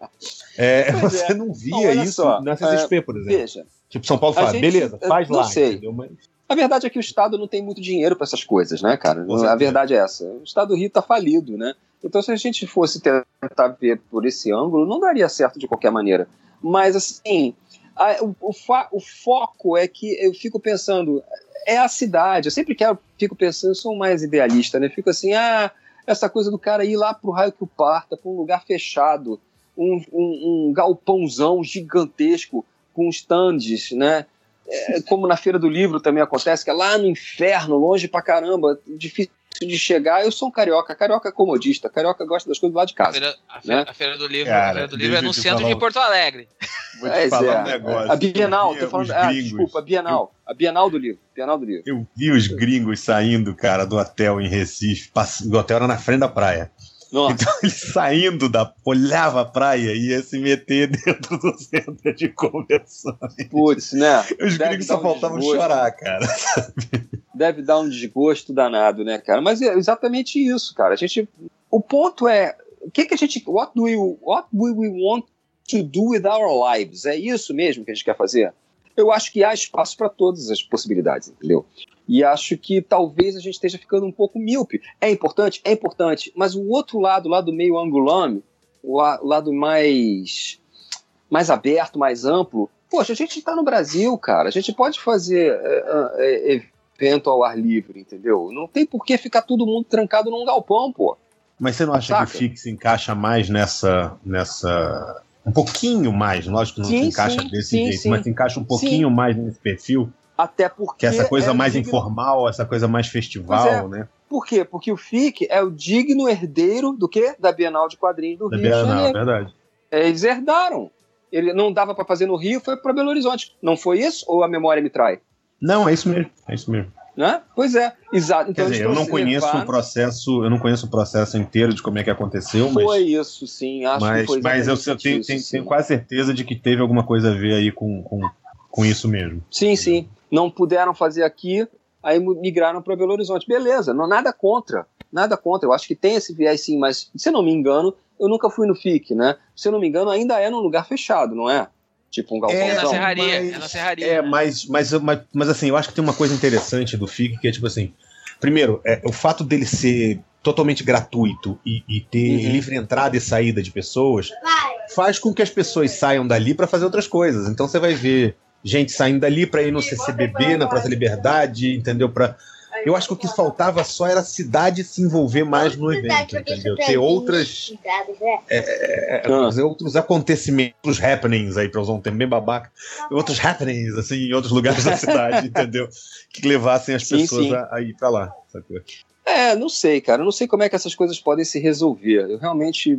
você não via isso só, na CCXP, por exemplo. Veja. Tipo, São Paulo fala, gente, beleza, faz lá. Sei. Entendeu? Mas... A verdade é que o Estado não tem muito dinheiro para essas coisas, né, cara? A verdade é essa. O Estado do Rio está falido, né? Então, se a gente fosse tentar ver por esse ângulo, não daria certo de qualquer maneira. Mas, assim, a, o, o, o, foco é que eu fico pensando, é a cidade. Eu sempre quero, fico pensando, eu sou mais idealista, né? Fico assim, ah, essa coisa do cara ir lá pro raio que o parta, para um lugar fechado, um, um, um galpãozão gigantesco com stands, né? É, como na Feira do Livro também acontece, que é lá no inferno, longe pra caramba, difícil de chegar. Eu sou um carioca, carioca comodista, carioca gosta das coisas lá de casa. A Feira, a feira, né? a feira do Livro, Cara, a feira do livro é no centro de Porto Alegre. Vou te é, falar é, um negócio. A Bienal, tô falando. Ah, desculpa, a Bienal. Eu, a Bienal do Livro. Bienal do Livro. Eu vi os gringos saindo, cara, do hotel em Recife. O hotel era na frente da praia. Nossa. Então ele saindo da. olhava a praia e ia se meter dentro do centro de conversões. Putz, né? Os Deve gringos só um faltavam desgosto. chorar, cara. Deve dar um desgosto danado, né, cara? Mas é exatamente isso, cara. A gente. O ponto é. O que, que a gente. What do we, what do we want to do with our lives? É isso mesmo que a gente quer fazer? Eu acho que há espaço para todas as possibilidades, entendeu? E acho que talvez a gente esteja ficando um pouco míope. É importante? É importante. Mas o outro lado, o lado meio angulame, o lado mais, mais aberto, mais amplo, poxa, a gente está no Brasil, cara. A gente pode fazer é, é, evento ao ar livre, entendeu? Não tem por que ficar todo mundo trancado num galpão, pô. Mas você não acha Saca? que o Fix encaixa mais nessa, nessa. Um pouquinho mais, lógico que não sim, se encaixa sim, desse sim, jeito, mas encaixa um pouquinho mais nesse perfil? Até porque. Que essa coisa é mais informal, essa coisa mais festival, é. né? Por quê? Porque o FIC é o digno herdeiro do quê? Da Bienal de Quadrinhos do da Rio Bienal, de Janeiro. verdade. É, eles herdaram. Ele não dava para fazer no Rio, foi para Belo Horizonte. Não foi isso? Ou a memória me trai? Não, é isso mesmo. É isso mesmo. Né? Pois é, exato. Então, dizer, eu não conheço levar... o processo, eu não conheço o processo inteiro de como é que aconteceu, foi mas. Foi isso, sim. Acho mas, que foi mas eu, eu tenho, isso, tenho, tenho, quase certeza de que teve alguma coisa a ver aí com, com, com isso mesmo. Sim, sim. Não puderam fazer aqui, aí migraram para Belo Horizonte. Beleza, não, nada contra. Nada contra. Eu acho que tem esse viés sim, mas se eu não me engano, eu nunca fui no FIC, né? Se eu não me engano, ainda é num lugar fechado, não é? Tipo um galpãozão. É na serraria, mas, é na serraria. É, né? mas, mas, mas, mas assim, eu acho que tem uma coisa interessante do FIC, que é tipo assim, primeiro, é, o fato dele ser totalmente gratuito e, e ter uhum. livre entrada e saída de pessoas faz com que as pessoas saiam dali para fazer outras coisas. Então você vai ver gente saindo dali para ir no CCBB, na Praça Liberdade, entendeu? Para eu acho que o que faltava só era a cidade se envolver mais no evento, entendeu? Ter outras. É, é, é, ah. outros acontecimentos, happenings aí, para usar um termo bem babaca, outros happenings, assim, em outros lugares da cidade, entendeu? Que levassem as sim, pessoas sim. A, a, ir para lá, sacou? É, não sei, cara. Eu não sei como é que essas coisas podem se resolver. Eu realmente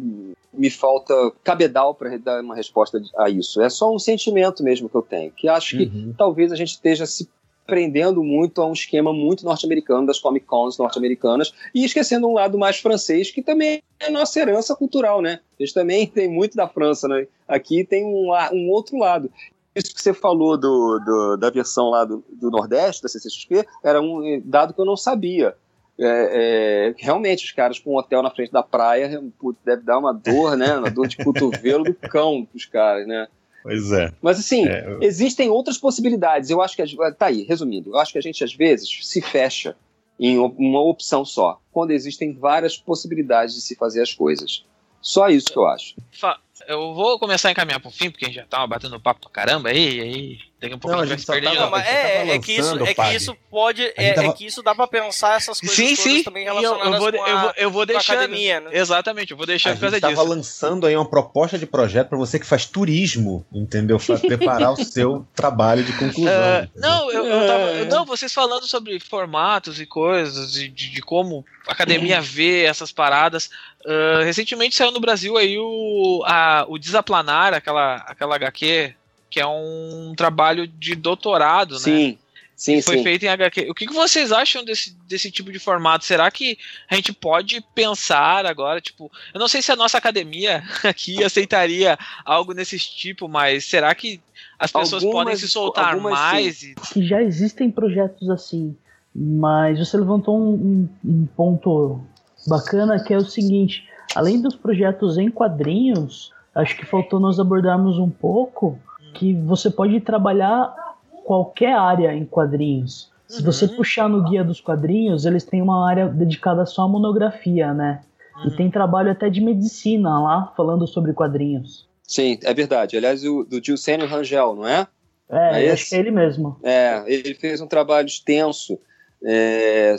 me falta cabedal para dar uma resposta a isso. É só um sentimento mesmo que eu tenho, que acho que uhum. talvez a gente esteja se prendendo muito a um esquema muito norte-americano das Comic Cons norte-americanas e esquecendo um lado mais francês que também é nossa herança cultural, né? Eles também têm muito da França, né? Aqui tem um, um outro lado. Isso que você falou do, do da versão lá do, do, Nordeste, da CCXP, era um dado que eu não sabia. É, é, realmente, os caras com um hotel na frente da praia deve dar uma dor, né? Uma dor de cotovelo do cão pros caras, né? Pois é. Mas assim, é, eu... existem outras possibilidades. Eu acho que. Tá aí, resumindo. Eu acho que a gente às vezes se fecha em uma opção só, quando existem várias possibilidades de se fazer as coisas. Só isso que eu acho. Eu vou começar a encaminhar pro fim, porque a gente já tava batendo papo pra caramba aí, aí daqui a pouco não, a gente vai perder tava, é, é, que isso, é que isso pode. É, tava... é, que isso dá pra pensar essas coisas sim, sim. também relacionadas eu, eu vou, com a, eu vou, eu vou deixando, academia, né? Exatamente, eu vou deixar por causa disso. A gente tava lançando aí uma proposta de projeto pra você que faz turismo, entendeu? Pra preparar o seu trabalho de conclusão. Uh, não, eu, eu tava, é. não, vocês falando sobre formatos e coisas, de, de, de como a academia vê essas paradas. Uh, recentemente saiu no Brasil aí o, a, o Desaplanar, aquela, aquela HQ que é um trabalho de doutorado, sim, né? Sim, foi sim. feito em HQ. O que, que vocês acham desse, desse tipo de formato? Será que a gente pode pensar agora, tipo, eu não sei se a nossa academia aqui aceitaria algo nesse tipo, mas será que as pessoas algumas, podem se soltar mais? E... Já existem projetos assim, mas você levantou um, um, um ponto bacana que é o seguinte: além dos projetos em quadrinhos, acho que faltou nós abordarmos um pouco que você pode trabalhar qualquer área em quadrinhos. Se uhum. você puxar no guia dos quadrinhos, eles têm uma área dedicada só à monografia, né? Uhum. E tem trabalho até de medicina lá, falando sobre quadrinhos. Sim, é verdade. Aliás, o do Gilsênio Rangel, não é? É, é acho que é ele mesmo. É, ele fez um trabalho extenso é,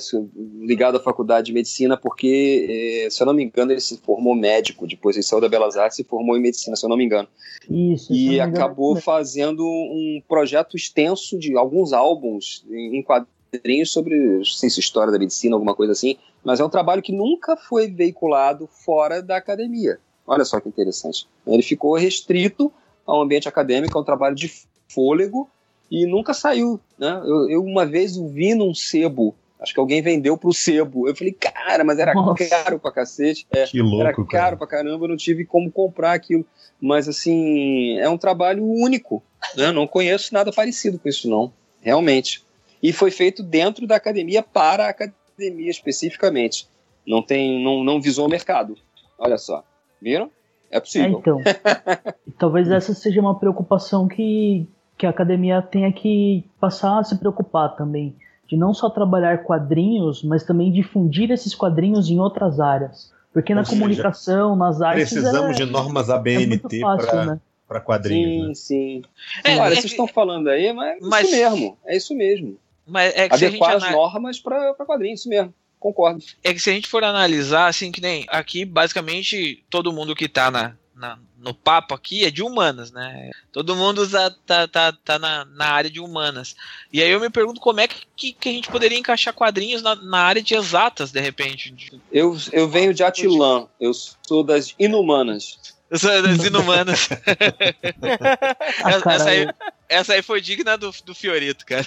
ligado à faculdade de medicina, porque, é, se eu não me engano, ele se formou médico, depois ele saiu da Belas Artes e se formou em medicina, se eu não me engano. Isso, e acabou fazendo um projeto extenso de alguns álbuns em quadrinhos sobre, não sei se história da medicina, alguma coisa assim, mas é um trabalho que nunca foi veiculado fora da academia. Olha só que interessante. Ele ficou restrito ao ambiente acadêmico, é um trabalho de fôlego, e nunca saiu. Né? Eu, eu, uma vez o vi num sebo. Acho que alguém vendeu pro sebo. Eu falei, cara, mas era Nossa. caro pra cacete. É, que louco, era caro cara. pra caramba, eu não tive como comprar aquilo. Mas, assim, é um trabalho único. Né? Não conheço nada parecido com isso, não. Realmente. E foi feito dentro da academia para a academia especificamente. Não tem, não, não visou o mercado. Olha só. Viram? É possível. É, então. talvez essa seja uma preocupação que, que a academia tenha que passar a se preocupar também de não só trabalhar quadrinhos, mas também difundir esses quadrinhos em outras áreas. Porque Ou na seja, comunicação, nas artes. Precisamos é, de normas ABNT é para né? quadrinhos. Sim, né? sim. É, Olha, é, vocês estão falando aí, mas, mas, isso mesmo. É isso mesmo. Mas é que Adequar as normas para quadrinhos, isso mesmo. Concordo. É que se a gente for analisar, assim, que nem aqui, basicamente, todo mundo que está na, na, no papo aqui é de humanas, né? Todo mundo usa, tá, tá, tá na, na área de humanas. E aí eu me pergunto como é que, que a gente poderia encaixar quadrinhos na, na área de exatas, de repente. Eu, eu venho de Atilã, eu sou das inumanas. Eu sou das inumanas. essa, aí, essa aí foi digna do, do Fiorito, cara.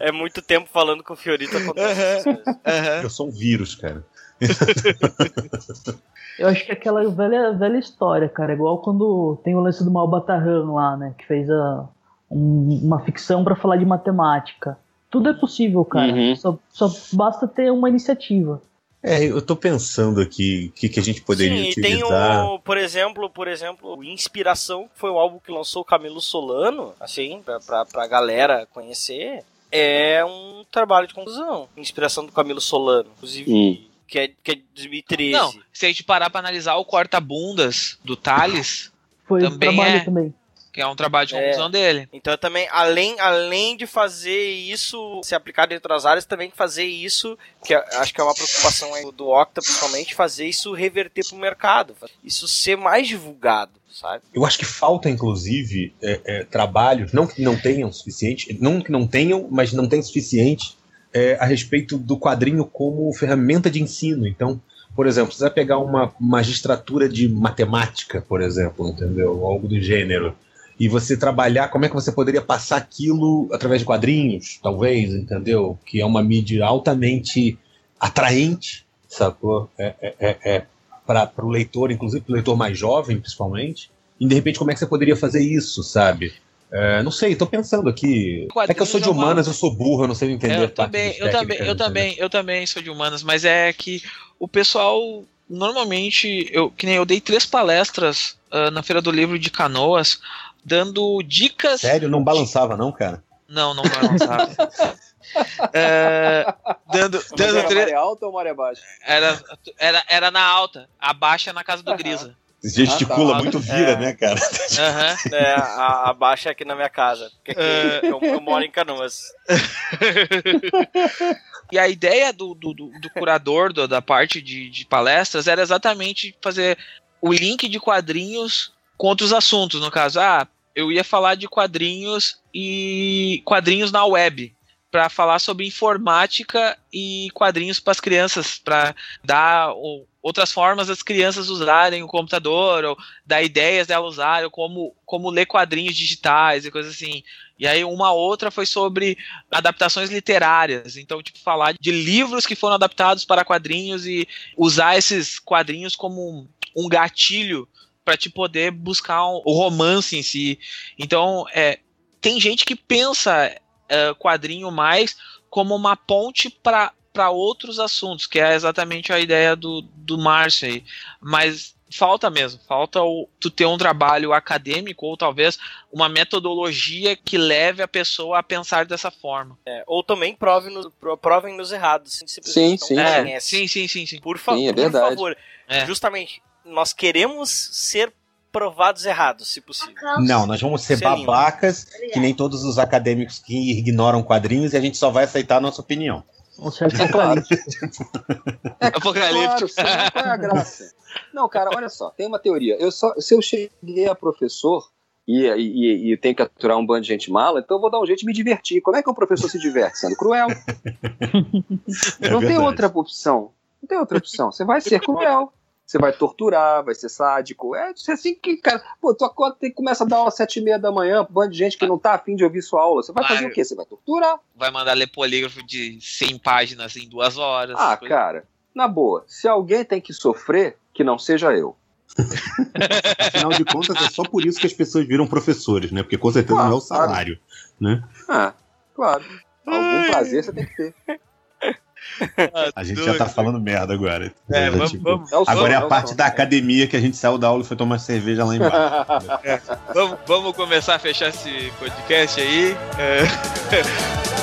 é muito tempo falando com o Fiorito acontece. Uhum, uhum. Eu sou um vírus, cara. Eu acho que é aquela velha, velha história, cara. Igual quando tem o lance do Malbatarran lá, né? Que fez a, um, uma ficção para falar de matemática. Tudo é possível, cara. Uhum. Só, só basta ter uma iniciativa. É, eu tô pensando aqui o que, que a gente poderia Sim, utilizar. tem o, por exemplo, por exemplo, Inspiração, que foi o álbum que lançou o Camilo Solano, assim, pra, pra, pra galera conhecer. É um trabalho de conclusão. Inspiração do Camilo Solano. Inclusive, hum que é, que é 2013. Não, se a gente parar pra analisar o corta-bundas do Thales, foi também trabalho é, também. Que é um trabalho de conclusão é, dele. Então também, além, além de fazer isso, se aplicar dentro das áreas, também fazer isso, que acho que é uma preocupação do Octa, principalmente, fazer isso reverter pro mercado. Isso ser mais divulgado. Sabe? Eu acho que falta, inclusive, é, é, trabalhos, não que não tenham suficiente, não que não tenham, mas não tem suficiente é, a respeito do quadrinho como ferramenta de ensino. Então, por exemplo, você vai pegar uma magistratura de matemática, por exemplo, entendeu? Algo do gênero. E você trabalhar, como é que você poderia passar aquilo através de quadrinhos, talvez, entendeu? Que é uma mídia altamente atraente, sacou? É, é, é, é para o leitor, inclusive para o leitor mais jovem, principalmente. E de repente, como é que você poderia fazer isso, sabe? É, não sei, tô pensando aqui. É que eu sou de humanas, eu sou burro, eu não sei entender. É, eu também, eu também, eu também, eu também sou de humanas, mas é que o pessoal normalmente, eu que nem eu dei três palestras uh, na feira do livro de Canoas, dando dicas. Sério, não balançava não, cara? Não, não balançava. é, dando, dando era tre... maré alta ou maré baixa? Era, era, era na alta, a baixa na casa do Grisa. Gesticula ah, tá. muito, vira, é. né, cara? Uhum. É, a, a, baixa é aqui na minha casa. Porque aqui, uh... eu, eu, moro em Canoas. e a ideia do, do, do curador do, da parte de, de palestras era exatamente fazer o link de quadrinhos com outros assuntos. No caso, ah, eu ia falar de quadrinhos e quadrinhos na web para falar sobre informática e quadrinhos para as crianças, para dar o, outras formas das crianças usarem o computador, ou dar ideias delas usarem, como, como ler quadrinhos digitais e coisas assim. E aí uma outra foi sobre adaptações literárias, então tipo falar de livros que foram adaptados para quadrinhos e usar esses quadrinhos como um, gatilho para te poder buscar um, o romance em si. Então, é, tem gente que pensa uh, quadrinho mais como uma ponte para para outros assuntos, que é exatamente a ideia do, do Márcio aí. Mas falta mesmo, falta o, tu ter um trabalho acadêmico ou talvez uma metodologia que leve a pessoa a pensar dessa forma. É, ou também provem-nos provem -nos errados. Sim, sim, é, sim, sim, sim, sim. Por, fa sim, é por favor, é. justamente, nós queremos ser provados errados, se possível. Não, nós vamos ser babacas, que nem todos os acadêmicos que ignoram quadrinhos, e a gente só vai aceitar a nossa opinião. Um certo apocalipse. É, apocalipse. Claro, qual é a graça? Não, cara, olha só, tem uma teoria. Eu só, se eu cheguei a professor e, e, e tenho que aturar um bando de gente mala, então eu vou dar um jeito de me divertir. Como é que um professor se diverte? Sendo cruel. É não tem outra opção. Não tem outra opção. Você vai ser cruel você vai torturar, vai ser sádico. É assim que, cara, pô, tua conta tem que começar a dar umas sete e meia da manhã pra um bando de gente que não tá afim de ouvir sua aula. Você vai, vai fazer o quê? Você vai torturar. Vai mandar ler polígrafo de 100 páginas em duas horas. Ah, coisa. cara, na boa, se alguém tem que sofrer, que não seja eu. Afinal de contas, é só por isso que as pessoas viram professores, né? Porque com certeza não é o salário, claro. né? Ah, claro. Algum prazer você tem que ter. A gente já tá falando merda agora. É, vamos, tipo, vamos, agora é a parte da academia que a gente saiu da aula e foi tomar cerveja lá embaixo. É, vamos, vamos começar a fechar esse podcast aí. É.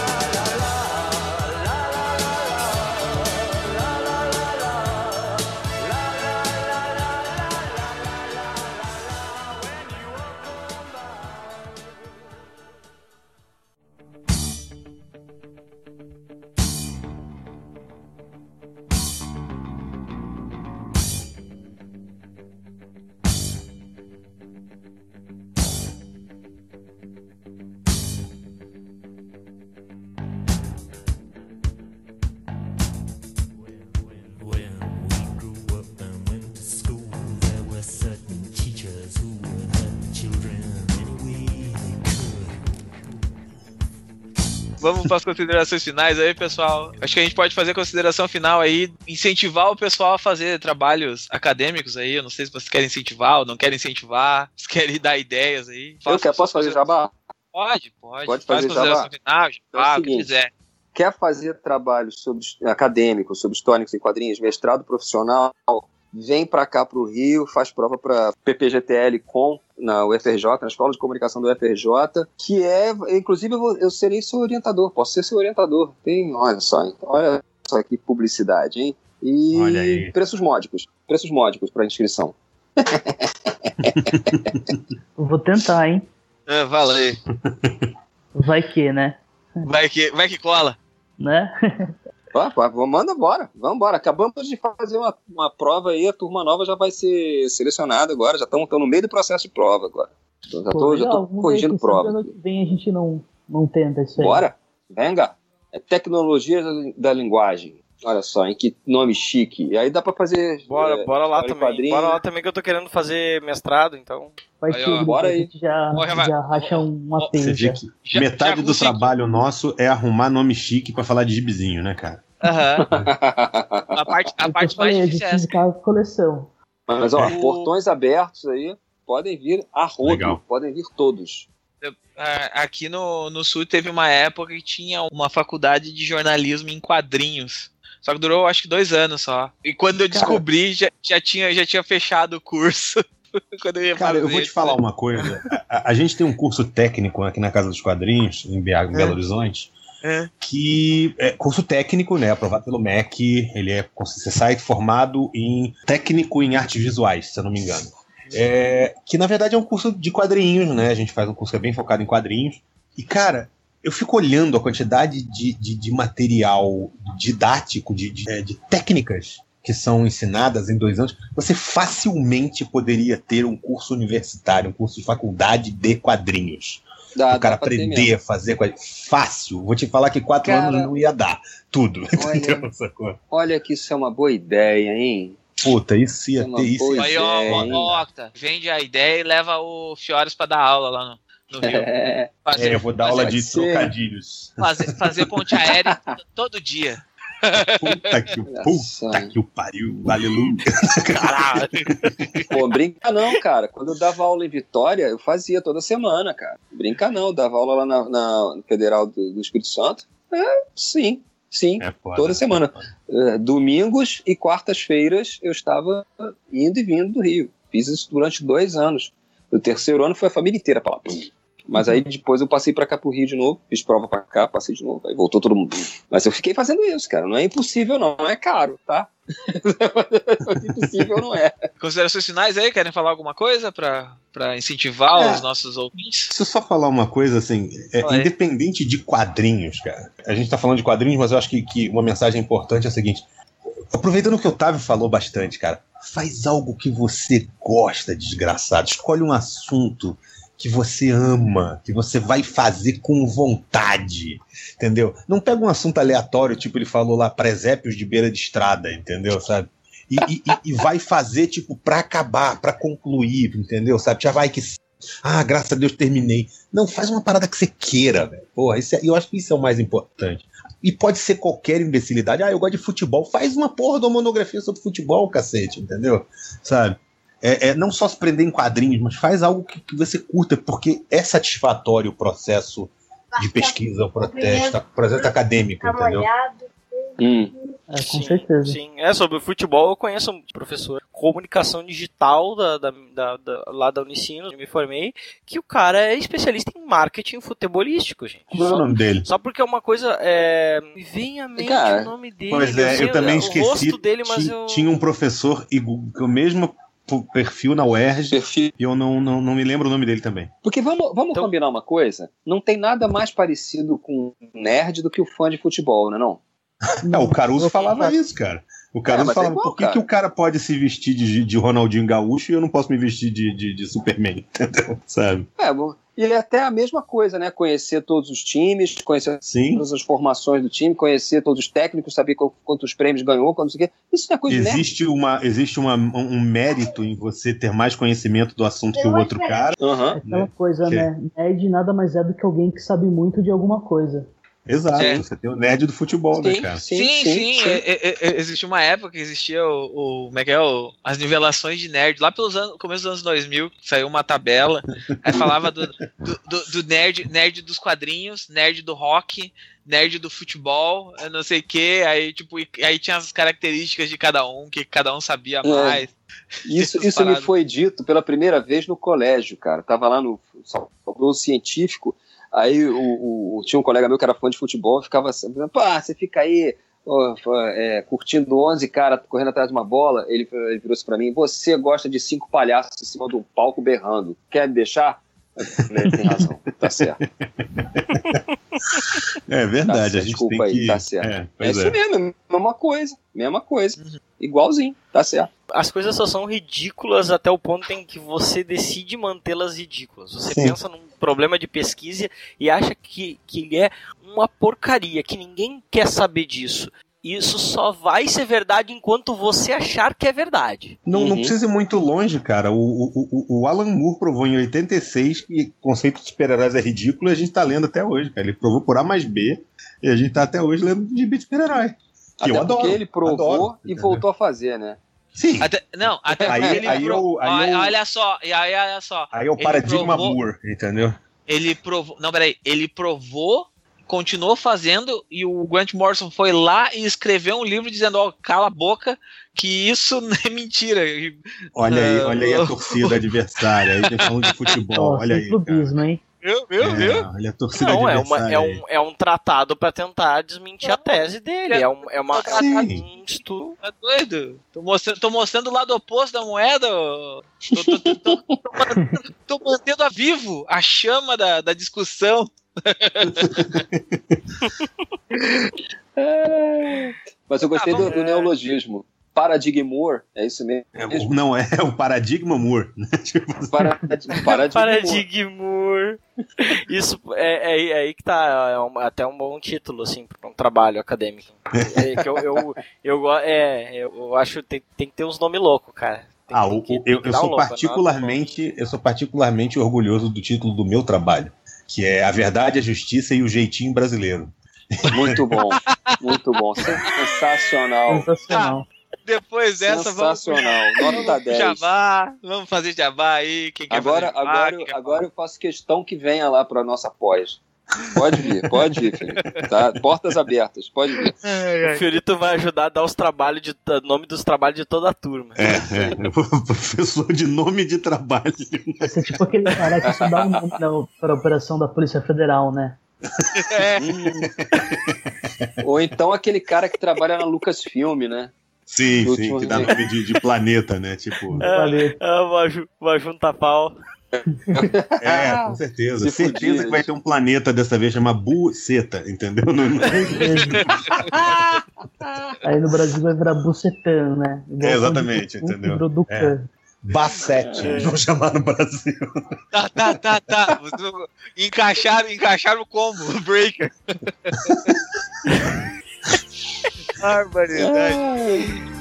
para as considerações finais aí, pessoal. Acho que a gente pode fazer consideração final aí, incentivar o pessoal a fazer trabalhos acadêmicos aí. Eu não sei se vocês querem incentivar ou não querem incentivar, se querem dar ideias aí. Eu quero, posso fazer jabá? Pode, pode. Pode fazer Faz jabá. final, jabá, É o o que seguinte, quiser. Quer fazer trabalhos sobre, acadêmicos sobre históricos e quadrinhos, mestrado profissional, vem para cá para o Rio, faz prova para PPGTL com na UFRJ, na Escola de Comunicação do UFRJ, que é, inclusive, eu, vou- eu serei seu orientador, posso ser seu orientador. Tem, olha só, hein, olha só que publicidade, hein? E preços módicos, preços módicos para inscrição. Vou tentar, hein? É, valeu. Vai que, né? Vai que, vai que cola. Né? Vamos- manda bora, vamos embora. Acabamos de fazer uma, uma prova aí, a turma nova já vai ser selecionada agora, já estão no meio do processo de prova agora. Já tô, já tô vamos ver corrigindo prova. Ano que vem a gente não, não tenta isso aí. Bora, venga. É tecnologia da linguagem. Olha só, em que nome chique. E aí dá pra fazer. Bora, é, bora lá também. quadrinho. Bora lá também que eu tô querendo fazer mestrado, então. Vai Aí, ó, bora a aí. gente já, vai. já racha uma Ó, Você teia. vê que Já- metade já do trabalho nosso é arrumar nome chique pra falar de gibizinho, né, cara? Aham. A parte, a Eu parte falei, mais a difícil é gente essa. coleção. Mas ó, O- portões abertos aí. Podem vir a rodo. Legal. Podem vir todos. Aqui no, no sul teve uma época que tinha uma faculdade de jornalismo em quadrinhos. Só que durou acho que dois anos só. E quando eu Cara. descobri, já, já, tinha, já tinha fechado o curso. quando eu ia Cara, eu vou te isso. falar uma coisa. A, a- gente tem um curso técnico aqui na Casa dos Quadrinhos, em, BH, em Belo Horizonte, É. que é curso técnico, né? Aprovado pelo MEC. Ele é você sai formado em técnico em artes visuais, se eu não me engano. É, que na verdade é um curso de quadrinhos, né? A gente faz um curso que é bem focado em quadrinhos. E, cara, eu fico olhando a quantidade de, de, de material didático, de, de, é, de técnicas que são ensinadas em dois anos. Você facilmente poderia ter um curso universitário, um curso de faculdade de quadrinhos. Dá, o cara aprender a fazer quadrinhos. Fácil. Vou te falar que quatro Cara, anos não ia dar tudo. olha-? Olha que isso é uma boa ideia, hein? Puta, isso ia É ter. Isso Aí, ó, ó, Octa, vende a ideia e leva o Fiores pra dar aula lá no, no Rio. É, Fazer, É, eu vou dar aula de trocadilhos. fazer, fazer ponte aérea todo dia. Puta que, puta que o pariu. Aleluia. Caralho. Pô, brinca não, cara. Quando eu dava aula em Vitória, eu fazia toda semana, cara. Brinca não, eu dava aula lá na, na Federal do, do Espírito Santo. É, sim, sim. É foda. Toda semana. É, domingos e quartas-feiras eu estava indo e vindo do Rio. Fiz isso durante dois anos. No terceiro ano foi a família inteira pra lá. Mas aí depois eu passei pra cá pro Rio de novo, fiz prova pra cá, passei de novo, aí voltou todo mundo. Mas eu fiquei fazendo isso, cara. Não é impossível, não. Não é caro, tá? impossível não é. Considerações finais aí? Querem falar alguma coisa pra, pra incentivar É. os nossos ouvintes? Deixa eu só falar uma coisa, assim, é, independente de quadrinhos, cara. A gente tá falando de quadrinhos, mas eu acho que, que uma mensagem importante é a seguinte. Aproveitando que o Otávio falou bastante, cara, faz algo que você gosta, desgraçado. Escolhe um assunto que você ama, que você vai fazer com vontade, entendeu? Não pega um assunto aleatório, tipo ele falou lá, presépios de beira de estrada, entendeu, sabe? E, e- e- vai fazer, tipo, pra acabar, pra concluir, entendeu, sabe? Já vai que ah, graças a Deus terminei. Não, faz uma parada que você queira, velho. Porra, isso é- eu acho que isso é o mais importante. E pode ser qualquer imbecilidade. Ah, eu gosto de futebol. Faz uma porra de uma monografia sobre futebol, cacete, entendeu? Sabe? É, é não só se prender em quadrinhos, mas faz algo que, que você curta, porque é satisfatório o processo de pesquisa, o protesto, o processo acadêmico, Tá entendeu? Hum. É, com Sim, certeza. Sim, é sobre o futebol. Eu conheço um professor de comunicação digital da, da, da- da- lá da Unicinos, eu me formei, que o cara é especialista em marketing futebolístico, gente. Como é o Só, nome dele? só porque é uma coisa. É, me vem à mente Cara, o nome dele. Pois é, sei eu também esqueci. rosto dele, mas Ti- eu. Tinha um professor com o mesmo perfil na UERJ Perfil. e eu não, não, não me lembro o nome dele também. Porque vamos, vamos Então- combinar uma coisa? Não tem nada mais parecido com um nerd do que o fã de futebol, né não? É, o Caruso falava isso, cara. O Caruso É, é falava, igual, por que, cara. que o cara pode se vestir de, de Ronaldinho Gaúcho e eu não posso me vestir de, de, de Superman, entendeu? Sabe? É, bom, e é até a mesma coisa, né? Conhecer todos os times, conhecer Sim. todas as formações do time, conhecer todos os técnicos, saber quantos prêmios ganhou, quantos que. Isso não é coisa nerd. Existe, uma, existe uma, um mérito em você ter mais conhecimento do assunto que o outro cara. É aquela né? coisa, Que- né? Nerd nada mais é do que alguém que sabe muito de alguma coisa. Exato, é. você tem o nerd do futebol, né, sim, né, cara? Sim, sim. sim, sim. É, é, é, existiu uma época que existia o, o como é que é, o, as nivelações de nerd, lá pelos anos, começo dos anos 2000, saiu uma tabela, aí falava do, do, do, do, nerd, nerd dos quadrinhos, nerd do rock, nerd do futebol, não sei o que, aí tipo, aí tinha as características de cada um, que cada um sabia é. mais. Isso, isso me foi dito pela primeira vez no colégio, cara. Tava lá no, no científico, Aí o, o, tinha um colega meu que era fã de futebol, ficava assim, pá, você fica aí oh, é, curtindo 11 cara correndo atrás de uma bola. Ele, ele virou-se para mim: Você gosta de cinco palhaços em cima de um palco berrando. Quer me deixar? Ele tem razão, tá certo. É verdade, tá, a gente desculpa tem aí, que... tá certo. É, é isso é. mesmo, mesma coisa, mesma coisa. Uhum. Igualzinho, tá certo. As coisas só são ridículas até o ponto em que você decide mantê-las ridículas. Você Sim. pensa num problema de pesquisa e acha que, que ele é uma porcaria, que ninguém quer saber disso isso só vai ser verdade enquanto você achar que é verdade. Não, uhum. não precisa ir muito longe, cara. O, o, o, Alan Moore provou em 86 que o conceito de super-heróis é ridículo e a gente tá lendo até hoje, cara. Ele provou por A mais B e a gente tá até hoje lendo de super-herói. Até eu adoro. Porque ele provou adoro, e voltou a fazer, né? Sim. Até, não, até aí, ele aí, eu, aí eu, olha só, e aí olha só. Aí é o paradigma provou, Moore, entendeu? Ele provou, não, peraí, ele provou continuou fazendo e o Grant Morrison foi lá e escreveu um livro dizendo, ó, oh, cala a boca, que isso não é mentira. Olha aí, uh, olha aí a torcida adversária, aí falando de futebol, olha aí. Clubismo, hein? Meu, meu, é, meu. Olha a torcida não, é, uma, é, um, é um tratado para tentar desmentir não, a tese dele. É, um, é uma um estudo. Tá doido? Tô mostrando, tô mostrando o lado oposto da moeda. Tô, tô, tô, tô, mantendo, tô mantendo a vivo a chama da, da discussão. Mas eu gostei ah, do, do, neologismo. Paradigmor, é isso mesmo? É, não, é, é o paradigma Moore. Né? Tipo... Paradigmor. Isso é, é, é, aí que tá. É um, até um bom título, assim, para um trabalho acadêmico. É, que eu, eu, eu, é, eu acho que tem, tem que ter uns nomes loucos, cara. Tem, ah, tem que, eu, eu, sou louco, particularmente, eu sou particularmente orgulhoso do título do meu trabalho que é A Verdade, a Justiça e o Jeitinho Brasileiro. Muito bom, muito bom. Sensacional. Sensacional. Depois dessa, Sensacional. vamos. Nota 10. Jabá, vamos fazer jabá aí. Quem agora, agora, jabá, agora eu faço questão que venha lá para nossa pós. Pode vir, pode vir, Felipe. Tá? Portas abertas, pode vir. O Fiorito vai ajudar a dar os trabalhos de nome dos trabalhos de toda a turma. É, é. professor de nome de trabalho. Vai ser tipo aquele cara que só dá um nome para a operação da Polícia Federal, né? É. Ou então aquele cara que trabalha na Lucasfilm, né? Sim, sim, que dá nome de, de, planeta, né? Tipo. É, é uma, uma junta pau. É, com certeza. Se certeza que vai ter um planeta dessa vez chamado Buceta, entendeu? Aí no Brasil vai virar Bucetan, né? É, exatamente, entendeu? É. Bassete, é. vão chamar no Brasil. Tá, tá, tá, tá. Encaixaram, encaixaram o combo, o breaker. Barbaridade. Ah.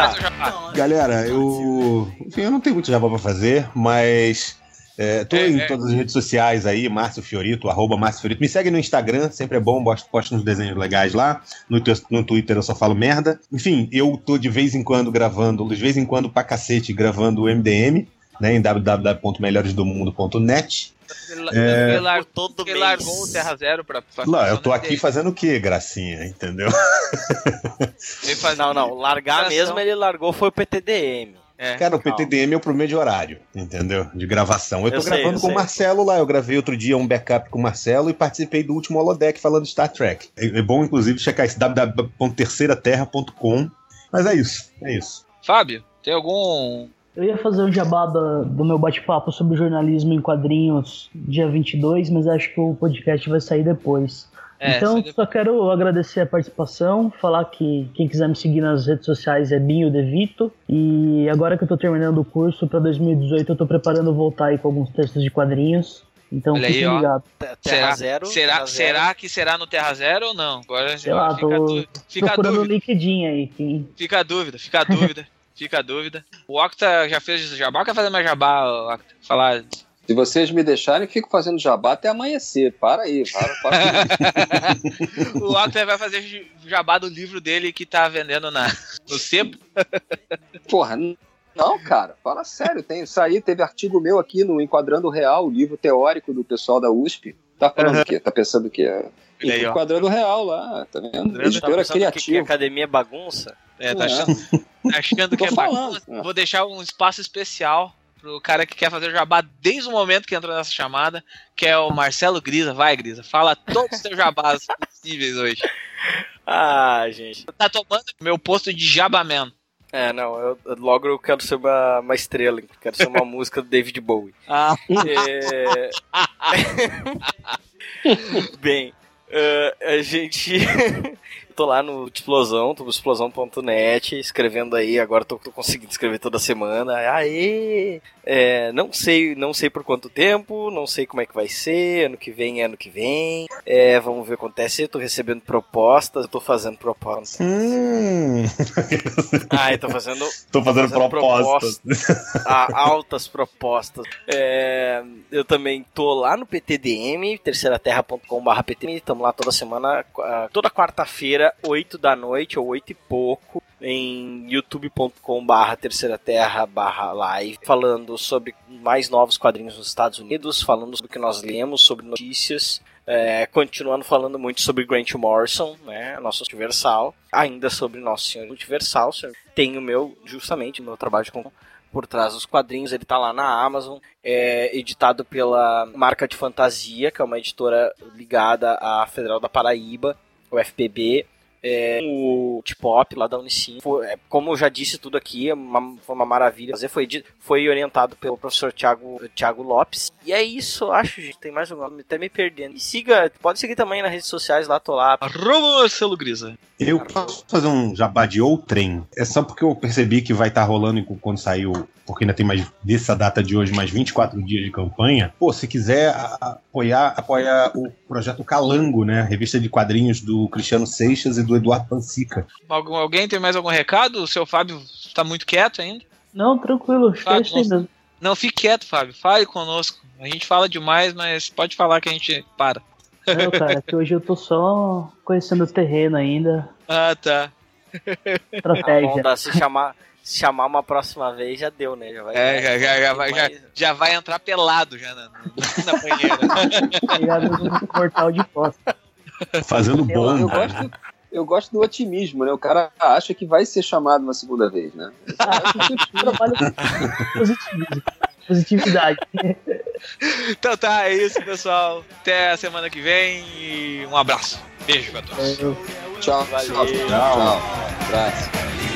Faz o jabá. Galera, eu. Enfim, eu não tenho muito jabá pra fazer, mas. É, tô é, em é. todas as redes sociais aí, Márcio Fiorito, arroba Márcio Fiorito. Me segue no Instagram, sempre é bom, posto, posto uns desenhos legais lá. No, no Twitter eu só falo merda. Enfim, eu tô de vez em quando gravando, de vez em quando pra cacete, gravando o MDM, né, em www.melhoresdomundo.net. É... Ele, largou, todo ele largou o Terra Zero pra, pra Não, eu tô aqui dele. fazendo o quê, gracinha, entendeu? Faz... Não, não, largar mesmo ele largou foi o PTDM. É, Cara, o PTDM é o promedio horário, entendeu? De gravação. Eu tô eu gravando sei, com o Marcelo lá. Eu gravei outro dia um backup com o Marcelo e participei do último holodeck falando de Star Trek. É, é bom, inclusive, checar esse www.terceiraterra.com. Mas é isso, é isso. Fábio, tem algum eu ia fazer o jabá do meu bate-papo sobre jornalismo em quadrinhos dia 22, mas acho que o podcast vai sair depois. É, então, só quero agradecer a participação, falar que quem quiser me seguir nas redes sociais é Binho Devito. E agora que eu tô terminando o curso para 2018, eu tô preparando voltar aí com alguns textos de quadrinhos. Então, Olha aí, ligado. Terra será, zero, será, terra será zero. que será no Terra Zero ou não? Agora Sei lá, fica, tô fica procurando o LinkedIn aí. Quem... Fica a dúvida, fica a dúvida. fica a dúvida. O Octa já fez jabá, quer fazer mais jabá, Octa? Falar se vocês me deixarem, fico fazendo jabá até amanhecer. Para aí, para, para o Walter vai fazer jabá do livro dele que tá vendendo na, no sebo. Porra, não, cara, fala sério. Tem, isso aí teve artigo meu aqui no Enquadrando Real, o livro teórico do pessoal da USP. Tá falando uhum. o quê? Tá pensando o quê? Aí, Enquadrando Real lá, tá vendo? Tá Editora tá criativa. Que, que academia é bagunça? É, tá achando, tá achando que é bagunça? Vou deixar um espaço especial pro cara que quer fazer o jabá desde o momento que entrou nessa chamada, que é o Marcelo Grisa. Vai, Grisa, fala todos os seus jabás possíveis hoje. Ah, gente. Tá tomando meu posto de jabaman. É, não, eu, logo eu quero ser uma, uma estrela, quero ser uma música do David Bowie. Ah. É... Bem, uh, a gente tô lá no Explosão, tô no explosão.net, escrevendo aí, agora tô, tô, conseguindo escrever toda semana. Aê! É, não sei, não sei por quanto tempo, não sei como é que vai ser, ano que vem é ano que vem. É, vamos ver o que acontece. Eu tô recebendo propostas, eu tô fazendo propostas. Hum. Ah, eu tô fazendo. tô fazendo, fazendo propostas. propostas ah, altas propostas. É, eu também tô lá no PTDM, terceiraterra.com.br PTDM, estamos lá toda semana, toda quarta-feira 8 da noite, ou 8 e pouco, em youtube.com barra terceira terra barra live, falando sobre mais novos quadrinhos nos Estados Unidos, falando sobre o que nós lemos, sobre notícias, é, continuando falando muito sobre Grant Morrison, né, nosso Universal, ainda sobre Nosso Senhor Universal, tem o meu, justamente, o meu trabalho com por trás dos quadrinhos, ele está lá na Amazon, é editado pela Marca de Fantasia, que é uma editora ligada à Federal da Paraíba, o FPB, é, o T-Pop lá da Unicim. Foi, é, como eu já disse tudo aqui, é uma, foi uma maravilha. Fazer foi, foi orientado pelo professor Thiago, Thiago Lopes. E é isso, acho, gente. Tem mais um nome, até me perdendo. E siga, pode seguir também nas redes sociais lá, tô lá. Arroba Marcelo Grisa. Eu posso fazer um jabá de outrem. É só porque eu percebi que vai estar tá rolando quando saiu, porque ainda tem mais dessa data de hoje, mais 24 dias de campanha. Pô, se quiser apoiar, apoia o projeto Calango, né? Revista de quadrinhos do Cristiano Seixas e do Eduardo Pansica. Algum, alguém tem mais algum recado? O seu Fábio está muito quieto ainda? Não, tranquilo, mesmo. Não, fique quieto, Fábio. Fale conosco. A gente fala demais, mas pode falar que a gente para. Não, cara, que hoje eu tô só conhecendo o terreno ainda. Ah, tá. Estratégia. Ah, se chamar, se chamar uma próxima vez já deu, né? Já vai, é, já, já, já, vai, já, já, vai entrar pelado já na, na banheira. Ligado no portal de posta. Fazendo bom. Eu, eu, gosto, eu gosto do otimismo, né? O cara acha que vai ser chamado uma segunda vez, né? Ah, eu trabalho positivismo positividade. então tá, é isso, pessoal. Até a semana que vem e um abraço. Beijo pra todos. Tchau, valeu. Tchau. Tchau. Abraço.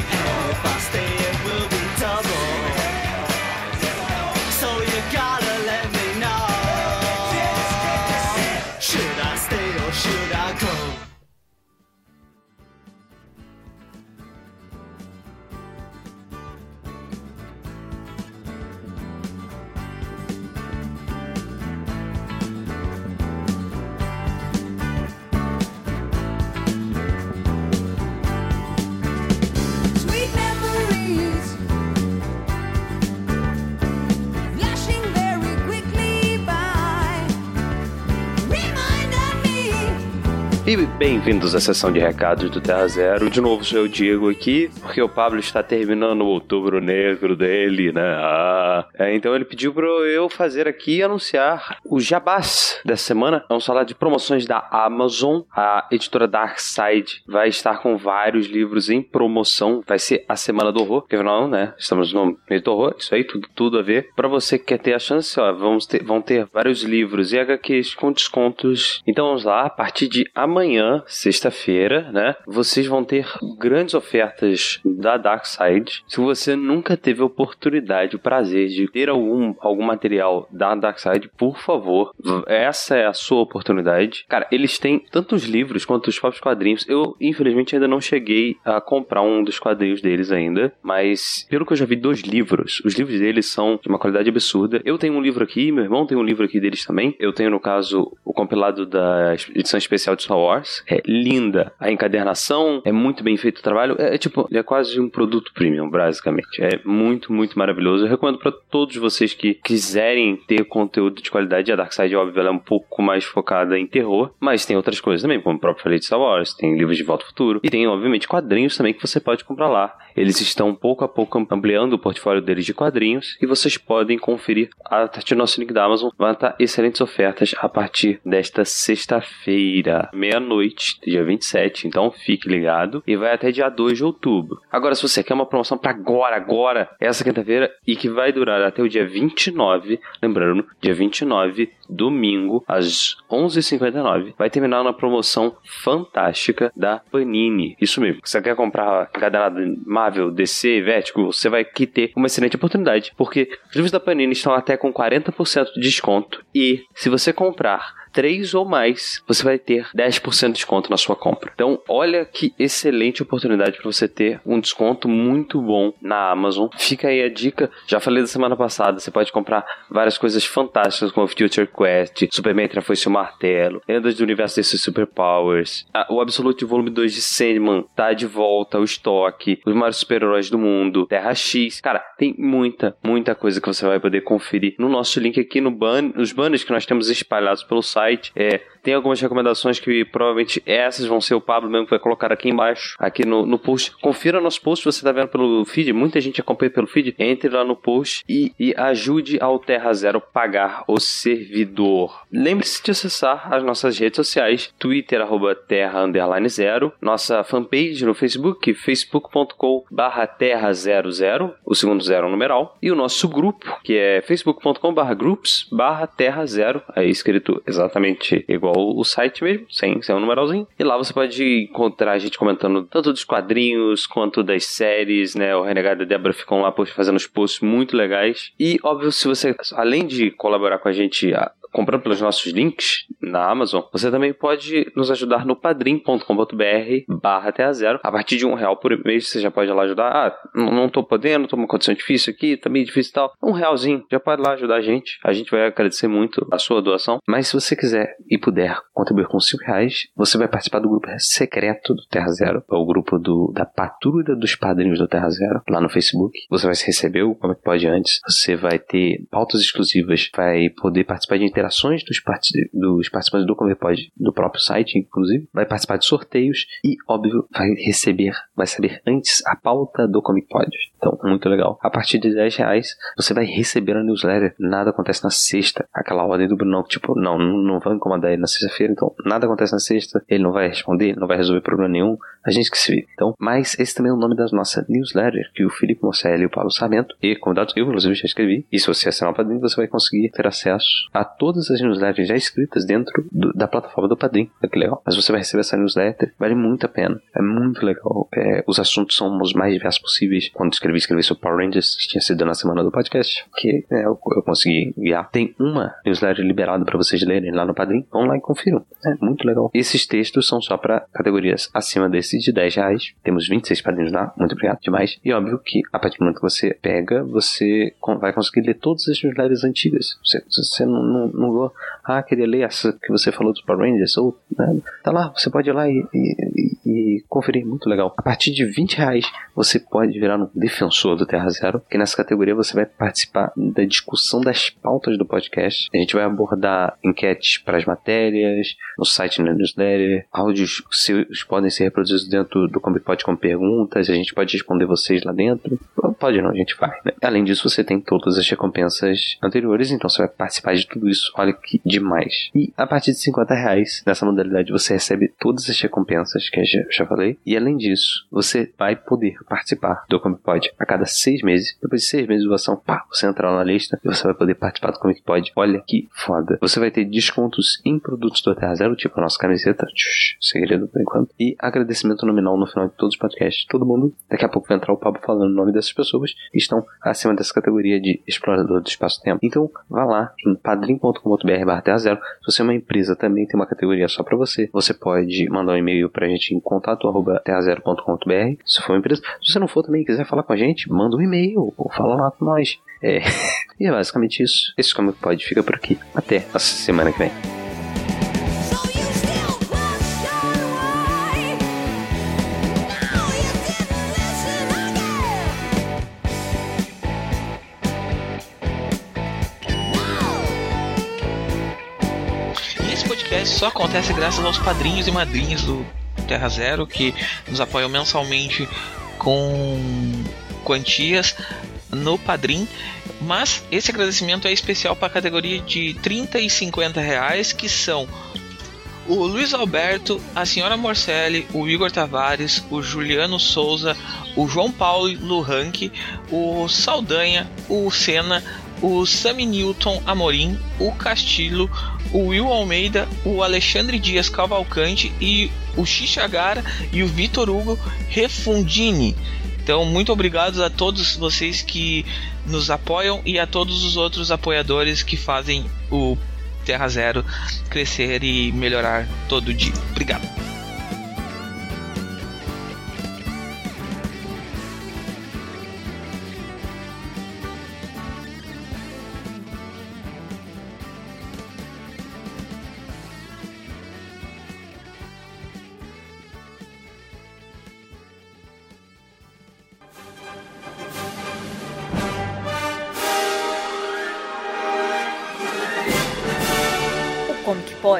E bem-vindos à sessão de recados do Terra Zero. De novo, sou eu, Diego, aqui, porque o Pablo está terminando o outubro negro dele, né? Ah, é, então ele pediu para eu fazer aqui e anunciar o jabás dessa semana. Vamos falar de promoções da Amazon. A editora Darkside vai estar com vários livros em promoção. Vai ser a Semana do Horror, porque afinal, né? Estamos no meio do horror, isso aí, tudo, tudo a ver. Para você que quer ter a chance, ó, vamos ter, vão ter vários livros e HQs com descontos. Então vamos lá, a partir de amanhã, sexta-feira, né? Vocês vão ter grandes ofertas da Dark Side. Se você nunca teve a oportunidade, o prazer de ter algum, algum material da Dark Side, por favor, essa é a sua oportunidade. Cara, eles têm tanto os livros quanto os próprios quadrinhos. Eu, infelizmente, ainda não cheguei a comprar um dos quadrinhos deles ainda, mas pelo que eu já vi dos livros, os livros deles são de uma qualidade absurda. Eu tenho um livro aqui, meu irmão tem um livro aqui deles também. Eu tenho, no caso, o compilado da edição especial de Star Wars. É linda. A encadernação é muito bem feito o trabalho. É, é tipo, é quase um produto premium, basicamente. É muito, muito maravilhoso. Eu recomendo para todos vocês que quiserem ter conteúdo de qualidade. A Darkseid, óbvio, ela é um pouco mais focada em terror, mas tem outras coisas também, como o próprio falei de Star Wars, tem livros de Volta ao Futuro e tem, obviamente, quadrinhos também que você pode comprar lá. Eles estão pouco a pouco ampliando o portfólio deles de quadrinhos e vocês podem conferir a partir do nosso link da Amazon. Vai estar excelentes ofertas a partir desta sexta-feira, meia-noite, dia 27. Então fique ligado e vai até dia 2 de outubro. Agora, se você quer uma promoção para agora, agora, essa quinta-feira e que vai durar até o dia 29, lembrando, dia 29, domingo, às 11h59, vai terminar uma promoção fantástica da Panini. Isso mesmo. Você quer comprar encadernado Marvel, DC, Vertigo, você vai aqui ter uma excelente oportunidade, porque os livros da Panini estão até com 40% de desconto e se você comprar três ou mais, você vai ter 10% de desconto na sua compra. Então, olha que excelente oportunidade para você ter um desconto muito bom na Amazon. Fica aí a dica. Já falei da semana passada, você pode comprar várias coisas fantásticas como Future Quest, Superman foi seu martelo, Lendas do Universo desses Superpowers, o Absolute Volume 2 de Sandman tá de volta, o estoque, os maiores super-heróis do mundo, Terra X. Cara, tem muita, muita coisa que você vai poder conferir no nosso link aqui no ban nos banners que nós temos espalhados pelo site site. É, tem algumas recomendações que provavelmente essas vão ser o Pablo mesmo que vai colocar aqui embaixo, aqui no, no post. Confira nosso post, você está vendo pelo feed, muita gente acompanha pelo feed. Entre lá no post e, e ajude ao Terra Zero pagar o servidor. Lembre-se de acessar as nossas redes sociais, Twitter, arroba Terra Underline Zero, nossa fanpage no Facebook, facebook.com barra Terra Zero Zero, o segundo zero numeral, e o nosso grupo, que é facebook.com barra groups barra Terra Zero, aí escrito exatamente igual o site mesmo, sem, sem um numeralzinho. E lá você pode encontrar a gente comentando tanto dos quadrinhos quanto das séries, né? O Renegado e a Débora ficam lá fazendo os posts muito legais. E, óbvio, se você, além de colaborar com a gente comprando pelos nossos links na Amazon, você também pode nos ajudar no padrim.com.br barra até a zero. A partir de um real por mês você já pode lá ajudar. Ah, não tô podendo, tô numa condição difícil aqui, tá meio difícil e tal. Um realzinho, já pode lá ajudar a gente. A gente vai agradecer muito a sua doação. Mas se você quiser e puder contribuir com cinco reais, você vai participar do grupo secreto do Terra Zero, é o grupo do, da patrulha dos padrinhos do Terra Zero, lá no Facebook. Você vai receber o Como é que pode antes. Você vai ter pautas exclusivas, vai poder participar de interações dos, part dos participantes do Converpod, do próprio site, inclusive, vai participar de sorteios e, óbvio, vai receber, vai saber antes a pauta do Comic Pod. Então, muito legal. A partir de 10 reais, você vai receber a newsletter. Nada acontece na sexta. Aquela ordem do Bruno, tipo, não, não vai incomodar ele na sexta-feira, então nada acontece na sexta, ele não vai responder, não vai resolver problema nenhum, a gente que se vê. Então, mas esse também é o nome da nossa newsletter, que o Felipe Mosselli e o Paulo Sarmento, e convidados, eu inclusive já escrevi, e se você assinar o padrinho, você vai conseguir ter acesso a todas as newsletters já escritas dentro do, da plataforma do Padrim. Olha que legal. Mas você vai receber essa newsletter, vale muito a pena. É muito legal. É, os assuntos são os mais diversos possíveis. Quando escrevi, escrevi sobre Power Rangers, que tinha sido na semana do podcast, que é, eu, eu, consegui guiar. Tem uma newsletter liberada para vocês lerem lá no Padrim. Vão lá e confiram. É muito legal. Esses textos são só para categorias acima desses de 10 reais. Temos 26 padrinhos lá. Muito obrigado demais. E óbvio que a partir do momento que você pega, você vai conseguir ler todas as newsletters antigas. Você, você não, não, não vou. Ah, queria ler essa que você falou dos Power Rangers. Ou, né? Tá lá, você pode ir lá e, e, e, conferir. Muito legal. A partir de 20 reais você pode virar um defensor do Terra Zero, que nessa categoria você vai participar da discussão das pautas do podcast. A gente vai abordar para as matérias, no site na newsletter, áudios seus podem ser reproduzidos dentro do Combipod com perguntas, a gente pode responder vocês lá dentro. Pode não, a gente faz, né? Além disso, você tem todas as recompensas anteriores, então você vai participar de tudo isso. Olha que demais. E a partir de 50 reais, nessa modalidade, você recebe todas as recompensas que eu já, falei. E além disso, você vai poder participar do Comic Pod a cada seis meses. Depois de seis meses de doação, pá, você entrar na lista e você vai poder participar do Comic Pod. Olha que foda. Você vai ter descontos em produtos do Terra Zero, tipo a nossa camiseta, tch, segredo por enquanto. E agradecimento nominal no final de todos os podcasts. Todo mundo. Daqui a pouco vai entrar o Pablo falando o nome dessas pessoas estão acima dessa categoria de explorador do espaço-tempo. Então, vá lá em padrim.com.br barra zero. Se você é uma empresa, também tem uma categoria só para você. Você pode mandar um e-mail pra gente em contato arroba terrazero.com.br se for uma empresa. Se você não for também quiser falar com a gente, manda um e-mail ou fala lá com nós. É. e é basicamente isso. Esse Como Pode fica por aqui. Até a semana que vem. podcast só acontece graças aos padrinhos e madrinhas do Terra Zero que nos apoiam mensalmente com quantias no Padrim. Mas esse agradecimento é especial para a categoria de 30 e 50 reais, que são o Luiz Alberto, a senhora Morcelli, o Igor Tavares, o Juliano Souza, o João Paulo Luranque, o Saldanha, o Senna, o Sami Newton Amorim, o Castilho, o Will Almeida, o Alexandre Dias Cavalcante e o Xixagara e o Vitor Hugo Refundini. Então, muito obrigado a todos vocês que nos apoiam e a todos os outros apoiadores que fazem o Terra Zero crescer e melhorar todo dia. Obrigado.